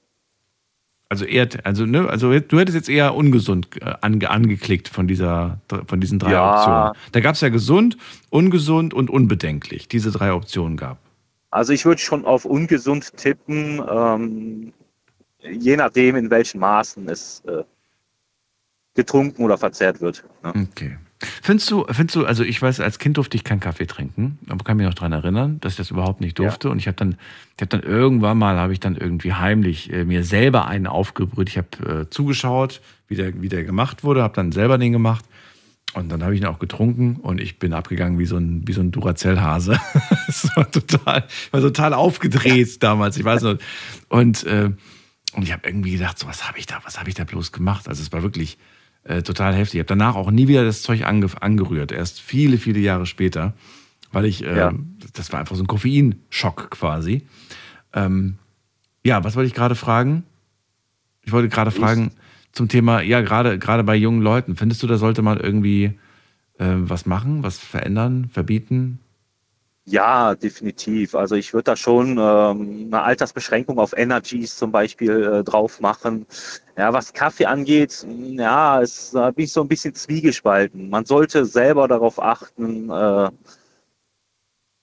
Also eher, also ne, also du hättest jetzt eher ungesund äh, ange, angeklickt von dieser, von diesen drei Ja. Optionen. Da gab es ja gesund, ungesund und unbedenklich. Diese drei Optionen gab. Also ich würde schon auf ungesund tippen, ähm, je nachdem, in welchen Maßen es äh, getrunken oder verzehrt wird. Ne? Okay. Findest du, findest du, also ich weiß, als Kind durfte ich keinen Kaffee trinken, aber kann mich noch daran erinnern, dass ich das überhaupt nicht durfte. Und ich habe dann, ich habe dann irgendwann mal, habe ich dann irgendwie heimlich äh, mir selber einen aufgebrüht. Ich habe äh, zugeschaut, wie der, wie der gemacht wurde, habe dann selber den gemacht. Und dann habe ich ihn auch getrunken und ich bin abgegangen wie so ein, wie so ein Duracell-Hase. das war total, ich war total aufgedreht damals, ich weiß noch. Und, äh, und ich habe irgendwie gedacht, so, was habe ich da, was habe ich da bloß gemacht? Also es war wirklich äh, total heftig. Ich habe danach auch nie wieder das Zeug ange angerührt, erst viele, viele Jahre später, weil ich, äh, Ja. das war einfach so ein Koffeinschock quasi. Ähm, ja, was wollte ich gerade fragen? Ich wollte gerade fragen zum Thema, ja, gerade gerade bei jungen Leuten, findest du, da sollte man irgendwie äh, was machen, was verändern, verbieten? Ja, definitiv. Also ich würde da schon ähm, eine Altersbeschränkung auf Energies zum Beispiel äh, drauf machen. Ja, was Kaffee angeht, mh, ja, es da bin ich so ein bisschen zwiegespalten. Man sollte selber darauf achten, äh,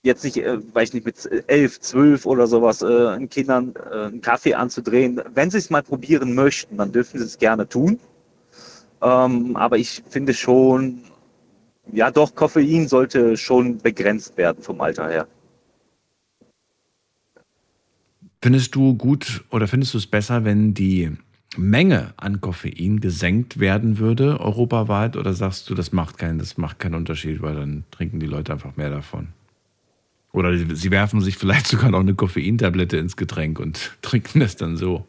jetzt nicht, äh, weiß ich nicht, mit elf, zwölf oder sowas äh, Kindern äh, einen Kaffee anzudrehen. Wenn sie es mal probieren möchten, dann dürfen sie es gerne tun. Ähm, aber ich finde schon, ja doch, Koffein sollte schon begrenzt werden vom Alter her. Findest du gut oder findest du es besser, wenn die Menge an Koffein gesenkt werden würde, europaweit, oder sagst du, das macht keinen, das macht keinen Unterschied, weil dann trinken die Leute einfach mehr davon? Oder sie werfen sich vielleicht sogar noch eine Koffeintablette ins Getränk und trinken das dann so.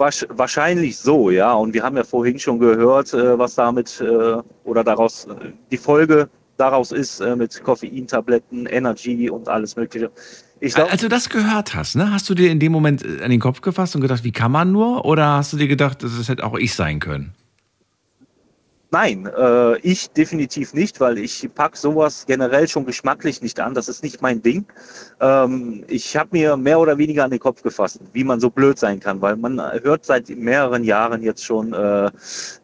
Wahrscheinlich so, ja. Und wir haben ja vorhin schon gehört, äh, was damit äh, oder daraus äh, die Folge daraus ist mit Koffeintabletten, Energy und alles Mögliche. Ich glaub, Als du das gehört hast, ne, hast du dir in dem Moment an den Kopf gefasst und gedacht, wie kann man nur? Oder hast du dir gedacht, das hätte auch ich sein können? Nein, äh, ich definitiv nicht, weil ich pack sowas generell schon geschmacklich nicht an. Das ist nicht mein Ding. Ähm, ich habe mir mehr oder weniger an den Kopf gefasst, wie man so blöd sein kann, weil man hört seit mehreren Jahren jetzt schon, äh,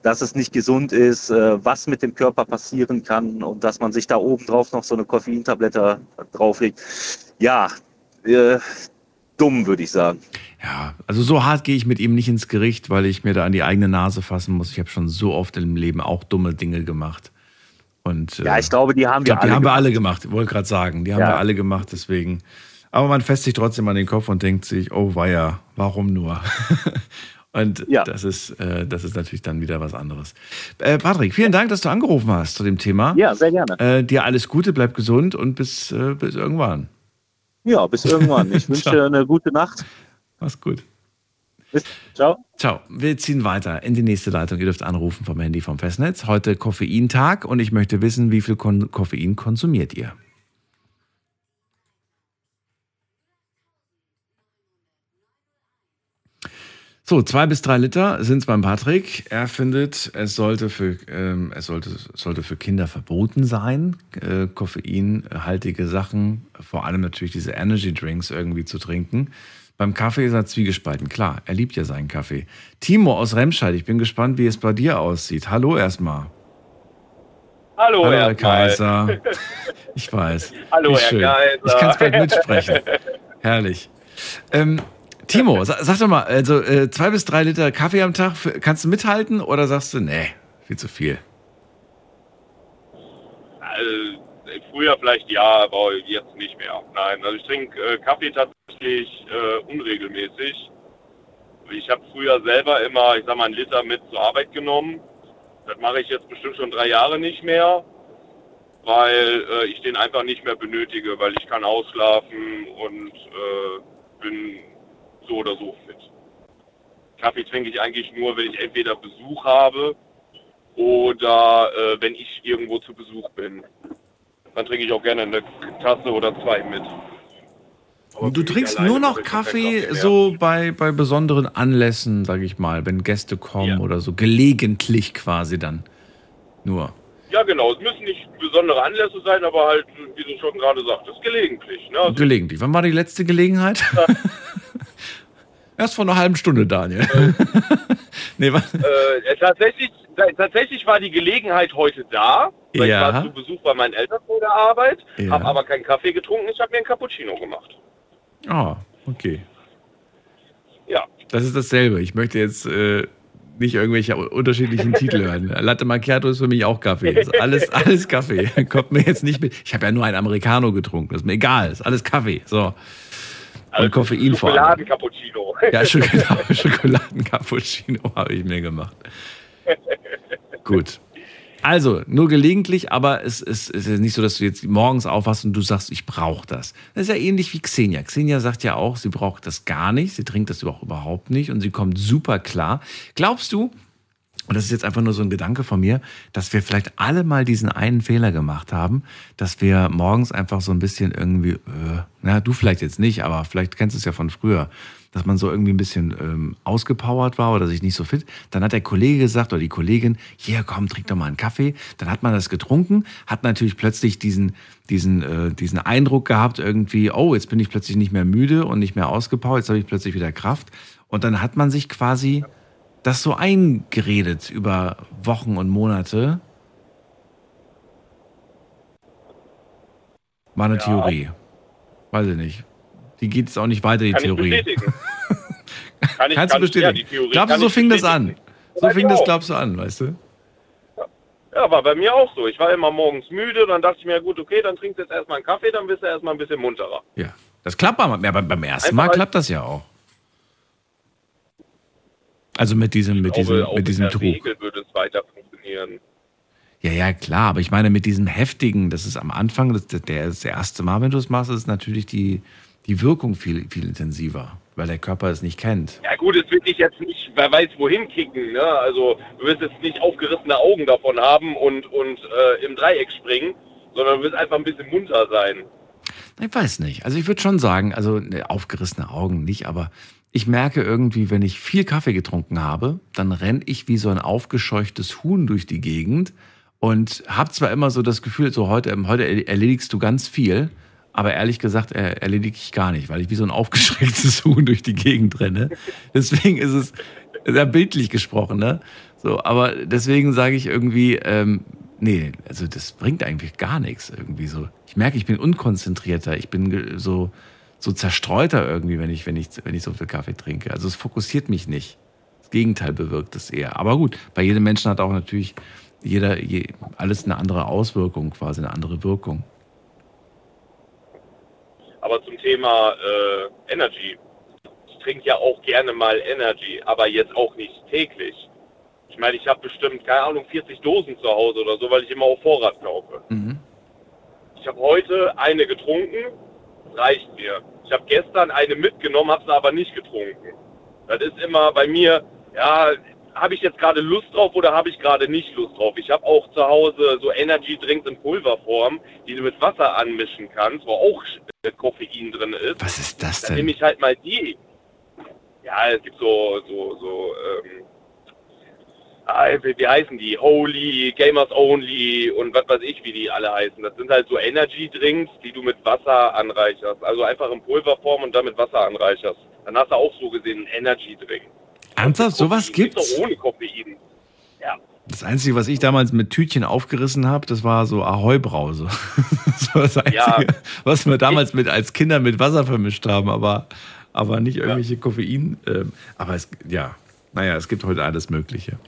dass es nicht gesund ist, äh, was mit dem Körper passieren kann und dass man sich da oben drauf noch so eine Koffeintablette drauflegt. Ja, äh, dumm würde ich sagen. Ja, also so hart gehe ich mit ihm nicht ins Gericht, weil ich mir da an die eigene Nase fassen muss. Ich habe schon so oft im Leben auch dumme Dinge gemacht. Und, Ja, äh, ich glaube, die haben glaub, wir alle die haben wir alle gemacht. Wollte gerade sagen, die haben Ja. wir alle gemacht, deswegen. Aber man fässt sich trotzdem an den Kopf und denkt sich, oh weia, warum nur? und das, ist, äh, das ist natürlich dann wieder was anderes. Äh, Patrick, vielen Dank, dass du angerufen hast zu dem Thema. Ja, sehr gerne. Äh, dir alles Gute, bleib gesund und bis, äh, bis irgendwann. Ja, bis irgendwann. Ich wünsche Ciao. eine gute Nacht. Mach's gut. Bis, ciao. Ciao. Wir ziehen weiter in die nächste Leitung. Ihr dürft anrufen vom Handy vom Festnetz. Heute Koffeintag und ich möchte wissen, wie viel Kon Koffein konsumiert ihr? So, zwei bis drei Liter sind es beim Patrick. Er findet, es sollte für, ähm, es sollte, sollte für Kinder verboten sein, äh, koffeinhaltige Sachen, vor allem natürlich diese Energy Drinks irgendwie zu trinken. Beim Kaffee ist er zwiegespalten. Klar, er liebt ja seinen Kaffee. Timo aus Remscheid, ich bin gespannt, wie es bei dir aussieht. Hallo erstmal. Hallo, Hallo, Herr Kaiser. Ich weiß. Hallo, Herr schön. Kaiser. Ich kann es bald mitsprechen. Herrlich. Ähm, Timo, sa- sag doch mal, also äh, zwei bis drei Liter Kaffee am Tag, für- kannst du mithalten oder sagst du, nee, viel zu viel? Also, früher vielleicht ja, aber jetzt nicht mehr. Nein, also ich trinke äh, Kaffee tatsächlich äh, unregelmäßig. Ich habe früher selber immer, ich sag mal, einen Liter mit zur Arbeit genommen. Das mache ich jetzt bestimmt schon drei Jahre nicht mehr, weil äh, ich den einfach nicht mehr benötige, weil ich kann ausschlafen und bin so oder so fit. Kaffee trinke ich eigentlich nur, wenn ich entweder Besuch habe oder äh, wenn ich irgendwo zu Besuch bin. Dann trinke ich auch gerne eine Tasse oder zwei mit. du trinkst nur noch Kaffee so bei, bei besonderen Anlässen, sage ich mal, wenn Gäste kommen oder so, gelegentlich quasi dann nur. Ja, genau. Es müssen nicht besondere Anlässe sein, aber halt, wie du schon gerade sagtest, gelegentlich. Ne? Also, Gelegentlich. Wann war die letzte Gelegenheit? Erst vor einer halben Stunde, Daniel. nee, was? äh, tatsächlich, tatsächlich war die Gelegenheit heute da. Weil Ja. Ich war zu Besuch bei meinen Eltern vor der Arbeit, Ja. habe aber keinen Kaffee getrunken, ich habe mir einen Cappuccino gemacht. Ah, okay. Ja. Das ist dasselbe. Ich möchte jetzt äh, nicht irgendwelche unterschiedlichen Titel hören. Latte Macchiato ist für mich auch Kaffee. Ist alles, alles Kaffee. Kommt mir jetzt nicht mit. Ich habe ja nur einen Americano getrunken. Das ist mir egal. Ist alles Kaffee. So. Und Koffein vor allem. Schokoladen-Cappuccino. Ja, Schokolade, Schokoladen-Cappuccino habe ich mir gemacht. Gut. Also, nur gelegentlich, aber es, es, es ist nicht so, dass du jetzt morgens aufwachst und du sagst, ich brauche das. Das ist ja ähnlich wie Xenia. Xenia sagt ja auch, sie braucht das gar nicht, sie trinkt das überhaupt nicht und sie kommt super klar. Glaubst du, und das ist jetzt einfach nur so ein Gedanke von mir, dass wir vielleicht alle mal diesen einen Fehler gemacht haben, dass wir morgens einfach so ein bisschen irgendwie, äh, na, du vielleicht jetzt nicht, aber vielleicht kennst du es ja von früher, dass man so irgendwie ein bisschen ähm, ausgepowert war oder sich nicht so fit. Dann hat der Kollege gesagt oder die Kollegin, hier komm, trink doch mal einen Kaffee. Dann hat man das getrunken, hat natürlich plötzlich diesen, diesen, äh, diesen Eindruck gehabt, irgendwie, oh, jetzt bin ich plötzlich nicht mehr müde und nicht mehr ausgepowert, jetzt habe ich plötzlich wieder Kraft. Und dann hat man sich quasi das so eingeredet über Wochen und Monate. War eine Ja. Theorie. Weiß ich nicht. Die geht jetzt auch nicht weiter, die Kann ich Theorie. bestätigen. Kann ich, Kannst kann, du bestätigen? Ja, die Theorie glaubst du, so ich fing das an? So fing das, glaubst du, an, weißt du? Ja, war bei mir auch so. Ich war immer morgens müde, dann dachte ich mir, gut, okay, dann trinkst du jetzt erstmal einen Kaffee, dann bist du erstmal ein bisschen munterer. Ja. Das klappt aber ja, beim, ersten Einfach Mal klappt das ja auch. Also mit diesem, mit glaube, diesem, mit diesem Trug. Regel würde es weiter funktionieren. Ja, ja, klar, aber ich meine, mit diesem heftigen, das ist am Anfang, das, der, das erste Mal, wenn du es machst, ist natürlich die, die Wirkung viel, viel intensiver, weil der Körper es nicht kennt. Ja gut, es wird dich jetzt nicht, wer weiß wohin kicken, ne? Also du wirst jetzt nicht aufgerissene Augen davon haben und, und äh, im Dreieck springen, sondern du wirst einfach ein bisschen munter sein. Ich weiß nicht. Also ich würde schon sagen, also ne, aufgerissene Augen nicht, aber ich merke irgendwie, wenn ich viel Kaffee getrunken habe, dann renne ich wie so ein aufgescheuchtes Huhn durch die Gegend und habe zwar immer so das Gefühl, so heute, heute erledigst du ganz viel, aber ehrlich gesagt erledige ich gar nicht, weil ich wie so ein aufgeschrecktes Huhn durch die Gegend renne. Deswegen ist es sehr bildlich gesprochen, ne? So, aber deswegen sage ich irgendwie, ähm, nee, also das bringt eigentlich gar nichts irgendwie so. Ich merke, ich bin unkonzentrierter, ich bin so, so zerstreuter irgendwie, wenn ich, wenn ich, wenn ich so viel Kaffee trinke. Also es fokussiert mich nicht. Das Gegenteil bewirkt es eher. Aber gut, bei jedem Menschen hat auch natürlich jeder, je, alles eine andere Auswirkung, quasi eine andere Wirkung. Aber zum Thema äh, Energy. Ich trinke ja auch gerne mal Energy, aber jetzt auch nicht täglich. Ich meine, ich habe bestimmt, keine Ahnung, 40 Dosen zu Hause oder so, weil ich immer auf Vorrat kaufe. Ich habe heute eine getrunken, reicht mir. Ich habe gestern eine mitgenommen, habe sie aber nicht getrunken. Das ist immer bei mir, ja, habe ich jetzt gerade Lust drauf oder habe ich gerade nicht Lust drauf? Ich habe auch zu Hause so Energy Drinks in Pulverform, die du mit Wasser anmischen kannst, wo auch äh, Koffein drin ist. Was ist das Dann denn? nehme ich halt mal die. Ja, es gibt so, so, so, ähm, wie, heißen die? Holy, Gamers Only und was weiß ich, wie die alle heißen. Das sind halt so Energy Drinks, die du mit Wasser anreicherst. Also einfach in Pulverform und dann mit Wasser anreicherst. Dann hast du auch so gesehen einen Energy Drink. Ernsthaft? Sowas Gibt's doch ohne Koffein. Ja. Das Einzige, was ich damals mit Tütchen aufgerissen habe, das war so Ahoi-Brause. das war das Einzige, Ja. was wir damals mit, als Kinder mit Wasser vermischt haben, aber, aber nicht irgendwelche Koffein. Ähm, aber es, ja, naja, es gibt heute alles Mögliche.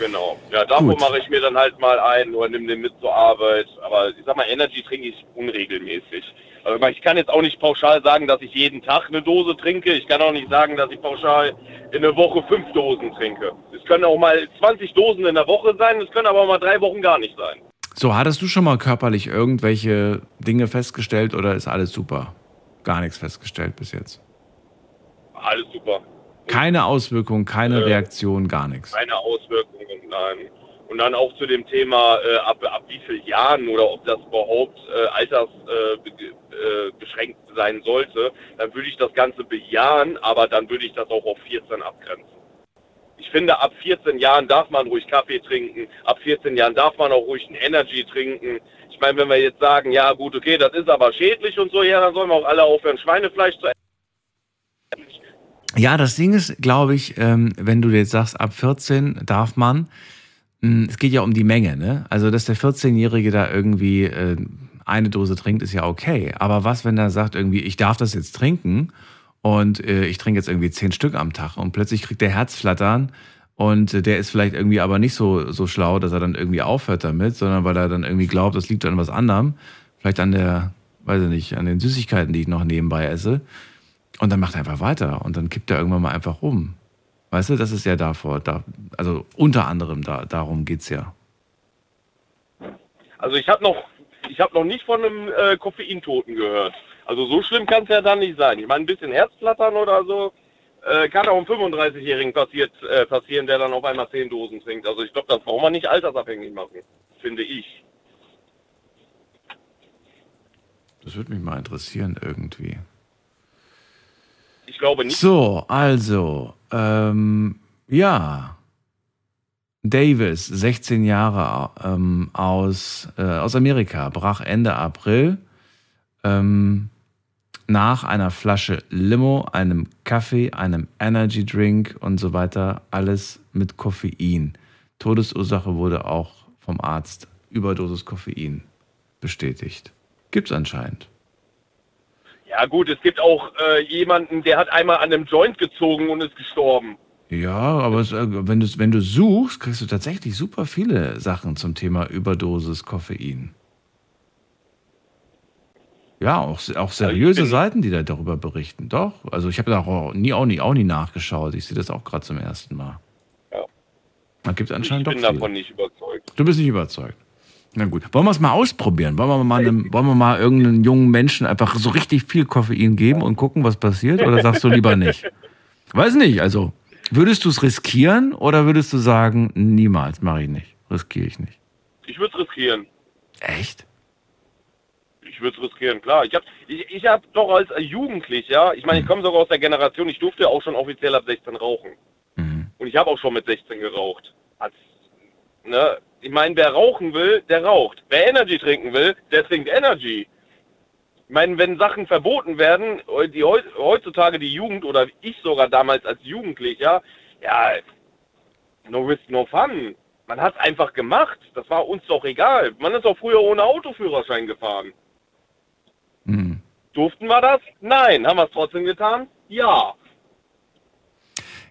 Genau. Ja, davor Gut. mache ich mir dann halt mal ein oder nimm den mit zur Arbeit. Aber ich sag mal, Energy trinke ich unregelmäßig. Also ich kann jetzt auch nicht pauschal sagen, dass ich jeden Tag eine Dose trinke. Ich kann auch nicht sagen, dass ich pauschal in der Woche fünf Dosen trinke. Es können auch mal 20 Dosen in der Woche sein, es können aber auch mal drei Wochen gar nicht sein. So, hattest du schon mal körperlich irgendwelche Dinge festgestellt oder ist alles super? Gar nichts festgestellt bis jetzt. Alles super. Keine Auswirkung, keine Äh, Reaktion, gar nichts. Keine Auswirkungen, nein. Und dann auch zu dem Thema, äh, ab, ab wie vielen Jahren oder ob das überhaupt äh, altersbeschränkt äh, beschränkt sein sollte, dann würde ich das Ganze bejahen, aber dann würde ich das auch auf 14 abgrenzen. Ich finde, ab 14 Jahren darf man ruhig Kaffee trinken, ab 14 Jahren darf man auch ruhig ein Energy trinken. Ich meine, wenn wir jetzt sagen, ja gut, okay, das ist aber schädlich und so, ja, dann sollen wir auch alle aufhören, Schweinefleisch zu essen. Ja, das Ding ist, glaube ich, ähm, wenn du jetzt sagst, ab 14 darf man, mh, es geht ja um die Menge, ne? Also, dass der 14-Jährige da irgendwie äh, eine Dose trinkt, ist ja okay. Aber was, wenn er sagt irgendwie, ich darf das jetzt trinken und äh, ich trinke jetzt irgendwie zehn Stück am Tag und plötzlich kriegt der Herzflattern und äh, der ist vielleicht irgendwie aber nicht so, so schlau, dass er dann irgendwie aufhört damit, sondern weil er dann irgendwie glaubt, das liegt an was anderem. Vielleicht an der, weiß ich nicht, an den Süßigkeiten, die ich noch nebenbei esse. Und dann macht er einfach weiter und dann kippt er irgendwann mal einfach rum. Weißt du, das ist ja davor, da, also unter anderem da, darum geht's ja. Also ich habe noch, ich habe noch nicht von einem äh, Koffeintoten gehört. Also so schlimm kann es ja dann nicht sein. Ich meine, ein bisschen Herzflattern oder so äh, kann auch einem 35-Jährigen passiert, äh, passieren, der dann auf einmal 10 Dosen trinkt. Also ich glaube, das braucht man nicht altersabhängig machen, finde ich. Das würde mich mal interessieren irgendwie. Ich glaube nicht. So, also, ähm, ja. Davis, 16 Jahre ähm, aus, äh, aus Amerika, brach Ende April ähm, nach einer Flasche Limo, einem Kaffee, einem Energy Drink und so weiter, alles mit Koffein. Todesursache wurde auch vom Arzt Überdosis Koffein bestätigt. Gibt's anscheinend. Ja gut, es gibt auch äh, jemanden, der hat einmal an einem Joint gezogen und ist gestorben. Ja, aber es, äh, wenn, du, wenn du suchst, kriegst du tatsächlich super viele Sachen zum Thema Überdosis Koffein. Ja, auch, auch seriöse Seiten, die da darüber berichten. Doch, also ich habe da auch nie, auch nie, auch nie nachgeschaut. Ich sehe das auch gerade zum ersten Mal. Ja. Man gibt anscheinend ich bin doch davon nicht überzeugt. Du bist nicht überzeugt. Na gut, wollen wir es mal ausprobieren? Wollen wir mal, einem, wollen wir mal irgendeinen jungen Menschen einfach so richtig viel Koffein geben und gucken, was passiert? Oder sagst du lieber nicht? Weiß nicht, also würdest du es riskieren oder würdest du sagen, niemals, mache ich nicht, riskiere ich nicht? Ich würde es riskieren. Echt? Ich würde es riskieren, klar. Ich habe ich, ich hab doch als Jugendlicher, ich meine, ich komme sogar aus der Generation, ich durfte auch schon offiziell ab 16 rauchen. Und ich habe auch schon mit 16 geraucht. Als, ne? Ich meine, wer rauchen will, der raucht. Wer Energy trinken will, der trinkt Energy. Ich meine, wenn Sachen verboten werden, die heu- heutzutage die Jugend oder ich sogar damals als Jugendlicher, ja, no risk, no fun. Man hat es einfach gemacht. Das war uns doch egal. Man ist doch früher ohne Autoführerschein gefahren. Hm. Durften wir das? Nein. Haben wir es trotzdem getan? Ja.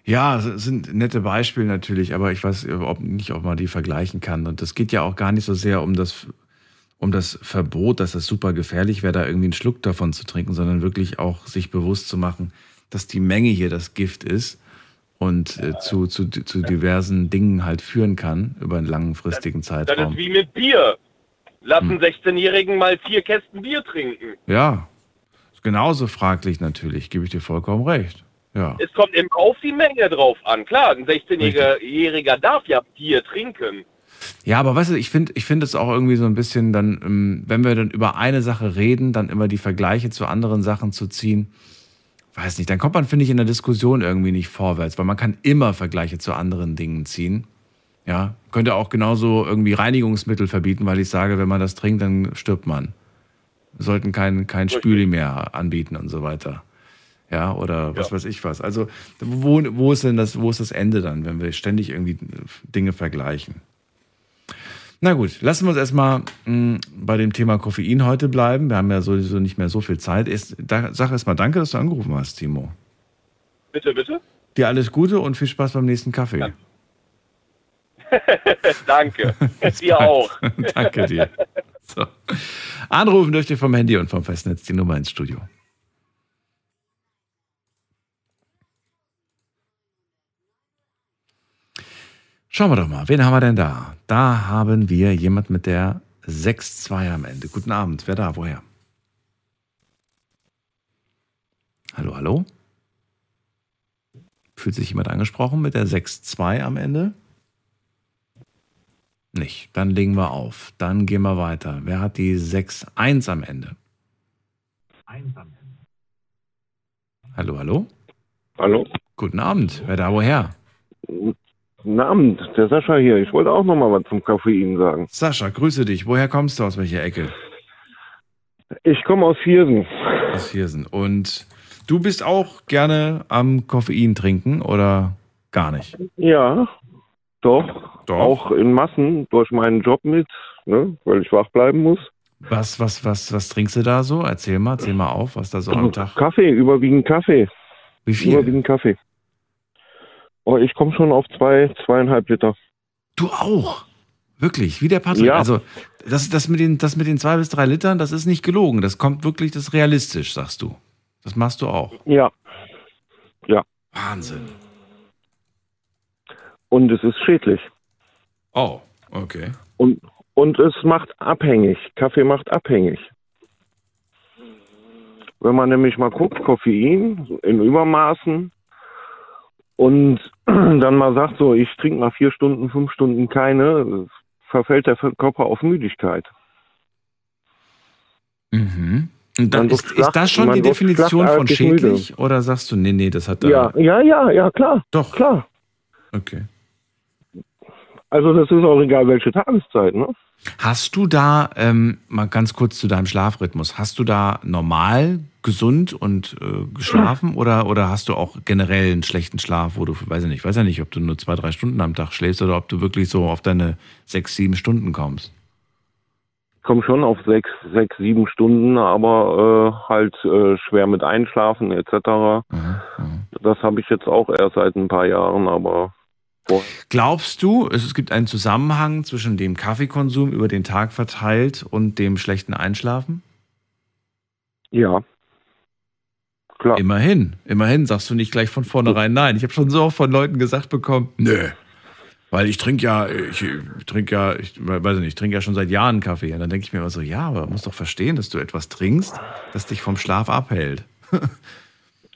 Ja, es sind nette Beispiele natürlich, aber ich weiß ob, nicht, ob man die vergleichen kann. Und das geht ja auch gar nicht so sehr um das, um das Verbot, dass das super gefährlich wäre, da irgendwie einen Schluck davon zu trinken, sondern wirklich auch sich bewusst zu machen, dass die Menge hier das Gift ist und äh, zu, zu, zu diversen Dingen halt führen kann über einen langfristigen Das Zeitraum. ist wie mit Bier. Lassen 16-Jährigen mal vier Kästen Bier trinken. Ja, genauso fraglich natürlich, gebe ich dir vollkommen recht. Ja. Es kommt immer auf die Menge drauf an. Klar, ein 16-Jähriger darf ja Bier trinken. Ja, aber weißt du, ich finde ich finde es auch irgendwie so ein bisschen dann, ähm, wenn wir dann über eine Sache reden, dann immer die Vergleiche zu anderen Sachen zu ziehen. Weiß nicht, dann kommt man, finde ich, in der Diskussion irgendwie nicht vorwärts, weil man kann immer Vergleiche zu anderen Dingen ziehen. Ja, könnte auch genauso irgendwie Reinigungsmittel verbieten, weil ich sage, wenn man das trinkt, dann stirbt man. Wir sollten kein, kein Spüli mehr anbieten und so weiter. Ja, oder was ja. weiß ich was. Also, wo, wo ist denn das, wo ist das Ende dann, wenn wir ständig irgendwie Dinge vergleichen? Na gut, lassen wir uns erstmal mh, bei dem Thema Koffein heute bleiben. Wir haben ja sowieso nicht mehr so viel Zeit. Ist, da, sag erstmal danke, dass du angerufen hast, Timo. Bitte, bitte. Dir alles Gute und viel Spaß beim nächsten Kaffee. Ja. danke. dir auch. danke dir. So. Anrufen dürft ihr vom Handy und vom Festnetz die Nummer ins Studio. Schauen wir doch mal, wen haben wir denn da? Da haben wir jemand mit der 6-2 am Ende. Guten Abend, wer da, woher? Hallo, hallo? Fühlt sich jemand angesprochen mit der 6-2 am Ende? Nicht. Dann legen wir auf. Dann gehen wir weiter. Wer hat die 6-1 am Ende? 1 am Ende. Hallo, hallo? Hallo. Guten Abend. Wer da, woher? Guten Abend, der Sascha hier. Ich wollte auch noch mal was zum Koffein sagen. Sascha, grüße dich. Woher kommst du? Aus welcher Ecke? Ich komme aus Viersen. Aus Viersen. Und du bist auch gerne am Koffein trinken oder gar nicht? Ja, doch. doch. Auch in Massen durch meinen Job mit, ne, weil ich wach bleiben muss. Was, was, was, was trinkst du da so? Erzähl mal, erzähl mal auf, was da so am Tag. Kaffee, überwiegend Kaffee. Wie viel? Überwiegend Kaffee. Oh, ich komme schon auf zwei, zweieinhalb Liter. Du auch? Wirklich, wie der Patrick. Ja. Also das, das, mit den, das mit den zwei bis drei Litern, das ist nicht gelogen. Das kommt wirklich, das ist realistisch, sagst du. Das machst du auch. Ja. Ja. Wahnsinn. Und es ist schädlich. Oh, okay. Und, und es macht abhängig. Kaffee macht abhängig. Wenn man nämlich mal guckt, Koffein in Übermaßen und dann mal sagt, so, ich trinke mal vier Stunden, fünf Stunden keine, verfällt der Körper auf Müdigkeit. Mhm. Und dann ist, ist, das schon die Definition von schädlich? Müde. Oder sagst du, nee, nee, das hat da. Ja, ja, ja, ja, klar. Doch. Klar. Okay. Also, das ist auch egal, welche Tageszeit, ne? Hast du da, ähm, mal ganz kurz zu deinem Schlafrhythmus, hast du da normal, gesund und äh, geschlafen oder, oder hast du auch generell einen schlechten Schlaf, wo du, weiß ich nicht, weiß ja nicht, ob du nur zwei, drei Stunden am Tag schläfst oder ob du wirklich so auf deine sechs, sieben Stunden kommst? Ich komme schon auf sechs, sechs, sieben Stunden, aber äh, halt äh, schwer mit Einschlafen etc. Mhm, mhm. Das habe ich jetzt auch erst seit ein paar Jahren, aber Glaubst du, es gibt einen Zusammenhang zwischen dem Kaffeekonsum über den Tag verteilt und dem schlechten Einschlafen? Ja. Klar. Immerhin, immerhin sagst du nicht gleich von vornherein nein. Ich habe schon so oft von Leuten gesagt bekommen, nö. Weil ich trinke ja, ich trinke ja, ich weiß nicht, ich trinke ja schon seit Jahren Kaffee. Und dann denke ich mir immer so, ja, aber du musst doch verstehen, dass du etwas trinkst, das dich vom Schlaf abhält.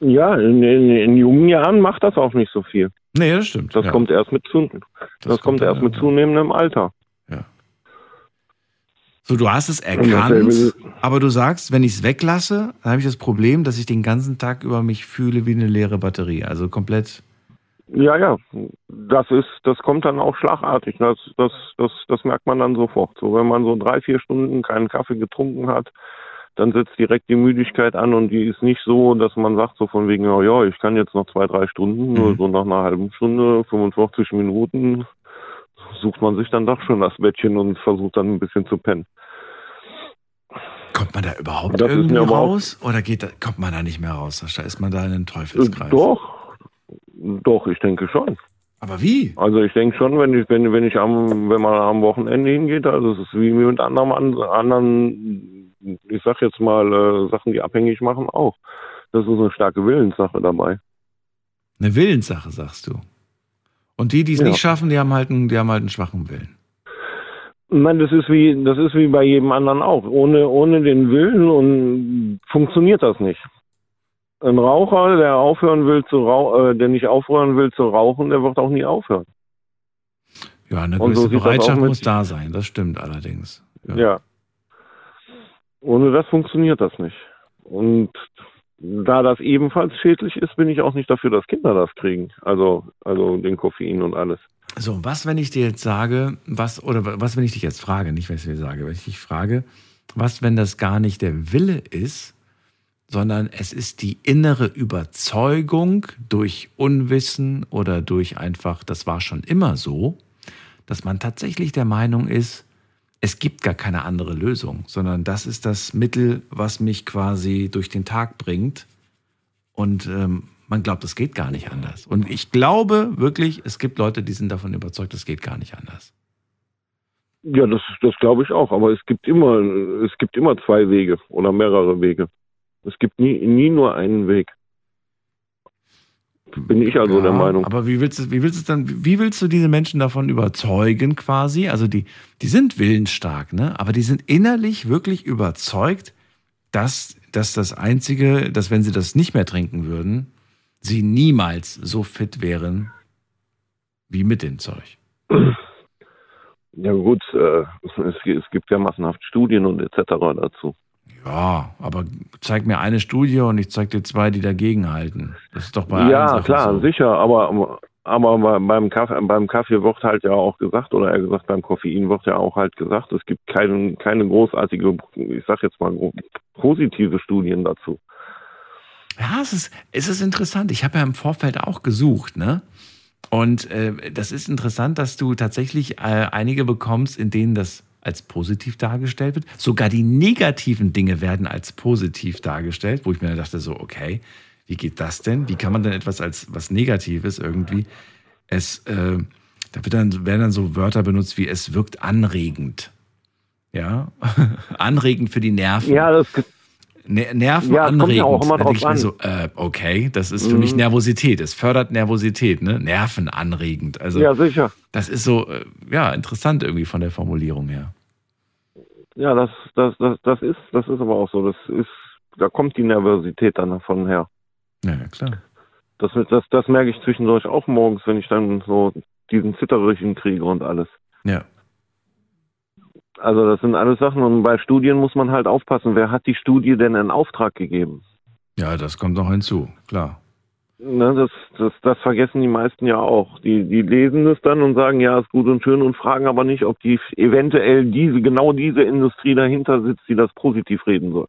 ja, in, in, in jungen Jahren macht das auch nicht so viel. Nee, das stimmt. Das ja. kommt erst mit zu, das, das kommt erst mit zunehmendem Alter. Ja. So, du hast es erkannt, aber du sagst, wenn ich es weglasse, dann habe ich das Problem, dass ich den ganzen Tag über mich fühle wie eine leere Batterie. Also komplett. Ja, ja. Das ist, das kommt dann auch schlagartig. Das, das, das, das merkt man dann sofort. So, wenn man so drei, vier Stunden keinen Kaffee getrunken hat, dann setzt direkt die Müdigkeit an und die ist nicht so, dass man sagt so von wegen, ja, ja ich kann jetzt noch zwei, drei Stunden, mhm. nur so nach einer halben Stunde, 45 Minuten, sucht man sich dann doch schon das Bettchen und versucht dann ein bisschen zu pennen. Kommt man da überhaupt das irgendwie raus oder geht da, kommt man da nicht mehr raus? Da ist man da in den Teufelskreis. Doch, doch, ich denke schon. Aber wie? Also ich denke schon, wenn ich, wenn, wenn ich am, wenn man am Wochenende hingeht, also es ist wie mit anderen, anderen ich sag jetzt mal, äh, Sachen, die abhängig machen, auch. Das ist eine starke Willenssache dabei. Eine Willenssache, sagst du. Und die, die es ja. nicht schaffen, die haben halt einen, die haben halt einen schwachen Willen. Nein, das ist wie, das ist wie bei jedem anderen auch. Ohne, ohne den Willen und funktioniert das nicht. Ein Raucher, der aufhören will zu rauchen, äh, der nicht aufhören will zu rauchen, der wird auch nie aufhören. Ja, eine so gewisse auch Bereitschaft muss da sein, das stimmt allerdings. Ja. Ohne das funktioniert das nicht. Und da das ebenfalls schädlich ist, bin ich auch nicht dafür, dass Kinder das kriegen. Also, also den Koffein und alles. So, was, wenn ich dir jetzt sage, was, oder was, wenn ich dich jetzt frage, nicht, was ich dir sage, wenn ich dich frage, was, wenn das gar nicht der Wille ist, sondern es ist die innere Überzeugung durch Unwissen oder durch einfach, das war schon immer so, dass man tatsächlich der Meinung ist, es gibt gar keine andere Lösung, sondern das ist das Mittel, was mich quasi durch den Tag bringt. Und ähm, man glaubt, es geht gar nicht anders. Und ich glaube wirklich, es gibt Leute, die sind davon überzeugt, es geht gar nicht anders. Ja, das, das glaube ich auch. Aber es gibt immer, es gibt immer zwei Wege oder mehrere Wege. Es gibt nie, nie nur einen Weg. Bin ich also der Ja, Meinung. Aber wie willst du, wie willst du dann, wie willst du diese Menschen davon überzeugen, quasi? Also die, die sind willensstark, ne? Aber die sind innerlich wirklich überzeugt, dass, dass das Einzige, dass wenn sie das nicht mehr trinken würden, sie niemals so fit wären wie mit dem Zeug. Ja gut, äh, es, es gibt ja massenhaft Studien und etc. dazu. Ja, aber zeig mir eine Studie und ich zeig dir zwei, die dagegen halten. Das ist doch bei Ja, klar, so. sicher, aber, aber bei- beim Kaffee, beim Kaffee wird halt ja auch gesagt, oder eher gesagt, beim Koffein wird ja auch halt gesagt, es gibt kein, keine großartige, ich sag jetzt mal, positive Studien dazu. Ja, es ist, es ist interessant. Ich habe ja im Vorfeld auch gesucht, ne? Und äh, das ist interessant, dass du tatsächlich äh, einige bekommst, in denen das als positiv dargestellt wird. Sogar die negativen Dinge werden als positiv dargestellt, wo ich mir dachte so, okay, wie geht das denn? Wie kann man denn etwas als was Negatives irgendwie? Es, äh, da wird dann, werden dann so Wörter benutzt wie es wirkt anregend. Ja, anregend für die Nerven. Ja, das, Nerven Ja, anregend. auch immer drauf ich an. so, äh, okay, das ist für mich Mhm. Nervosität. Es fördert Nervosität, ne? Nerven anregend. Also, Ja, sicher. Das ist so, äh, ja, interessant irgendwie von der Formulierung her. Ja, das, das, das, das ist, das ist aber auch so. Das ist, da kommt die Nervosität dann davon her. Ja, ja, klar. Das, das, das merke ich zwischendurch auch morgens, wenn ich dann so diesen Zitterrüchen kriege und alles. Ja. Also das sind alles Sachen und bei Studien muss man halt aufpassen. Wer hat die Studie denn in Auftrag gegeben? Ja, das kommt noch hinzu, klar. Ne, das, das, das vergessen die meisten ja auch. Die, die lesen es dann und sagen, ja, ist gut und schön und fragen aber nicht, ob die eventuell diese, genau diese Industrie dahinter sitzt, die das positiv reden soll.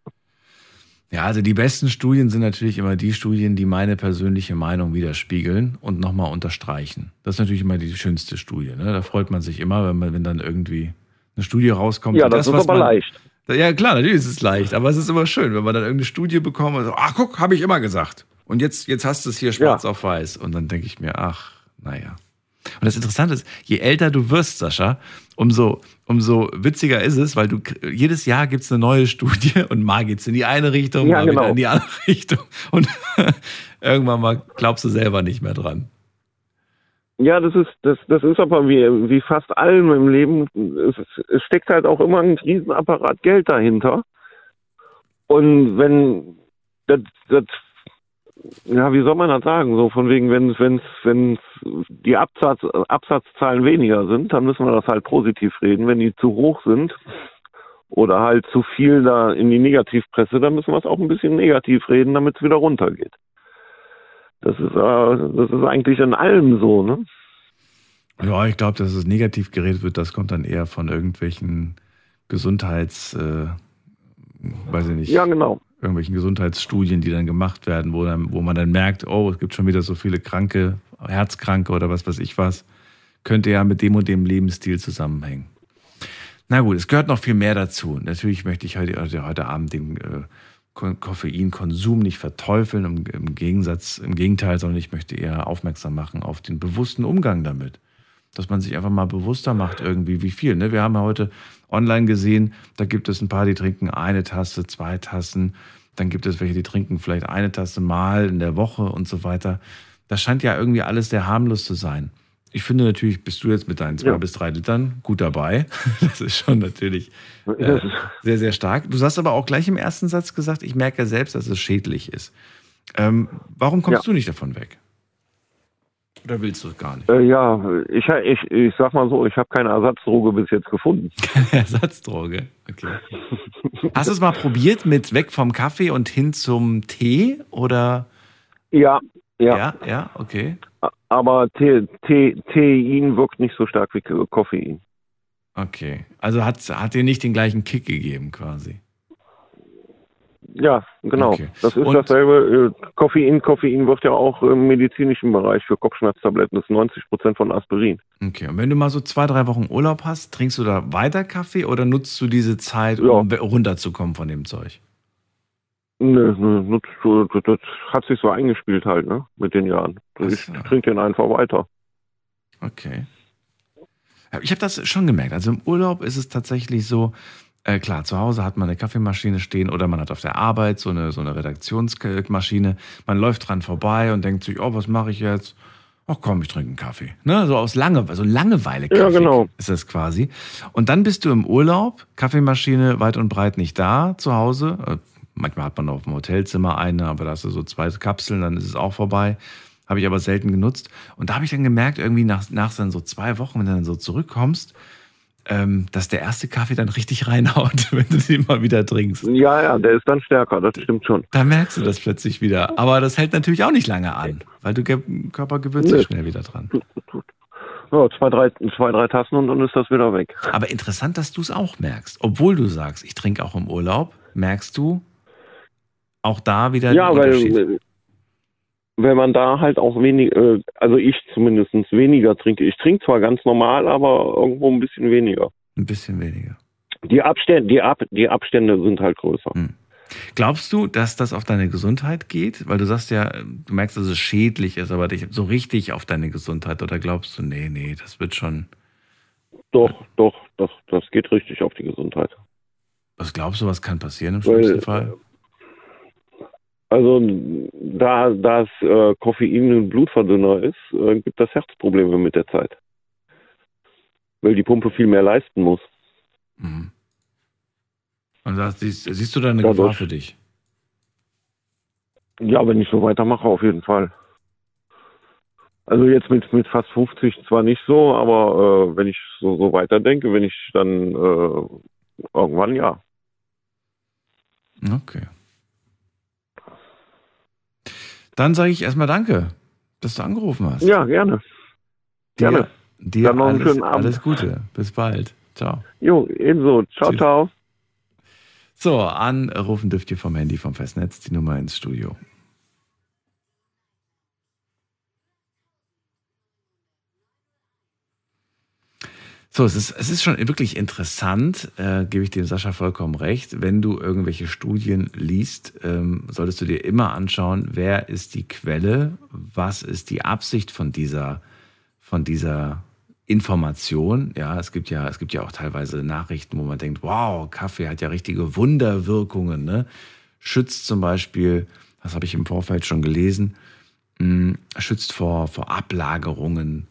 Ja, also die besten Studien sind natürlich immer die Studien, die meine persönliche Meinung widerspiegeln und nochmal unterstreichen. Das ist natürlich immer die schönste Studie. Ne? Da freut man sich immer, wenn, man, wenn dann irgendwie eine Studie rauskommt. Ja, und das ist aber man, leicht. Ja, klar, natürlich ist es leicht, aber es ist immer schön, wenn man dann irgendeine Studie bekommt und so, ach guck, habe ich immer gesagt. Und jetzt, jetzt hast du es hier schwarz auf weiß. Und dann denke ich mir, ach, naja. Und das Interessante ist, je älter du wirst, Sascha, umso, umso witziger ist es, weil du jedes Jahr gibt es eine neue Studie und mal geht es in die eine Richtung, Ja, mal genau. wieder in die andere Richtung. Und irgendwann mal glaubst du selber nicht mehr dran. Ja, das ist, das, das ist aber wie, wie fast allem im Leben, es, es steckt halt auch immer ein Riesenapparat Geld dahinter. Und wenn das, das ja, wie soll man das sagen? So von wegen, wenn wenn wenn die Absatz, Absatzzahlen weniger sind, dann müssen wir das halt positiv reden. Wenn die zu hoch sind oder halt zu viel da in die Negativpresse, dann müssen wir es auch ein bisschen negativ reden, damit es wieder runtergeht. Das ist, äh, das ist eigentlich in allem so, ne? Ja, ich glaube, dass es negativ geredet wird, das kommt dann eher von irgendwelchen Gesundheits, äh, weiß ich nicht. Ja, genau. Irgendwelchen Gesundheitsstudien, die dann gemacht werden, wo, dann, wo man dann merkt, oh, es gibt schon wieder so viele Kranke, Herzkranke oder was weiß ich was. Könnte ja mit dem und dem Lebensstil zusammenhängen. Na gut, es gehört noch viel mehr dazu. Natürlich möchte ich heute, heute, heute Abend den äh, Koffeinkonsum nicht verteufeln, im, im Gegensatz, im Gegenteil, sondern ich möchte eher aufmerksam machen auf den bewussten Umgang damit. Dass man sich einfach mal bewusster macht, irgendwie, wie viel. Ne? Wir haben ja heute online gesehen, da gibt es ein paar, die trinken eine Tasse, zwei Tassen. Dann gibt es welche, die trinken vielleicht eine Tasse mal in der Woche und so weiter. Das scheint ja irgendwie alles sehr harmlos zu sein. Ich finde natürlich, bist du jetzt mit deinen zwei Ja. bis drei Litern gut dabei. Das ist schon natürlich äh, sehr, sehr stark. Du hast aber auch gleich im ersten Satz gesagt, ich merke ja selbst, dass es schädlich ist. Ähm, warum kommst Ja. du nicht davon weg? Oder willst du es gar nicht? Äh, ja, ich, ich, ich sag mal so, ich habe keine Ersatzdroge bis jetzt gefunden. Ersatzdroge, okay. Hast du es mal probiert mit weg vom Kaffee und hin zum Tee? Oder? Ja, ja. Ja, ja, okay. Aber Te Te Tein wirkt nicht so stark wie Koffein. Okay. Also hat, hat dir nicht den gleichen Kick gegeben quasi. Ja, genau. Okay. Das ist Und- dasselbe. äh, Koffein, Koffein wird ja auch im medizinischen Bereich für Kopfschmerztabletten. Das ist 90 Prozent von Aspirin. Okay. Und wenn du mal so zwei, drei Wochen Urlaub hast, trinkst du da weiter Kaffee oder nutzt du diese Zeit, um we- runterzukommen von dem Zeug? Nö, du- das, das hat sich so eingespielt halt, ne, mit den Jahren. Ich trinke den einfach weiter. Okay. Ich habe das schon gemerkt. Also im Urlaub ist es tatsächlich so, äh, klar, zu Hause hat man eine Kaffeemaschine stehen oder man hat auf der Arbeit so eine, so eine Redaktionsmaschine. Man läuft dran vorbei und denkt sich, oh, was mache ich jetzt? Ach komm, ich trinke einen Kaffee. Ne? So aus Lange, so Langeweile Ja, genau. ist das quasi. Und dann bist du im Urlaub, Kaffeemaschine weit und breit nicht da zu Hause. Manchmal hat man auf dem Hotelzimmer eine, aber da hast du so zwei Kapseln, dann ist es auch vorbei. Habe ich aber selten genutzt. Und da habe ich dann gemerkt, irgendwie nach, nach dann so zwei Wochen, wenn du dann so zurückkommst, ähm, dass der erste Kaffee dann richtig reinhaut, wenn du den mal wieder trinkst. Ja, ja, der ist dann stärker, das stimmt schon. Da merkst du das plötzlich wieder. Aber das hält natürlich auch nicht lange an, weil du Körper gewöhnt sich Nee. schnell wieder dran. Ja, zwei, drei, zwei, drei Tassen und dann ist das wieder weg. Aber interessant, dass du es auch merkst. Obwohl du sagst, ich trinke auch im Urlaub, merkst du auch da wieder Ja, weil, Unterschied. äh, wenn man da halt auch wenig, äh, also ich zumindest weniger trinke. Ich trinke zwar ganz normal, aber irgendwo ein bisschen weniger. Ein bisschen weniger. Die Abstände, die, Ab, die Abstände sind halt größer. Glaubst du, dass das auf deine Gesundheit geht? Weil du sagst ja, du merkst, dass es schädlich ist, aber dich so richtig auf deine Gesundheit. Oder glaubst du, nee, nee, das wird schon. Doch, doch, doch, das geht richtig auf die Gesundheit. Was glaubst du, was kann passieren im Weil, schlimmsten Fall? Also da das äh, Koffein ein Blutverdünner ist, äh, gibt das Herzprobleme mit der Zeit. Weil die Pumpe viel mehr leisten muss. Mhm. Und da siehst, siehst du da eine Dadurch. Gefahr für dich? Ja, wenn ich so weitermache, auf jeden Fall. Also jetzt mit, mit fast 50 zwar nicht so, aber äh, wenn ich so, so weiterdenke, wenn ich dann äh, irgendwann ja. Okay. Dann sage ich erstmal Danke, dass du angerufen hast. Ja, gerne. Dir, Gerne. dir Dann noch einen alles, schönen Abend. alles Gute. Bis bald. Ciao. Jo, ebenso. Ciao, Tschüss. ciao. So, anrufen dürft ihr vom Handy vom Festnetz die Nummer ins Studio. So, es ist, es ist schon wirklich interessant, äh, gebe ich dem Sascha vollkommen recht. Wenn du irgendwelche Studien liest, ähm, solltest du dir immer anschauen, wer ist die Quelle, was ist die Absicht von dieser, von dieser Information. Ja, es gibt ja, es gibt ja auch teilweise Nachrichten, wo man denkt, wow, Kaffee hat ja richtige Wunderwirkungen. Ne? Schützt zum Beispiel, das habe ich im Vorfeld schon gelesen, mh, schützt vor, vor Ablagerungen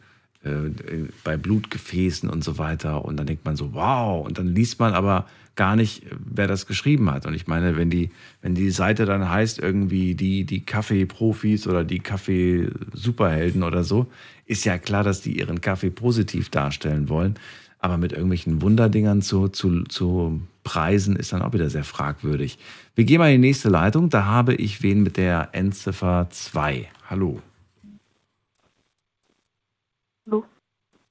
bei Blutgefäßen und so weiter. Und dann denkt man so, wow. Und dann liest man aber gar nicht, wer das geschrieben hat. Und ich meine, wenn die, wenn die Seite dann heißt irgendwie die, die Kaffee-Profis oder die Kaffee-Superhelden oder so, ist ja klar, dass die ihren Kaffee positiv darstellen wollen. Aber mit irgendwelchen Wunderdingern zu, zu, zu preisen, ist dann auch wieder sehr fragwürdig. Wir gehen mal in die nächste Leitung. Da habe ich wen mit der Endziffer 2. Hallo. Hallo.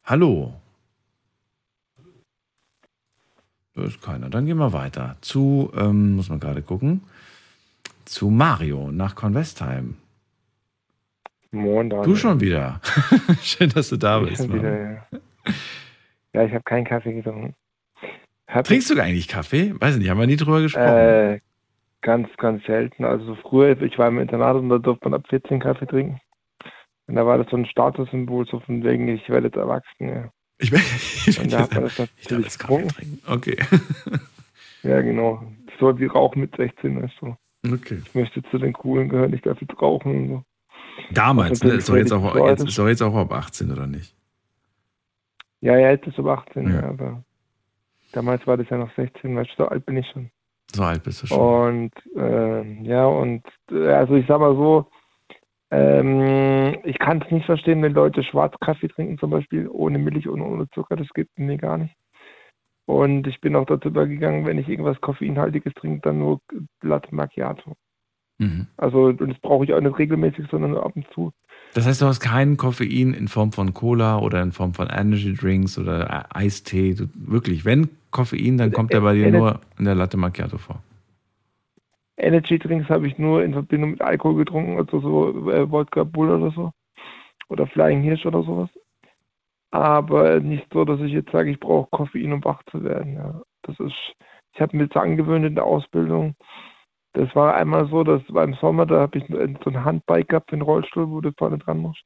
Hallo. Da ist keiner. Dann gehen wir weiter. Zu, ähm, muss man gerade gucken, zu Mario nach Convestheim. Moin, Daniel. Du schon wieder. Schön, dass du da Ich bist. wieder, ja. ja, ich habe keinen Kaffee getrunken. Hab Trinkst du eigentlich Kaffee? Weiß nicht, haben wir nie drüber gesprochen. Äh, ganz, ganz selten. Also so früher, ich war im Internat und da durfte man ab 14 Kaffee trinken. Und da war das so ein Statussymbol, so von wegen, ich werde jetzt erwachsen. Ja. Ich, ich, und da hat man das ich darf natürlich jetzt Kaffee trinken. Okay. Ja, genau. So wie Rauchen mit 16 ist so. Okay. Ich möchte zu den Coolen gehören, ich darf jetzt rauchen und so. Damals, Was ne? Ist doch jetzt auch, jetzt, ist doch jetzt auch ab 18, oder nicht? Ja, ja, jetzt ist aber 18, Ja. ja. aber damals war das ja noch 16, weißt du, so alt bin ich schon. So alt bist du schon. Und ähm, ja, und äh, also ich sag mal so, ähm, ich kann es nicht verstehen, wenn Leute Schwarzkaffee trinken, zum Beispiel ohne Milch und ohne Zucker, das gibt mir gar nicht. Und ich bin auch dazu übergegangen, wenn ich irgendwas Koffeinhaltiges trinke, dann nur Latte Macchiato. Mhm. Also und das brauche ich auch nicht regelmäßig, sondern nur ab und zu. Das heißt, du hast keinen Koffein in Form von Cola oder in Form von Energy Drinks oder Eistee. Du, wirklich, wenn Koffein, dann kommt der bei dir nur in der Latte Macchiato vor. Energy Drinks habe ich nur in Verbindung mit Alkohol getrunken, also so äh, Wodka Bull oder so. Oder Flying Hirsch oder sowas. Aber nicht so, dass ich jetzt sage, ich brauche Koffein, um wach zu werden. Ja. Das ist, ich habe mir das angewöhnt in der Ausbildung. Das war einmal so, dass beim Sommer, da habe ich so ein Handbike gehabt für den Rollstuhl, wo du vorne dran musst.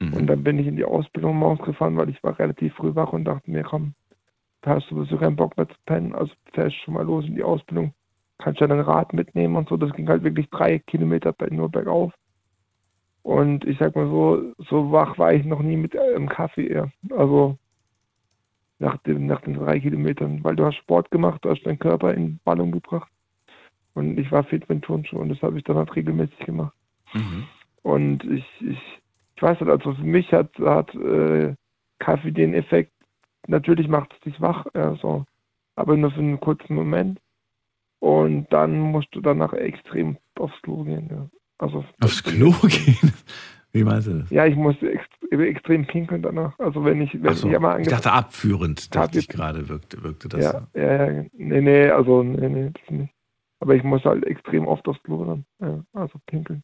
Und dann bin ich in die Ausbildung morgens gefahren, weil ich war relativ früh wach und dachte mir, komm, da hast du sowieso keinen Bock mehr zu pennen, also fährst schon mal los in die Ausbildung, kannst ja dein Rad mitnehmen und so. Das ging halt wirklich drei Kilometer bei- nur bergauf. Und ich sag mal so, so wach war ich noch nie mit einem Kaffee eher. Also nach, dem, nach den drei Kilometern, weil du hast Sport gemacht, du hast deinen Körper in Ballung gebracht. Und ich war fit mit Turnschuh und das habe ich dann halt regelmäßig gemacht. Und ich, ich, ich weiß nicht, also für mich hat, hat äh, Kaffee den Effekt, natürlich macht es dich wach, ja, so, aber nur für einen kurzen Moment. Und dann musst du danach extrem aufs Klo gehen. Ja. Also, Aufs Klo gehen? Wie meinst du das? ja, ich musste ext extrem pinkeln danach. Also wenn ich, wenn so, ich einmal ich dachte abführend, dachte ich gerade, wirkte, wirkte das. ja, ja, ja, nee, nee, also, nee, nee, das nicht. Aber ich muss halt extrem oft aufs Klo dann, ja, also pinkeln.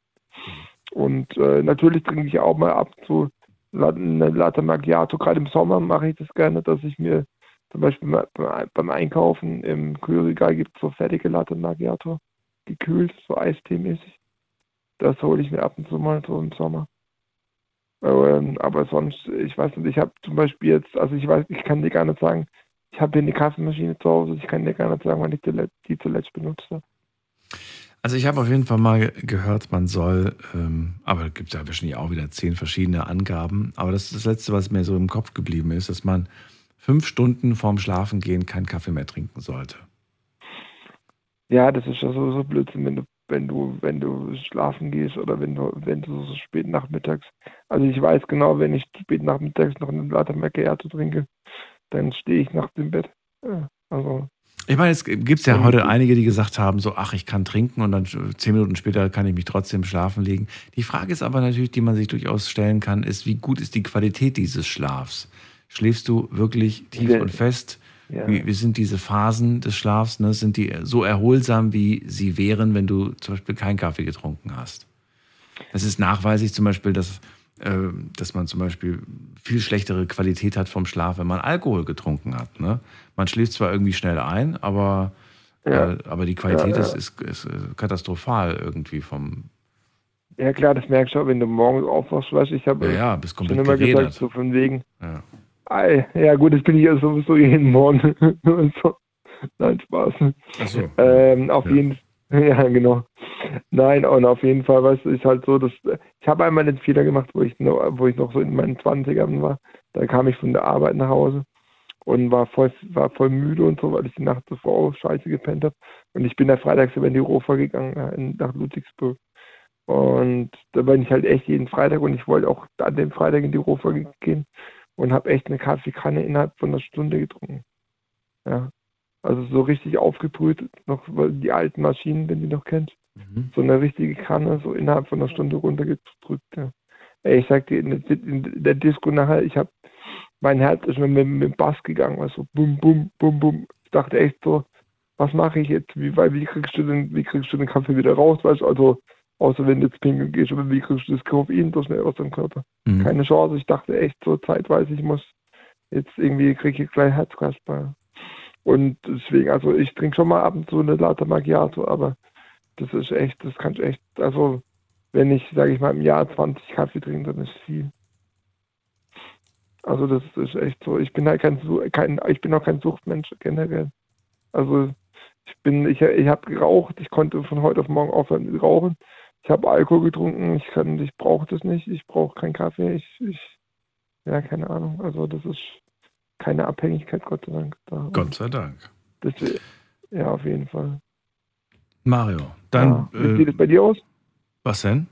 Und äh, natürlich trinke ich auch mal ab zu Latte Macchiato. Gerade im Sommer mache ich das gerne, dass ich mir zum Beispiel beim- Einkaufen im Kühlregal gibt es so fertige Latte Macchiato, gekühlt, so Eistee-mäßig. Das hole ich mir ab und zu mal so im Sommer. Ähm, aber sonst, ich weiß nicht, ich habe zum Beispiel jetzt, also ich weiß, ich kann dir gar nicht sagen, ich habe hier eine Kaffeemaschine zu Hause, ich kann dir gar nicht sagen, wann ich die, let- die zuletzt benutzt habe. Also ich habe auf jeden Fall mal ge- gehört, man soll, ähm, aber es gibt ja wahrscheinlich auch wieder zehn verschiedene Angaben, aber das ist das Letzte, was mir so im Kopf geblieben ist, dass man fünf Stunden vorm Schlafengehen keinen Kaffee mehr trinken sollte. Ja, das ist ja sowieso Blödsinn, wenn du, wenn du, wenn du schlafen gehst oder wenn du, wenn du so spät nachmittags. Also ich weiß genau, wenn ich spät nachmittags noch eine Latte Macchiato trinke, dann stehe ich nach dem Bett. Ja, also Ich meine, es gibt ja heute einige, die gesagt haben, so, ach, ich kann trinken und dann zehn Minuten später kann ich mich trotzdem schlafen legen. Die Frage ist aber natürlich, die man sich durchaus stellen kann, ist, wie gut ist die Qualität dieses Schlafs? Schläfst du wirklich tief Ja. und fest? Ja. Wie, wie sind diese Phasen des Schlafs? Ne? Sind die so erholsam, wie sie wären, wenn du zum Beispiel keinen Kaffee getrunken hast? Es ist nachweislich zum Beispiel, dass, äh, dass man zum Beispiel viel schlechtere Qualität hat vom Schlaf, wenn man Alkohol getrunken hat. Ne? Man schläft zwar irgendwie schnell ein, aber, Ja. äh, aber die Qualität Ja. Ist, ist, ist äh, katastrophal irgendwie vom. Ja klar, das merkst du auch, wenn du morgens aufwachst, weißt du, ich habe Ja, ja, bist schon immer geredet. gesagt, so von wegen, Ja. Ei, ja gut, das bin ich ja sowieso jeden Morgen. So. Nein, Spaß. Ach so. Ähm, auf Ja. jeden ja, genau. Nein, und auf jeden Fall, weißt du, ist halt so, dass ich habe einmal den Fehler gemacht, wo ich noch, wo ich noch so in meinen 20ern war. Da kam ich von der Arbeit nach Hause und war voll, war voll müde und so, weil ich die Nacht zuvor auch scheiße gepennt habe. Und ich bin da freitags über in die Rofa gegangen, nach Ludwigsburg. Und da bin ich halt echt jeden Freitag und ich wollte auch an dem Freitag in die Rofa ge- gehen und habe echt eine Kaffeekanne innerhalb von einer Stunde getrunken. Ja. Also so richtig aufgebrüht, noch die alten Maschinen, wenn die noch kennst. So eine richtige Kanne, so innerhalb von einer Stunde runtergedrückt. Ja. Ey, ich sag dir, in der, in der Disco nachher, ich hab, mein Herz ist mir mit, mit dem Bass gegangen, also bum, bum, bum, bum. Ich dachte echt so, was mache ich jetzt? Wie, weil, wie kriegst du den, wie kriegst du den Kaffee wieder raus, weißt? Also, außer wenn du jetzt pinkeln gehst, aber wie kriegst du das Koffein so schnell aus deinem Körper? Mhm. Keine Chance. Ich dachte echt so zeitweise, ich muss jetzt irgendwie kriege ich gleich Herzkasper. Und deswegen, also ich trinke schon mal ab und zu eine Latte Macchiato, aber das ist echt, das kann ich echt, also wenn ich, sage ich mal, im Jahr 20 Kaffee trinke, dann ist viel. Also das ist echt so. Ich bin halt kein, kein ich bin auch kein Suchtmensch generell. Also ich bin, ich, ich habe geraucht, ich konnte von heute auf morgen aufhören mit Rauchen. Ich habe Alkohol getrunken, ich kann, ich brauche das nicht, ich brauche keinen Kaffee, ich, ich, ja, keine Ahnung. Also das ist, keine Abhängigkeit, Gott sei Dank. Da. Gott sei Dank. Das, ja, auf jeden Fall. Mario, dann. Ja. Wie sieht es bei dir aus? was denn?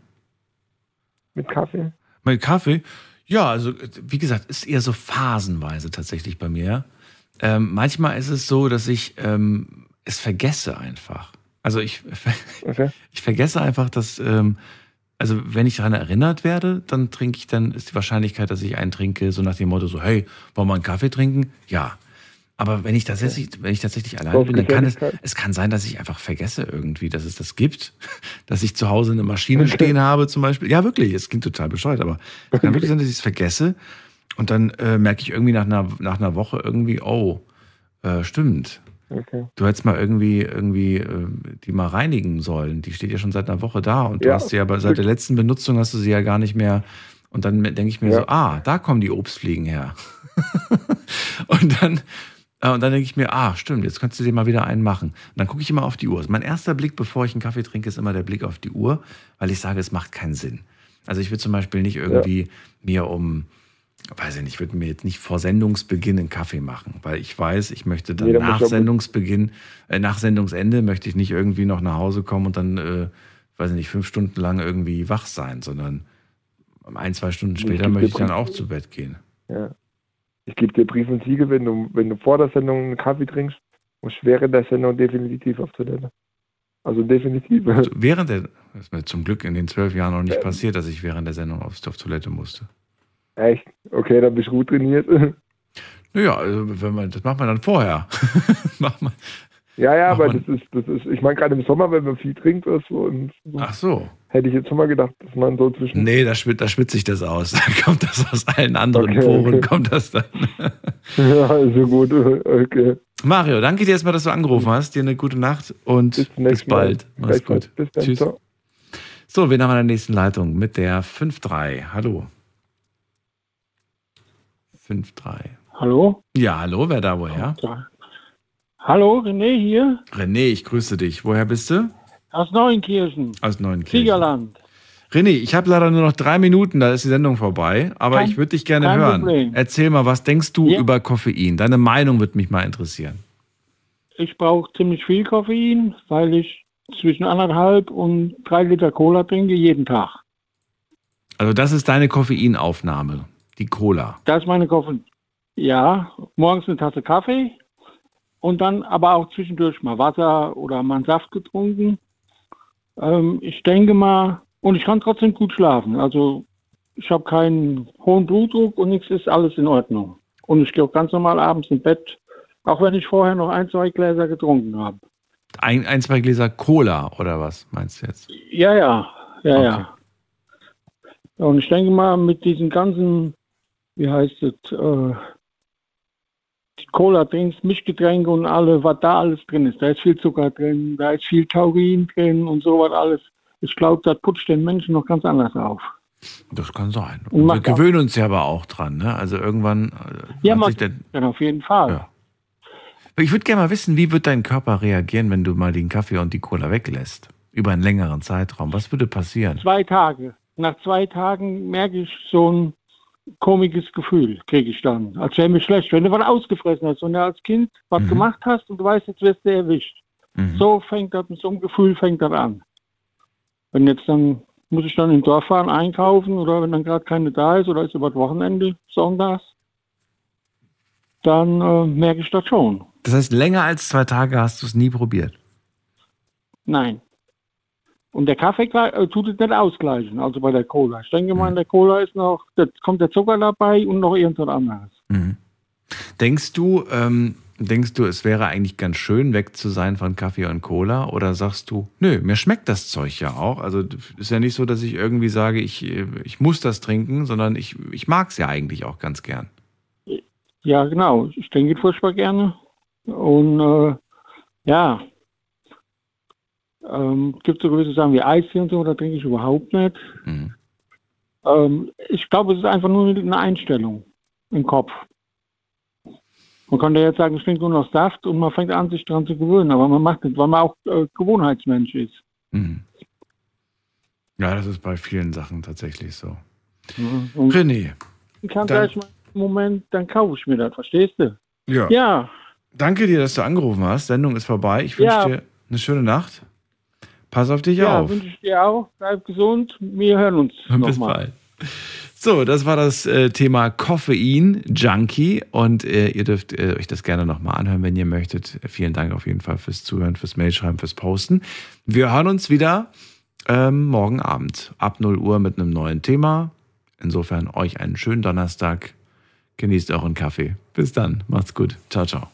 Mit Kaffee? Mein Kaffee? Ja, also wie gesagt, ist eher so phasenweise tatsächlich bei mir. Ähm, manchmal ist es so, dass ich ähm, es vergesse einfach. Also ich, ich vergesse einfach, dass, ähm, also wenn ich daran erinnert werde, dann trinke ich, dann ist die Wahrscheinlichkeit, dass ich einen trinke, so nach dem Motto so, hey, wollen wir einen Kaffee trinken? Ja. Aber wenn ich tatsächlich, wenn ich tatsächlich alleine bin, dann kann es, es kann sein, dass ich einfach vergesse irgendwie, dass es das gibt, dass ich zu Hause eine Maschine stehen habe zum Beispiel. Ja, wirklich, es klingt total bescheuert, aber es kann wirklich sein, dass ich es vergesse und dann äh, merke ich irgendwie nach einer, nach einer Woche irgendwie, oh, äh, stimmt. Okay. Du hättest mal irgendwie, irgendwie äh, die mal reinigen sollen. Die steht ja schon seit einer Woche da und du Ja, hast sie aber seit der letzten Benutzung hast du sie ja gar nicht mehr. Und dann denke ich mir Ja. so, ah, da kommen die Obstfliegen her. und dann, äh, und dann denke ich mir, ah, stimmt, jetzt könntest du dir mal wieder einen machen. Und dann gucke ich immer auf die Uhr. Mein erster Blick, bevor ich einen Kaffee trinke, ist immer der Blick auf die Uhr, weil ich sage, es macht keinen Sinn. Also ich will zum Beispiel nicht irgendwie mir um, weiß ich nicht, ich würde mir jetzt nicht vor Sendungsbeginn einen Kaffee machen, weil ich weiß, ich möchte dann Nee, nach ja- Sendungsbeginn, äh, nach Sendungsende möchte ich nicht irgendwie noch nach Hause kommen und dann, äh, weiß ich nicht, fünf Stunden lang irgendwie wach sein, sondern ein, zwei Stunden Ich später geb möchte ich dann Brief- auch zu Bett gehen. Ja. Ich gebe dir Brief und Siegel, wenn du, wenn du vor der Sendung einen Kaffee trinkst, musst du während der Sendung definitiv auf Toilette. Also definitiv. Also während der, das ist mir zum Glück in den zwölf Jahren noch nicht passiert, dass ich während der Sendung auf, auf Toilette musste. Echt? Okay, dann bist du gut trainiert. Naja, also wenn man, das macht man dann vorher. macht man, Ja, ja, aber das ist, das ist, ich meine gerade im Sommer, wenn man viel trinkt oder so, und so, ach so. hätte ich jetzt schon mal gedacht, dass man so zwischen. Nee, da, schwit, da schwitze ich das aus. Da kommt das aus allen anderen Okay, Poren, okay. kommt das dann. Ja, also gut, okay. Mario, danke dir erstmal, dass du angerufen hast. Dir eine gute Nacht und bis, Mal. bald. Mach's gut. Bis dann, Tschüss. So, wir haben an der nächsten Leitung mit der 5-3. Hallo. 5-3. Hallo? Ja, hallo, wer da woher? Hallo, René hier René, ich grüße dich. Woher bist du? aus Neuenkirchen, Aus Neunkirchen. Siegerland. René, ich habe leider nur noch drei Minuten, da ist die Sendung vorbei, aber Kein- ich würde dich gerne hören. Problem. Erzähl mal, was denkst du Ja. über Koffein? Deine Meinung würde mich mal interessieren. Ich brauche ziemlich viel Koffein, weil ich zwischen anderthalb und drei Liter Cola trinke jeden Tag. Also das ist deine Koffeinaufnahme, die Cola. Das ist meine Koffein. Ja, morgens eine Tasse Kaffee und dann aber auch zwischendurch mal Wasser oder mal einen Saft getrunken. Ähm, ich denke mal, und ich kann trotzdem gut schlafen. Also ich habe keinen hohen Blutdruck und nichts ist alles in Ordnung. Und ich gehe auch ganz normal abends ins Bett, auch wenn ich vorher noch ein, zwei Gläser getrunken habe. Ein, ein, zwei Gläser Cola oder was meinst du jetzt? Ja, ja, ja, ja. Und ich denke mal, mit diesen ganzen, wie heißt es, äh, die Cola-Drinks, Mischgetränke und alle, was da alles drin ist. Da ist viel Zucker drin, da ist viel Taurin drin und sowas alles. Ich glaube, das putscht den Menschen noch ganz anders auf. Das kann sein. Und wir gewöhnen uns ja aber auch dran. Ne? Also irgendwann. äh, Ja, man, dann auf jeden Fall. Ja. ich würde gerne mal wissen, wie wird dein Körper reagieren, wenn du mal den Kaffee und die Cola weglässt? Über einen längeren Zeitraum. Was würde passieren? Zwei Tage. Nach zwei Tagen merke ich so ein komisches Gefühl, kriege ich dann. Als wäre mir schlecht, wenn du was ausgefressen hast und du als Kind was gemacht hast und du weißt, jetzt wirst du erwischt. So fängt das, mit so einem Gefühl fängt das an. Wenn jetzt dann, muss ich dann im Dorf fahren, einkaufen oder wenn dann gerade keine da ist oder ist über das Wochenende, sonntags, dann äh, merke ich das schon. Das heißt, länger als zwei Tage hast du es nie probiert. Nein. Und der Kaffee äh, tut es nicht ausgleichen, also bei der Cola. Ich denke mal, in der Cola ist noch, da kommt der Zucker dabei und noch irgendwas anderes. Denkst du, ähm, denkst du, es wäre eigentlich ganz schön, weg zu sein von Kaffee und Cola? Oder sagst du, nö, mir schmeckt das Zeug ja auch. Also ist ja nicht so, dass ich irgendwie sage, ich, äh, ich muss das trinken, sondern ich, ich mag es ja eigentlich auch ganz gern. Ja, genau. Ich trinke furchtbar gerne. Und äh, ja, ähm, gibt so gewisse Sachen wie Eistee und so, da trinke ich überhaupt nicht. Ähm, ich glaube, es ist einfach nur eine Einstellung im Kopf. Man könnte jetzt sagen, ich trinke nur noch Saft und man fängt an, sich daran zu gewöhnen, aber man macht es, weil man auch äh, Gewohnheitsmensch ist. Ja, das ist bei vielen Sachen tatsächlich so. Mhm. Und René, ich kann dann- gleich mal letzten Moment, dann kaufe ich mir das, verstehst du? Ja. Ja, Danke dir, dass du angerufen hast. Sendung ist vorbei. Ich wünsche Ja. dir eine schöne Nacht. Pass auf dich ja auf. wünsche ich dir auch. Bleib gesund. Wir hören uns Bis nochmal. bald. So, das war das äh, Thema Koffein Junkie und äh, ihr dürft äh, euch das gerne nochmal anhören, wenn ihr möchtet. Vielen Dank auf jeden Fall fürs Zuhören, fürs Mailschreiben, fürs Posten. Wir hören uns wieder ähm, morgen Abend ab 0 Uhr mit einem neuen Thema. Insofern euch einen schönen Donnerstag. Genießt euren Kaffee. Bis dann. Macht's gut. Ciao, ciao.